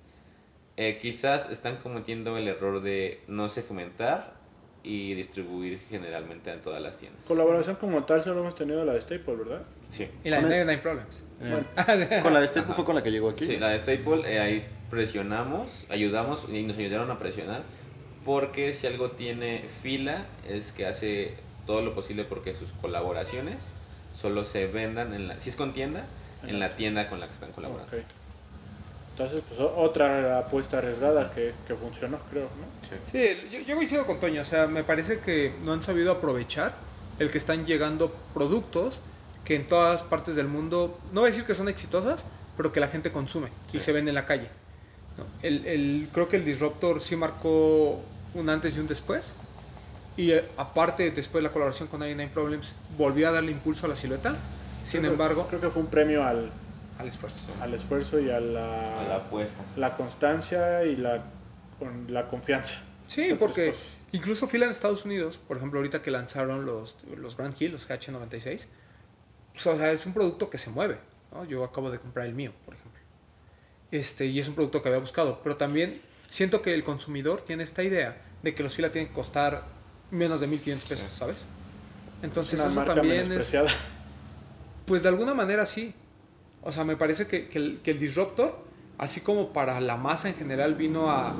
F: Eh, quizás están cometiendo el error de no segmentar y distribuir generalmente en todas las tiendas.
C: Colaboración como tal solo hemos tenido la de Staple, ¿verdad?
F: Sí.
B: Y la de 99 Problems.
E: Eh, con la de Staple fue con la que llegó aquí.
F: Sí, la de Staple, eh, ahí presionamos, ayudamos y nos ayudaron a presionar. Porque si algo tiene fila es que hace todo lo posible porque sus colaboraciones solo se vendan en la, si es con tienda, en la tienda con la que están colaborando.
C: Ok. Entonces, pues otra apuesta arriesgada que, que funcionó, creo, ¿no?
B: Sí, yo, yo coincido con Toño. O sea, me parece que no han sabido aprovechar el que están llegando productos que en todas partes del mundo, no voy a decir que son exitosas, pero que la gente consume y se ven en la calle. ¿No? El, el- creo que el Disruptor sí marcó un antes y un después. Y eh, aparte, después de la colaboración con 99 Problems, volvió a darle impulso a la silueta. Sin
C: Creo que-
B: embargo,
C: creo que fue un premio al,
B: al esfuerzo.
C: al esfuerzo y a la,
F: A la apuesta.
C: la constancia y la, con la confianza.
B: Sí,
C: Esas
B: porque incluso fila en Estados Unidos, por ejemplo, ahorita que lanzaron los, los Grand Hill, los H96, pues, o sea, es un producto que se mueve. ¿no? Yo acabo de comprar el mío, por ejemplo. Este, y es un producto que había buscado. Pero también siento que el consumidor tiene esta idea de que los fila tienen que costar menos de 1.500 pesos, ¿sabes? Enentonces
C: es una
B: eso
C: marca
B: también es... Pues de alguna manera sí. O sea, me parece que, que el, que el Disruptor, así como para la masa en general vino a, a-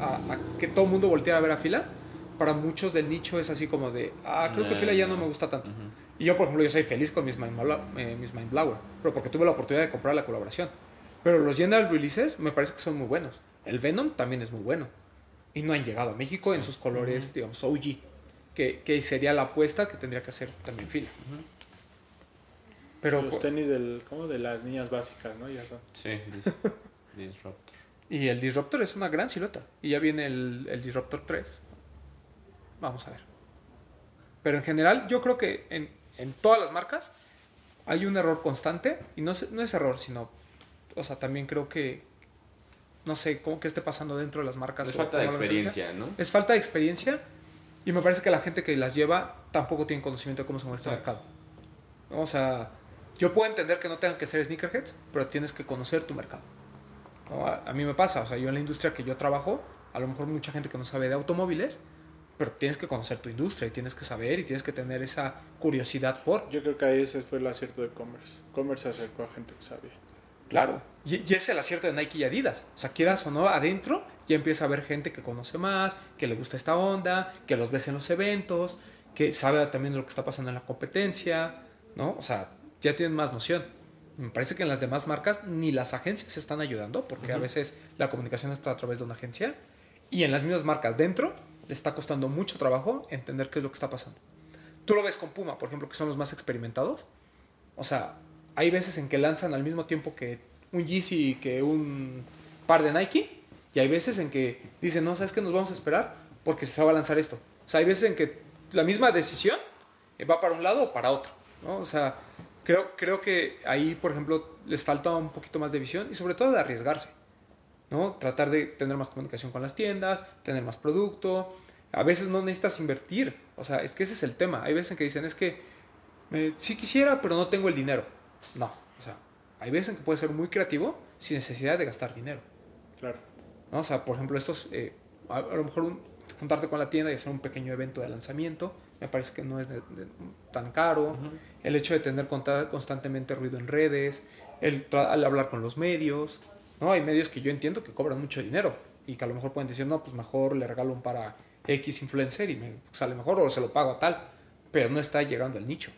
B: a- a que todo el mundo volteara a ver a fila, para muchos del nicho es así como de, ah, creo que fila ya no
F: no.
B: me gusta tanto. Y yo, por ejemplo, yo soy feliz con mis Mind, Bla- eh, mis Mind Blower, pero porque tuve la oportunidad de comprar la colaboración. Pero los general releases me parece que son muy buenos. El Venom también es muy bueno. Y no han llegado a México en sus colores, digamos, OG. Que, que sería la apuesta que tendría que hacer también fila. Pero,
C: Los tenis del, como de las niñas básicas, ¿no? Ya son.
F: Sí, dis- [LAUGHS] Disruptor.
B: Y el Disruptor es una gran silueta. Y ya viene el, el Disruptor 3. Vamos a ver. Pero en general, yo creo que en, en todas las marcas hay un error constante. Y no es, no es error, sino. O sea, también creo que. No sé cómo que esté pasando dentro de las marcas.
F: Es
B: o
F: falta de experiencia, ¿no?
B: Es falta de experiencia. Y me parece que la gente que las lleva tampoco tiene conocimiento de cómo se mueve este mercado. O sea, yo puedo entender que no tengan que ser sneakerheads, pero tienes que conocer tu mercado. ¿No? A, a mí me pasa, o sea, yo en la industria que yo trabajo, a lo mejor mucha gente que no sabe de automóviles, pero tienes que conocer tu industria y tienes que saber y tienes que tener esa curiosidad por.
C: Yo creo que ahí ese fue el acierto de Commerce. Commerce se acercó a gente que sabía.
B: Claro. Y, y es el acierto de Nike y Adidas. O sea, quieras o no, adentro ya empieza a haber gente que conoce más, que le gusta esta onda, que los ves en los eventos, que sabe también de lo que está pasando en la competencia, ¿no? O sea, ya tienen más noción. Me parece que en las demás marcas ni las agencias se están ayudando, porque a veces la comunicación está a través de una agencia, y en las mismas marcas dentro les está costando mucho trabajo entender qué es lo que está pasando. Tú lo ves con Puma, por ejemplo, que son los más experimentados. O sea, hay veces en que lanzan al mismo tiempo que un Yeezy y que un par de Nike. Y hay veces en que dicen, no, ¿sabes qué? Nos vamos a esperar porque se va a lanzar esto. O sea, hay veces en que la misma decisión eh, va para un lado o para otro. ¿no? O sea, creo, creo que ahí, por ejemplo, les falta un poquito más de visión y sobre todo de arriesgarse. ¿no? Tratar de tener más comunicación con las tiendas, tener más producto. A veces no necesitas invertir. O sea, es que ese es el tema. Hay veces en que dicen, es que eh, sí quisiera, pero no tengo el dinero. No, o sea, hay veces en que puedes ser muy creativo sin necesidad de gastar dinero.
C: Claro.
B: ¿no? O sea, por ejemplo, estos, eh, a, a lo mejor un- juntarte con la tienda y hacer un pequeño evento de lanzamiento, me parece que no es de- de- tan caro. El hecho de tener constantemente ruido en redes, el, al hablar con los medios, ¿no? Hay medios que yo entiendo que cobran mucho dinero y que a lo mejor pueden decir, no, pues mejor le regalo un para X influencer y me sale mejor o se lo pago a tal, pero no está llegando al nicho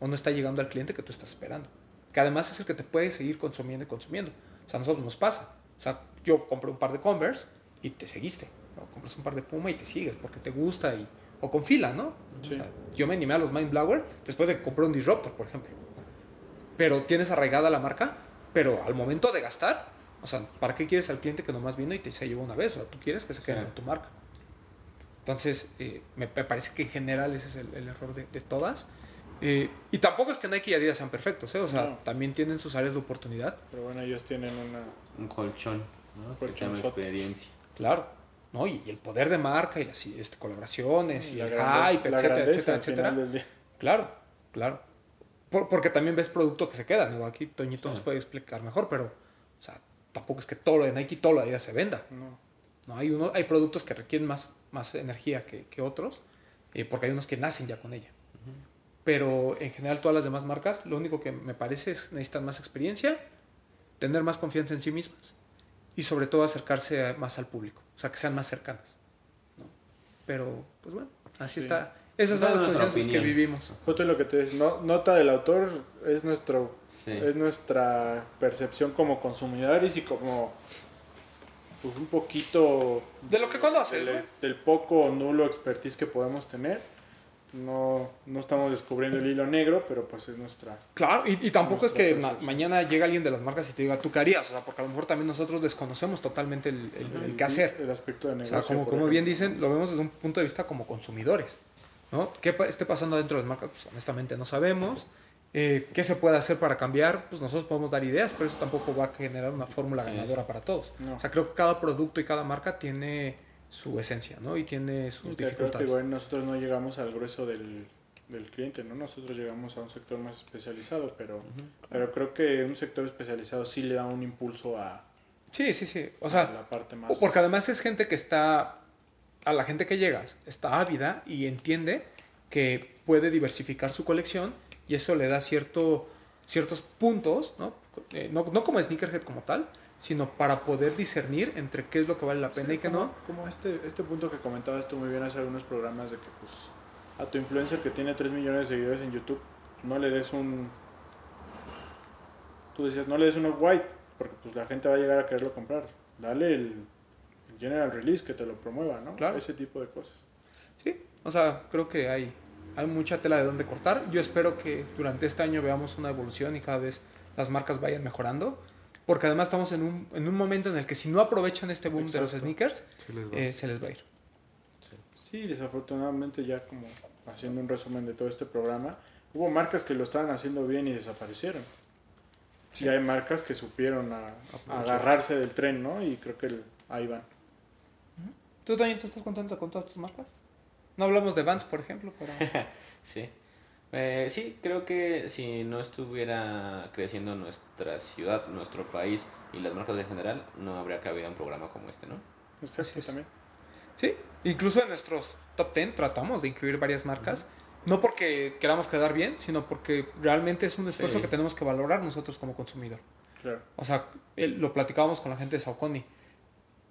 B: o no está llegando al cliente que tú estás esperando. Que además es el que te puede seguir consumiendo y consumiendo. O sea, a nosotros nos pasa. O sea, yo compré un par de Converse y te seguiste. ¿no? Compras un par de Puma y te sigues porque te gusta y... O con fila, ¿no?
C: Sí.
B: O sea, yo me animé a los Mind Blower después de que compré un Disruptor, por ejemplo. Pero tienes arraigada la marca, pero al momento de gastar, o sea, ¿para qué quieres al cliente que nomás vino y te se llevó una vez? O sea, tú quieres que se quede
F: Sí.
B: con tu marca. Entonces, eh, me, me parece que en general ese es el, el error de, de todas. Eh, y tampoco es que Nike y Adidas sean perfectos, ¿eh? O sea,
C: No.
B: también tienen sus áreas de oportunidad.
C: Pero bueno, ellos tienen una.
F: Un colchón, ¿no? Que se llama
C: Colchonzote.
F: experiencia.
B: Claro. ¿no? Y, y el poder de marca y las este, colaboraciones y el
C: grande-
B: hype, etcétera, etcétera, etcétera. Claro, claro. Por- porque también ves producto que se queda, ¿no? Aquí Toñito
F: Sí.
B: nos puede explicar mejor, pero, o sea, tampoco es que todo lo de Nike y todo lo de Adidas se venda.
C: No.
B: ¿no? Hay, uno, hay productos que requieren más más energía que, que otros, eh, porque hay unos que nacen ya con ella. Pero en general todas las demás marcas, lo único que me parece es que necesitan más experiencia, tener más confianza en sí mismas y sobre todo acercarse a- más al público, o sea, que sean más cercanas. ¿no? Pero, pues bueno, así
C: Sí.
B: está. Esas
F: Esa
B: son las condiciones que vivimos.
C: Justo lo que te decía, no, nota del autor es nuestro
F: Sí.
C: es nuestra percepción como consumidores y como pues un poquito
B: De lo que conoces,
C: del,
B: ¿no?
C: del poco o nulo expertise que podemos tener no, no estamos descubriendo el hilo negro pero pues es nuestra
B: Claro, y, y tampoco es que ma- mañana llega alguien de las marcas y te diga, ¿tú qué harías? O sea, porque a lo mejor también nosotros desconocemos totalmente el, el- el qué hacer.
C: el aspecto de
B: O
C: negocio
B: sea, como, como bien dicen, lo vemos desde un punto de vista como consumidores. ¿no? ¿Qué pa- esté pasando dentro de las marcas? Pues honestamente no sabemos. Eh, ¿Qué se puede hacer para cambiar? Pues nosotros podemos dar ideas, pero eso tampoco va a generar una fórmula ganadora para todos.
C: No.
B: O sea, creo que cada producto y cada marca tiene su esencia, ¿no? Y tiene sus
C: Sí, creo que
B: dificultades.
C: nosotros no llegamos al grueso del, del cliente, ¿no? Nosotros llegamos a un sector más especializado, pero, pero creo que un sector especializado sí le da un impulso a,
B: Sí, sí, sí. O sea,
C: la parte más...
B: Porque además es gente que está, a la gente que llega, está ávida y entiende que puede diversificar su colección y eso le da cierto, ciertos puntos, ¿no? Eh, no, no como sneakerhead como tal, sino para poder discernir entre qué es lo que vale la pena
C: Sí,
B: y qué no.
C: Como este, este punto que comentabas tú muy bien hace algunos programas de que pues a tu influencer que tiene 3 millones de seguidores en YouTube no le des un... Tú decías, no le des un off-white porque pues la gente va a llegar a quererlo comprar. Dale el, el general release que te lo promueva, ¿no?
B: Claro.
C: Ese tipo de cosas.
B: Sí, o sea, creo que hay, hay mucha tela de donde cortar. Yo espero que durante este año veamos una evolución y cada vez las marcas vayan mejorando. Porque además estamos en un, en un momento en el que si no aprovechan este boom de los sneakers,
E: Sí les va.
B: eh, se les va a ir.
C: Sí, desafortunadamente ya como haciendo un resumen de todo este programa, hubo marcas que lo estaban haciendo bien y desaparecieron. Sí, hay marcas que supieron a- a agarrarse del tren, ¿no? Y creo que el- ahí van.
B: ¿Tú también estás contento con todas tus marcas? No hablamos de Vans, por ejemplo, pero... [LAUGHS]
F: Sí. Eh, sí, creo que si no estuviera creciendo nuestra ciudad, nuestro país y las marcas en general, no habría cabido un programa como este, ¿no?
C: Exacto, también.
B: Sí, incluso en nuestros top 10 tratamos de incluir varias marcas. No porque queramos quedar bien, sino porque realmente es un esfuerzo
F: Sí.
B: que tenemos que valorar nosotros como consumidor.
C: Claro.
B: O sea, lo platicábamos con la gente de Saucony.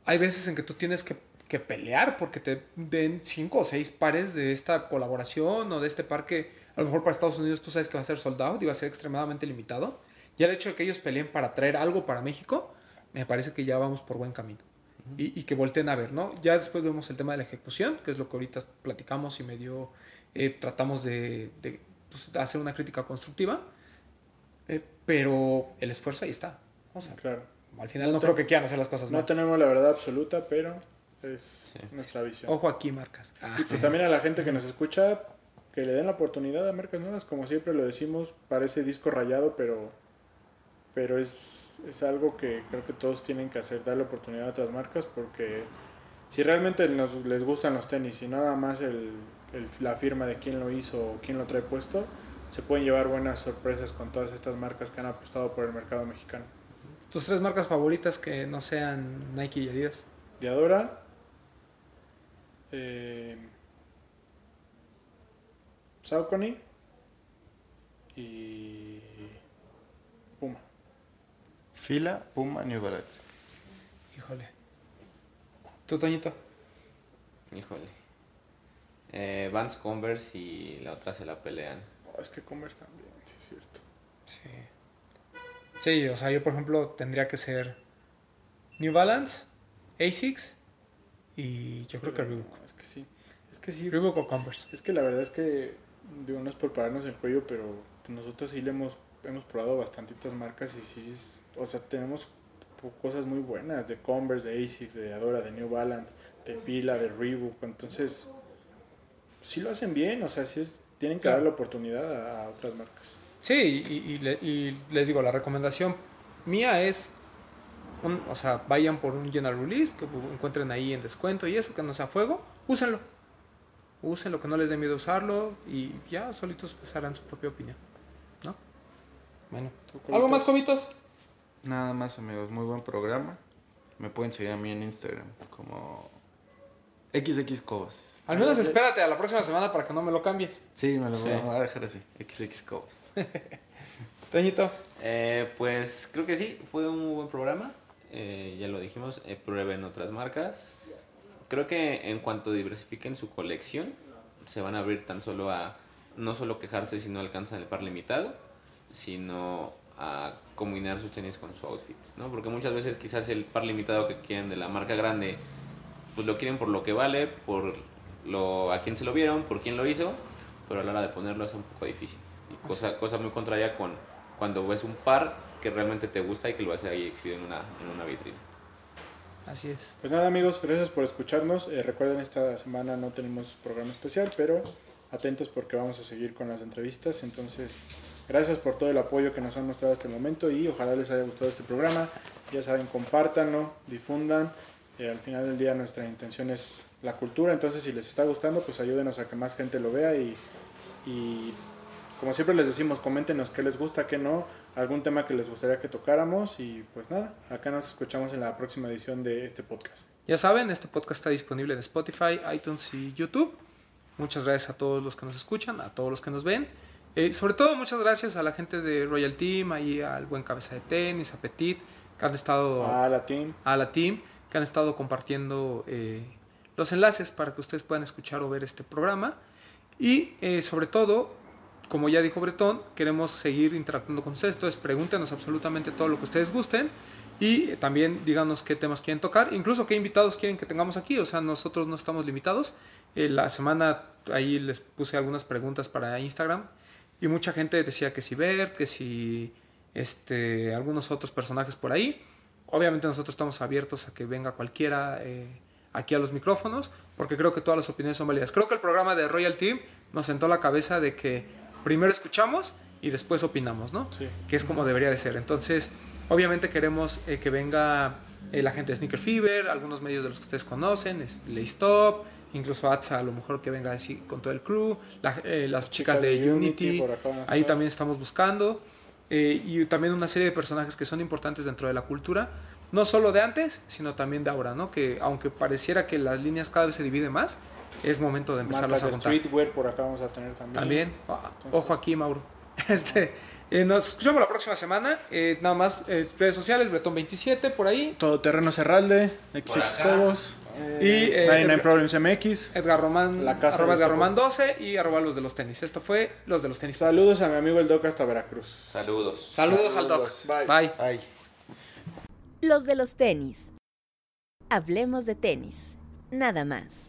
B: Hay veces en que tú tienes que, que pelear porque te den cinco o seis pares de esta colaboración o de este par que a lo mejor para Estados Unidos tú sabes que va a ser sold out y va a ser extremadamente limitado. Ya el hecho de que ellos peleen para traer algo para México, me parece que ya vamos por buen camino. y, y que volteen a ver, ¿no? Ya después vemos el tema de la ejecución, que es lo que ahorita platicamos y medio eh, tratamos de, de, pues, hacer una crítica constructiva. Eh, pero el esfuerzo ahí está. O sea,
C: Claro.
B: al final no creo que quieran hacer las cosas
C: No
B: mal.
C: tenemos la verdad absoluta, pero es
F: Sí.
C: nuestra visión.
B: Ojo aquí, marcas. Ah,
C: Y pues también a la gente que nos escucha, que le den la oportunidad a marcas nuevas, como siempre lo decimos, parece disco rayado, pero, pero es, es algo que creo que todos tienen que hacer, darle oportunidad a otras marcas, porque si realmente nos, les gustan los tenis y nada más el, el- la firma de quién lo hizo o quién lo trae puesto, se pueden llevar buenas sorpresas con todas estas marcas que han apostado por el mercado mexicano.
B: Tus tres marcas favoritas que no sean Nike y Adidas.
C: Diadora, eh, Saucony y Puma.
E: Fila, Puma, New Balance.
B: Híjole. ¿Tú, Toñito?
F: Híjole. Eh, Vans Converse y la otra se la pelean.
C: Oh, es que Converse también, sí es cierto.
B: Sí. Sí, o sea, yo por ejemplo tendría que ser New Balance, Asics y yo creo que Reebok.
C: No, es que sí. Es que sí.
B: Reebok o Converse.
C: Es que la verdad es que, digo, no es por pararnos el cuello, pero nosotros sí le hemos, hemos probado bastantitas marcas y sí, es- o sea, tenemos cosas muy buenas de Converse, de Asics, de Diadora, de New Balance, de Fila, de Reebok. Entonces, sí lo hacen bien, o sea, sí es, tienen que
B: Claro.
C: dar la oportunidad a, otras marcas.
B: Sí, y, y le- y les digo, la recomendación mía es, un- o sea, vayan por un general release, que encuentren ahí en descuento y eso, que no sea fuego, úsenlo. Úsenlo, que no les dé miedo usarlo y ya solitos pues harán su propia opinión. ¿No? Bueno.
C: ¿Tú,
B: ¿Algo más,
C: Cobitos?
E: Nada más, amigos. Muy buen programa. Me pueden seguir a mí en Instagram como XX Cobos.
B: Al menos espérate a la próxima semana para que no me lo cambies.
E: Sí, me lo
D: Sí.
E: voy a dejar así. XX Cobos. [LAUGHS]
B: Toñito.
F: Eh, pues creo que sí, fue un buen programa. Eh, ya lo dijimos, eh, prueben otras marcas. Creo que en cuanto diversifiquen su colección, se van a abrir tan solo a no solo quejarse si no alcanzan el par limitado, sino a combinar sus tenis con su outfit, ¿no? Porque muchas veces quizás el par limitado que quieren de la marca grande, pues lo quieren por lo que vale, por lo a quién se lo vieron, por quién lo hizo, pero a la hora de ponerlo es un poco difícil. Y cosa, cosa muy contraria con cuando ves un par que realmente te gusta y que lo vas a ahí exhibido en una, en una vitrina.
B: Así es.
C: Pues nada amigos, gracias por escucharnos. Eh, recuerden, esta semana no tenemos programa especial, pero atentos porque vamos a seguir con las entrevistas. Entonces, gracias por todo el apoyo que nos han mostrado hasta el momento y ojalá les haya gustado este programa. Ya saben, compártanlo, difundan. Eh, al final del día nuestra intención es la cultura, entonces si les está gustando, pues ayúdenos a que más gente lo vea y, como siempre les decimos, coméntenos qué les gusta, qué no, algún tema que les gustaría que tocáramos y pues nada, acá nos escuchamos en la próxima edición de este podcast.
B: Ya saben, este podcast está disponible en Spotify, iTunes y YouTube. Muchas gracias a todos los que nos escuchan, a todos los que nos ven. Eh, sobre todo, muchas gracias a la gente de Royal Team, ahí al buen cabeza de tenis, a Petit, que han estado,
C: A la team.
B: a la team, que han estado compartiendo eh, los enlaces para que ustedes puedan escuchar o ver este programa. Y eh, sobre todo, como ya dijo Bretón, queremos seguir interactuando con ustedes. Entonces, pregúntenos absolutamente todo lo que ustedes gusten. Y también díganos qué temas quieren tocar, incluso qué invitados quieren que tengamos aquí. O sea, nosotros no estamos limitados. Eh, la semana ahí les puse algunas preguntas para Instagram y mucha gente decía que si Bert, que si este, algunos otros personajes por ahí. Obviamente nosotros estamos abiertos a que venga cualquiera eh, aquí a los micrófonos, porque creo que todas las opiniones son válidas. Creo que el programa de Royal Team nos sentó la cabeza de que primero escuchamos y después opinamos, ¿no?
C: Sí.
B: Que es como debería de ser. Entonces, obviamente queremos eh, que venga eh, la gente de Sneaker Fever, algunos medios de los que ustedes conocen, es- Stop, incluso Atza, a lo mejor que venga así con todo el crew, la- eh, las chicas, de, Unity,
C: a
B: ahí también estamos buscando. y también una serie de personajes que son importantes dentro de la cultura, no solo de antes, sino también de ahora, ¿no? Que aunque pareciera que las líneas cada vez se dividen más, es momento de empezarlas a
C: de
B: juntar.
C: streetwear por acá vamos a tener también.
B: También, ah, ojo aquí, Mauro. [LAUGHS] Este, eh, nos escuchamos la próxima semana. eh, nada más, eh, redes sociales, Bretón27 por ahí.
C: Todoterreno Cerralde, XX. Cobos,
B: Y eh,
C: 99
B: Edgar,
C: Problems MX.
B: Edgar Román,
C: La casa
B: arroba
C: de
B: Edgar Román 12 y arroba los de los tenis. Esto fue los de los tenis.
C: Saludos a mi amigo el Doc hasta Veracruz.
F: Saludos.
B: Saludos, al Doc.
E: Saludos.
C: Bye.
B: Bye.
E: Ay.
A: Los de los tenis. Hablemos de tenis. Nada más.